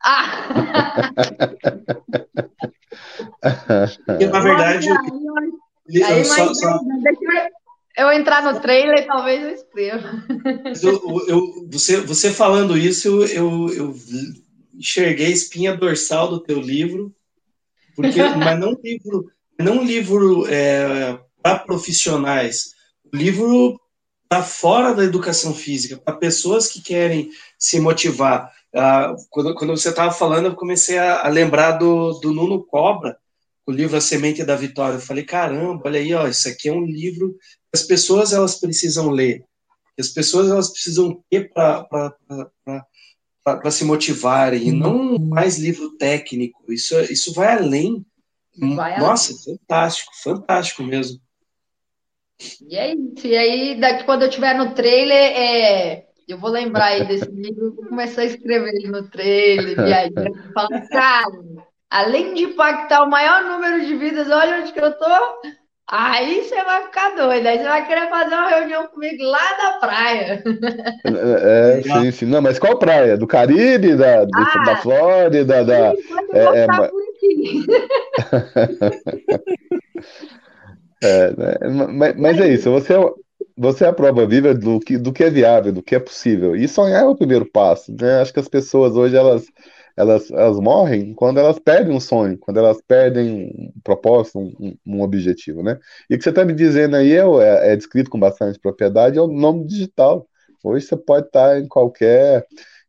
Ah! Porque, na verdade. Aí, aí, eu só, só... Deixa eu entrar no trailer, talvez eu escreva. Eu, eu, você, você falando isso, eu, eu enxerguei a espinha dorsal do teu livro, porque mas não livro, não livro é, para profissionais, o livro para fora da educação física, para pessoas que querem se motivar. Ah, quando, quando você estava falando, eu comecei a, a, lembrar do, do Nuno Cobra, o livro A Semente da Vitória. Eu falei, caramba, olha aí, ó, isso aqui é um livro que as pessoas elas precisam ler, que as pessoas elas precisam ter para para se motivarem, e não mais livro técnico. Isso, isso vai além. Vai Nossa, além. fantástico, fantástico mesmo. E é isso. E aí, daqui, quando eu estiver no trailer, é, eu vou lembrar aí desse livro, vou começar a escrever ele no trailer, viajar, falando, cara, além de impactar o maior número de vidas, olha onde que eu tô. Aí você vai ficar doido, aí você vai querer fazer uma reunião comigo lá na praia. É, é sim, sim. Não, mas qual praia? Do Caribe, da, ah, da Flórida, da. É, é, é, né, mas, mas é isso, você é, você é a prova viva do que, do que é viável, do que é possível. E sonhar é o primeiro passo, né? Acho que as pessoas hoje, elas, elas, elas morrem quando elas perdem um sonho, quando elas perdem um propósito, um, um objetivo, né? E o que você está me dizendo aí é, é, é descrito com bastante propriedade, é o nome digital. Hoje você pode estar em qualquer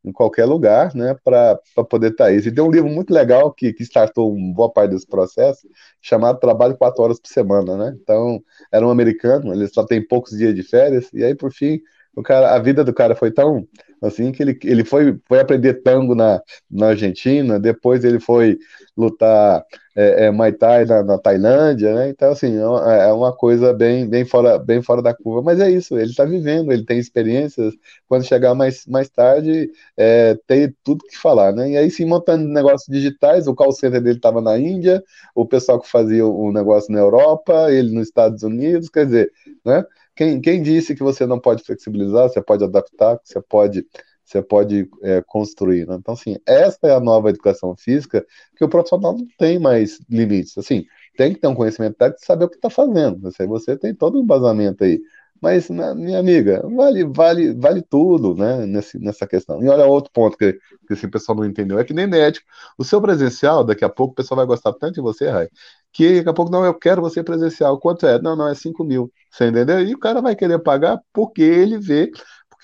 em qualquer lugar, né, para poder estar aí. E tem um livro muito legal que, que startou uma boa parte desse processo, chamado Trabalho Quatro Horas por Semana, né? Então, era um americano, ele só tem poucos dias de férias, e aí, por fim, o cara, a vida do cara foi tão assim que ele, ele foi, foi aprender tango na, na Argentina, depois ele foi lutar é, é, Muay Thai na, na, Tailândia, né? Então, assim, é, é uma coisa bem, bem, fora, bem fora da curva, mas é isso, ele está vivendo, ele tem experiências, quando chegar mais, mais tarde, é, tem tudo que falar, né? E aí, sim, montando negócios digitais, o call center dele estava na Índia, o pessoal que fazia o negócio na Europa, ele nos Estados Unidos, quer dizer, né? Quem, quem disse que você não pode flexibilizar, você pode adaptar, você pode você pode é, construir. Né? Então, assim, essa é a nova educação física que o profissional não tem mais limites. Assim, tem que ter um conhecimento técnico e saber o que está fazendo. Você, você tem todo o um embasamento aí. Mas, né, minha amiga, vale, vale, vale tudo né, nesse, nessa questão. E olha outro ponto que, que esse pessoal não entendeu, é que nem médico. O seu presencial, daqui a pouco, o pessoal vai gostar tanto de você, Rai, que daqui a pouco, não, eu quero você presencial. Quanto é? Não, não, é 5 mil. Você entendeu? E o cara vai querer pagar porque ele vê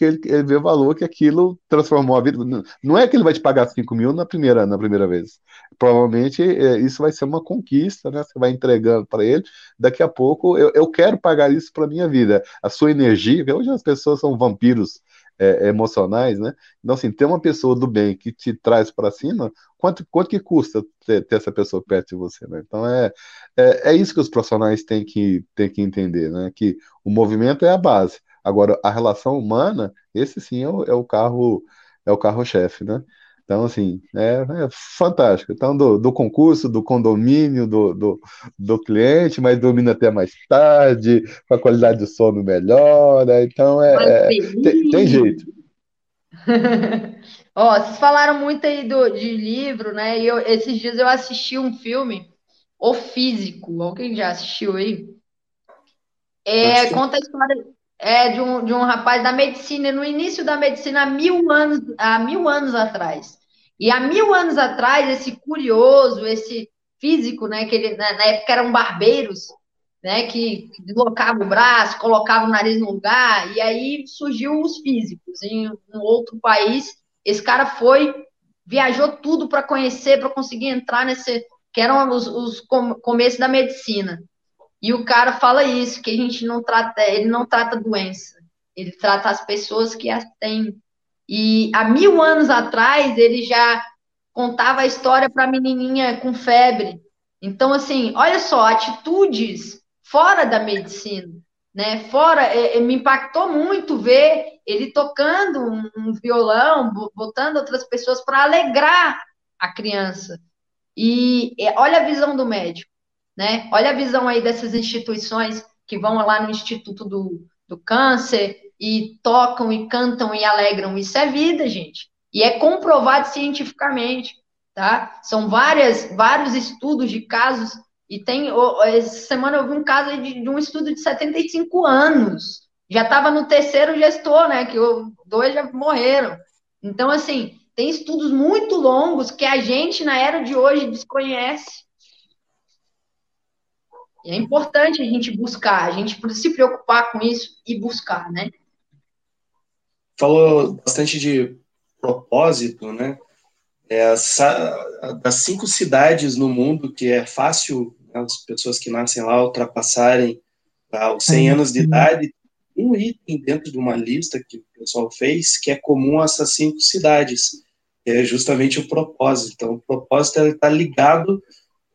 porque ele, ele vê o valor que aquilo transformou a vida. Não é que ele vai te pagar 5 mil na primeira, na primeira vez. Provavelmente é, isso vai ser uma conquista, né? Você vai entregando para ele. Daqui a pouco eu, eu quero pagar isso para minha vida. A sua energia, hoje as pessoas são vampiros é, emocionais, né? Então, assim, ter uma pessoa do bem que te traz para cima, quanto, quanto que custa ter, ter, essa pessoa perto de você, né? Então, é, é, é, isso que os profissionais têm que, têm que entender, né? Que o movimento é a base. Agora, a relação humana, esse sim é o, é o carro é o carro-chefe, né? Então, assim, é, é fantástico. Então, do, do, concurso, do condomínio, do, do, do, cliente, mas dormindo até mais tarde, com a qualidade do sono melhor, né? Então, é, é tem, tem, jeito. Ó, vocês falaram muito aí do, de livro, né? E eu, esses dias eu assisti um filme, O Físico. Alguém já assistiu aí? É, conta a história é, de, um, de um rapaz da medicina, no início da medicina, há mil anos, há mil anos atrás. E há mil anos atrás, esse curioso, esse físico, né, que ele, na, na época eram barbeiros, né, que deslocava o braço, colocava o nariz no lugar, e aí surgiu os físicos. Em um outro país, esse cara foi, viajou tudo para conhecer, para conseguir entrar nesse, que eram os, os começos da medicina. E o cara fala isso, que a gente não trata, ele não trata doença, ele trata as pessoas que as têm. E há mil anos atrás ele já contava a história para a menininha com febre. Então, assim, olha só, atitudes fora da medicina, né? Fora, é, é, me impactou muito ver ele tocando um, um violão, botando outras pessoas para alegrar a criança. E é, olha a visão do médico né? Olha a visão aí dessas instituições que vão lá no Instituto do, do Câncer e tocam e cantam e alegram. Isso é vida, gente. E é comprovado cientificamente, tá? São várias, vários estudos de casos e tem, essa semana eu vi um caso de, de um estudo de 75 anos. Já estava no terceiro gestor, né? Que dois já morreram. Então, assim, tem estudos muito longos que a gente, na era de hoje, desconhece. É importante a gente buscar, a gente se preocupar com isso e buscar, né? Falou bastante de propósito, né? É, das cinco cidades no mundo que é fácil né, as pessoas que nascem lá ultrapassarem os 100 uhum. anos de idade, um item dentro de uma lista que o pessoal fez que é comum a essas cinco cidades, é justamente o propósito. Então, o propósito está ligado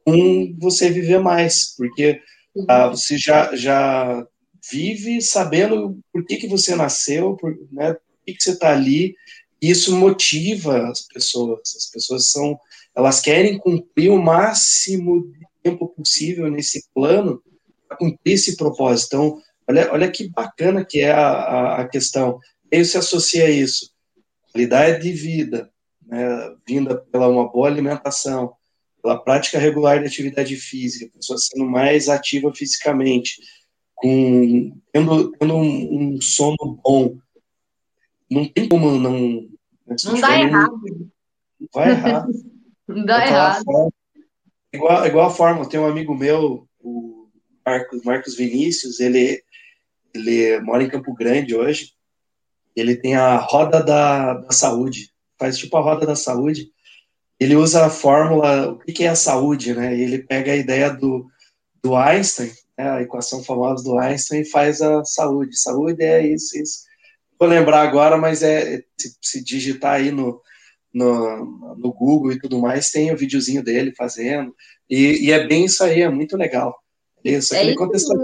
com você viver mais, porque ah, você já, já vive sabendo por que, que você nasceu, por, né, que, que você está ali. E isso motiva as pessoas. As pessoas são, elas querem cumprir o máximo de tempo possível nesse plano para cumprir esse propósito. Então, olha, olha que bacana que é a, a, a questão. E aí se associa a isso qualidade de vida, né, vinda pela uma boa alimentação, pela prática regular de atividade física, a pessoa sendo mais ativa fisicamente, com tendo, tendo um, um sono bom, não tem como não. Né, não dá errado. Não vai errar. não dá errado. Forma, igual, igual a forma, tem um amigo meu, o Marcos, Marcos Vinícius, ele, ele mora em Campo Grande hoje, ele tem a roda da, da saúde, faz tipo a roda da saúde. Ele usa a fórmula, o que é a saúde, né? Ele pega a ideia do, do Einstein, né, a equação famosa do Einstein, e faz a saúde. Saúde é isso, isso. Vou lembrar agora, mas é se, se digitar aí no, no, no, Google e tudo mais, tem o videozinho dele fazendo. E, e é bem isso aí, é muito legal. Isso, é isso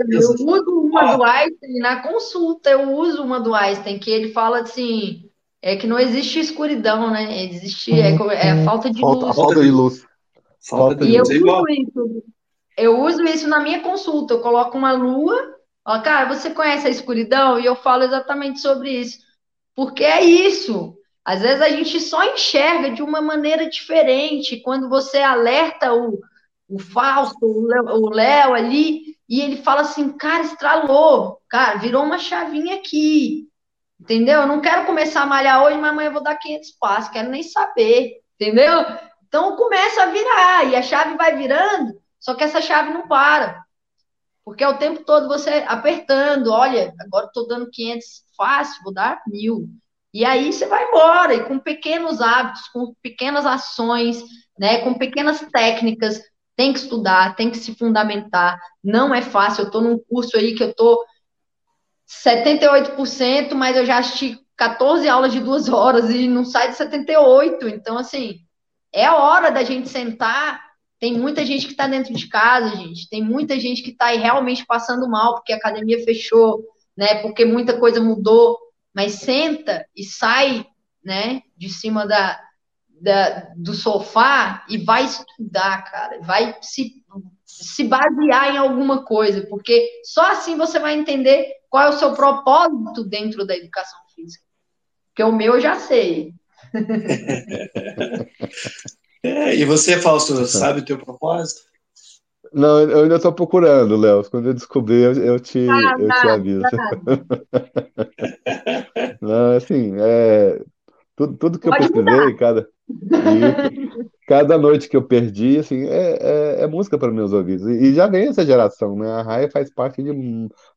eu uso uma do Einstein na consulta, eu uso uma do Einstein, que ele fala assim, é que não existe escuridão, né? Existe é, uhum. é falta de falta, luz. Falta de luz. Falta de luz. E eu uso isso. Eu uso isso na minha consulta. Eu coloco uma lua, ó, cara, você conhece a escuridão? E eu falo exatamente sobre isso. Porque é isso. Às vezes a gente só enxerga de uma maneira diferente. Quando você alerta o, o Fausto, o Léo ali, e ele fala assim, cara, estralou, cara, virou uma chavinha aqui, entendeu? Eu não quero começar a malhar hoje, mas amanhã eu vou dar 500 passos, quero nem saber, entendeu? Então começa a virar, e a chave vai virando, só que essa chave não para, porque é o tempo todo você apertando, olha, agora estou dando 500 fácil, vou dar mil. E aí você vai embora, e com pequenos hábitos, com pequenas ações, né, com pequenas técnicas, tem que estudar, tem que se fundamentar. Não é fácil. Eu estou num curso aí que eu estou 78%, mas eu já assisti 14 aulas de duas horas e não sai de 78%. Então, assim, é hora da gente sentar. Tem muita gente que está dentro de casa, gente. Tem muita gente que está realmente passando mal porque a academia fechou, né? Porque muita coisa mudou. Mas senta e sai, né? De cima da, da, do sofá e vai estudar, cara, vai se, se basear em alguma coisa, porque só assim você vai entender qual é o seu propósito dentro da educação física. Porque o meu eu já sei. é, e você, Fausto, sabe o teu propósito? Não, eu ainda estou procurando, Léo. Quando eu descobrir, eu, eu te, ah, eu te aviso. Não, assim, é, tudo, tudo que Pode eu pesquisei, cada, e cada noite que eu perdi, assim, é, é, é música para meus ouvidos. E, já vem essa geração, né? A Raia faz parte de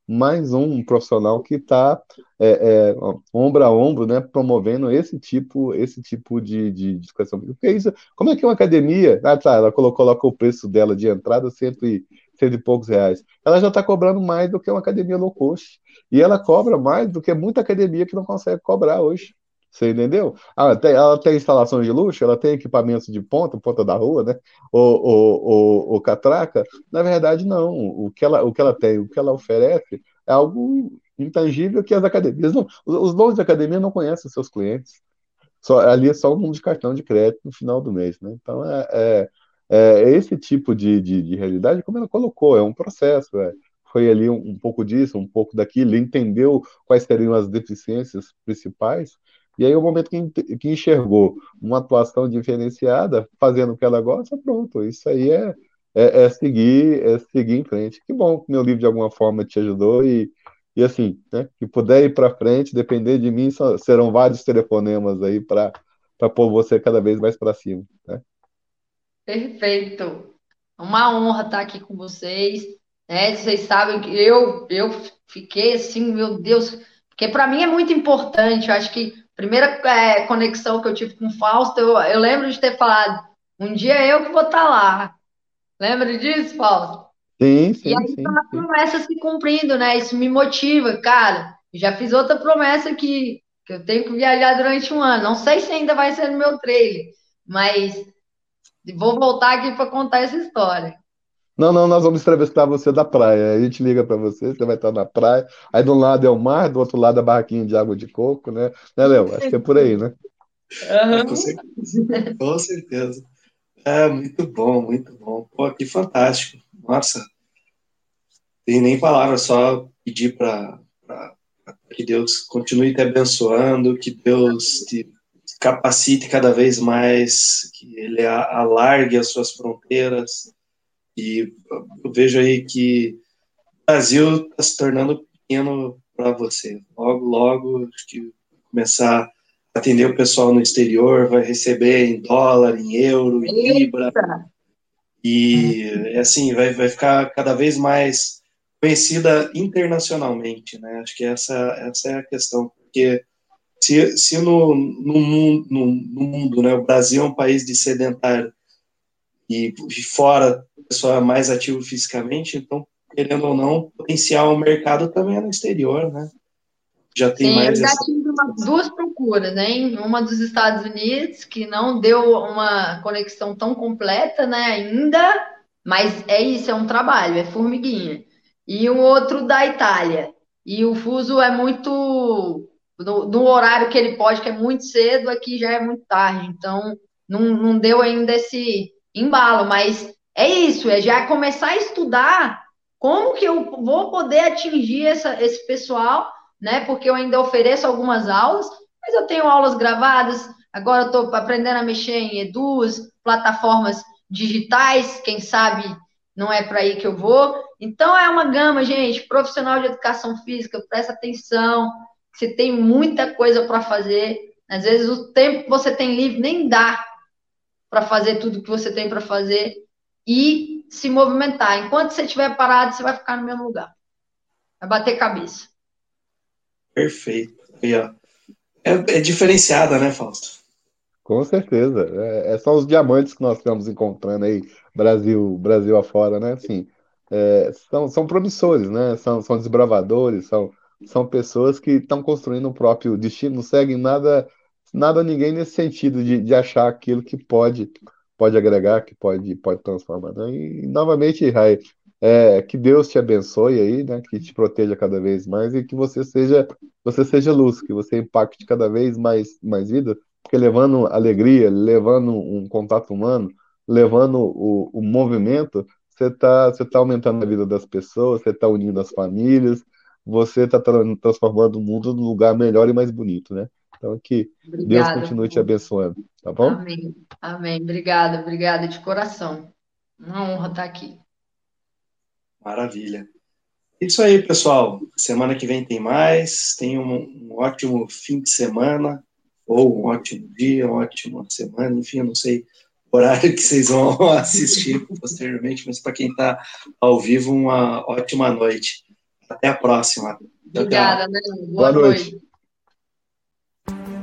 mais um profissional que está é, é, ombro a ombro, né? Promovendo esse tipo, esse tipo de, de, educação. Porque isso, como é que uma academia, ah, tá, ela colocou, colocou o preço dela de entrada cento e, cento e poucos reais. Ela já está cobrando mais do que uma academia low cost. E ela cobra mais do que muita academia que não consegue cobrar hoje. Você entendeu? Ah, tem, ela tem instalações de luxo, ela tem equipamentos de ponta, ponta da rua, né? O, catraca. Na verdade, não. O que, ela, o que ela tem, o que ela oferece é algo intangível que as academias não. Os donos de academia não conhecem seus clientes. Só, ali é só um de cartão de crédito no final do mês, né? Então é, é, é esse tipo de, de, de, realidade, como ela colocou, é um processo. É. Foi ali um, um pouco disso, um pouco daquilo, entendeu quais seriam as deficiências principais e aí, o momento que, que enxergou uma atuação diferenciada, fazendo o que ela gosta, pronto. Isso aí é, é, é seguir, é seguir em frente. Que bom que meu livro de alguma forma te ajudou e, e assim, né, que puder ir para frente, depender de mim, só, serão vários telefonemas aí para pôr você cada vez mais para cima. Né? Perfeito. Uma honra estar aqui com vocês. Né? Vocês sabem que eu, eu fiquei assim, meu Deus, porque para mim é muito importante. Eu acho que primeira é, conexão que eu tive com o Fausto, eu, eu, lembro de ter falado, um dia eu que vou estar tá lá. Lembra disso, Fausto? Sim, sim. E aí sim, tá a promessa se cumprindo, né? Isso me motiva, cara. Já fiz outra promessa que, que eu tenho que viajar durante um ano. Não sei se ainda vai ser no meu trailer, mas vou voltar aqui para contar essa história. Não, não, nós vamos entrevistar você da praia. A gente liga para você, você vai estar na praia. Aí do lado é o mar, do outro lado a barraquinha de água de coco, né? Né, Léo? Acho que é por aí, né? Uhum. Com certeza. Com certeza. É, muito bom, muito bom. Pô, que fantástico. Nossa, tem nem palavras, só pedir para que Deus continue te abençoando, que Deus te capacite cada vez mais, que Ele alargue as suas fronteiras. E eu vejo aí que o Brasil está se tornando pequeno para você. Logo, logo, acho que começar a atender o pessoal no exterior, vai receber em dólar, em euro, em libra. E assim, vai, vai ficar cada vez mais conhecida internacionalmente, né? Acho que essa, essa é a questão, porque se, se no, no, mundo, no, no mundo, né, o Brasil é um país de sedentário e, fora o pessoal é mais ativo fisicamente, então, querendo ou não, potencial o mercado também é no exterior, né? Já tem Sim, mais. Já essa... tive duas procuras, né? Uma dos Estados Unidos, que não deu uma conexão tão completa, né, ainda, mas é isso, é um trabalho, é formiguinha e um outro da Itália. E o fuso é muito. No, no, horário que ele pode, que é muito cedo, aqui já é muito tarde. Então, não, não deu ainda esse embalo. Mas é isso, é já começar a estudar como que eu vou poder atingir essa, esse pessoal, né? Porque eu ainda ofereço algumas aulas, mas eu tenho aulas gravadas. Agora eu estou aprendendo a mexer em Eduz, plataformas digitais, quem sabe não é para aí que eu vou. Então é uma gama, gente. Profissional de educação física, presta atenção. Você tem muita coisa para fazer. Às vezes o tempo que você tem livre nem dá para fazer tudo que você tem para fazer e se movimentar. Enquanto você estiver parado, você vai ficar no mesmo lugar. Vai bater cabeça. Perfeito. Aí, ó. É, é diferenciada, né, Fausto? Com certeza. É, é, só os diamantes que nós estamos encontrando aí, Brasil, Brasil afora, né? Assim, é, são, são promissores, né? São, são desbravadores, são, são pessoas que estão construindo o próprio destino, não seguem nada, nada ninguém nesse sentido de, de achar aquilo que pode, pode agregar, que pode, pode transformar. Né? E, novamente, Rai, é, que Deus te abençoe aí, né? Que te proteja cada vez mais e que você seja, você seja luz, que você impacte cada vez mais, mais vida porque levando alegria, levando um contato humano, levando o, o movimento, você está você tá aumentando a vida das pessoas, você está unindo as famílias, você está transformando o mundo num lugar melhor e mais bonito, né? Então, que obrigada, Deus continue te abençoando, tá bom? Amém, amém. Obrigada, obrigada de coração. Uma honra estar aqui. Maravilha. Isso aí, pessoal. Semana que vem tem mais. Tenham um, um ótimo fim de semana ou um ótimo dia, uma ótima semana, enfim, eu não sei o horário que vocês vão assistir posteriormente, mas para quem está ao vivo, uma ótima noite. Até a próxima. Obrigada, né? Boa, Boa noite. noite. Thank you.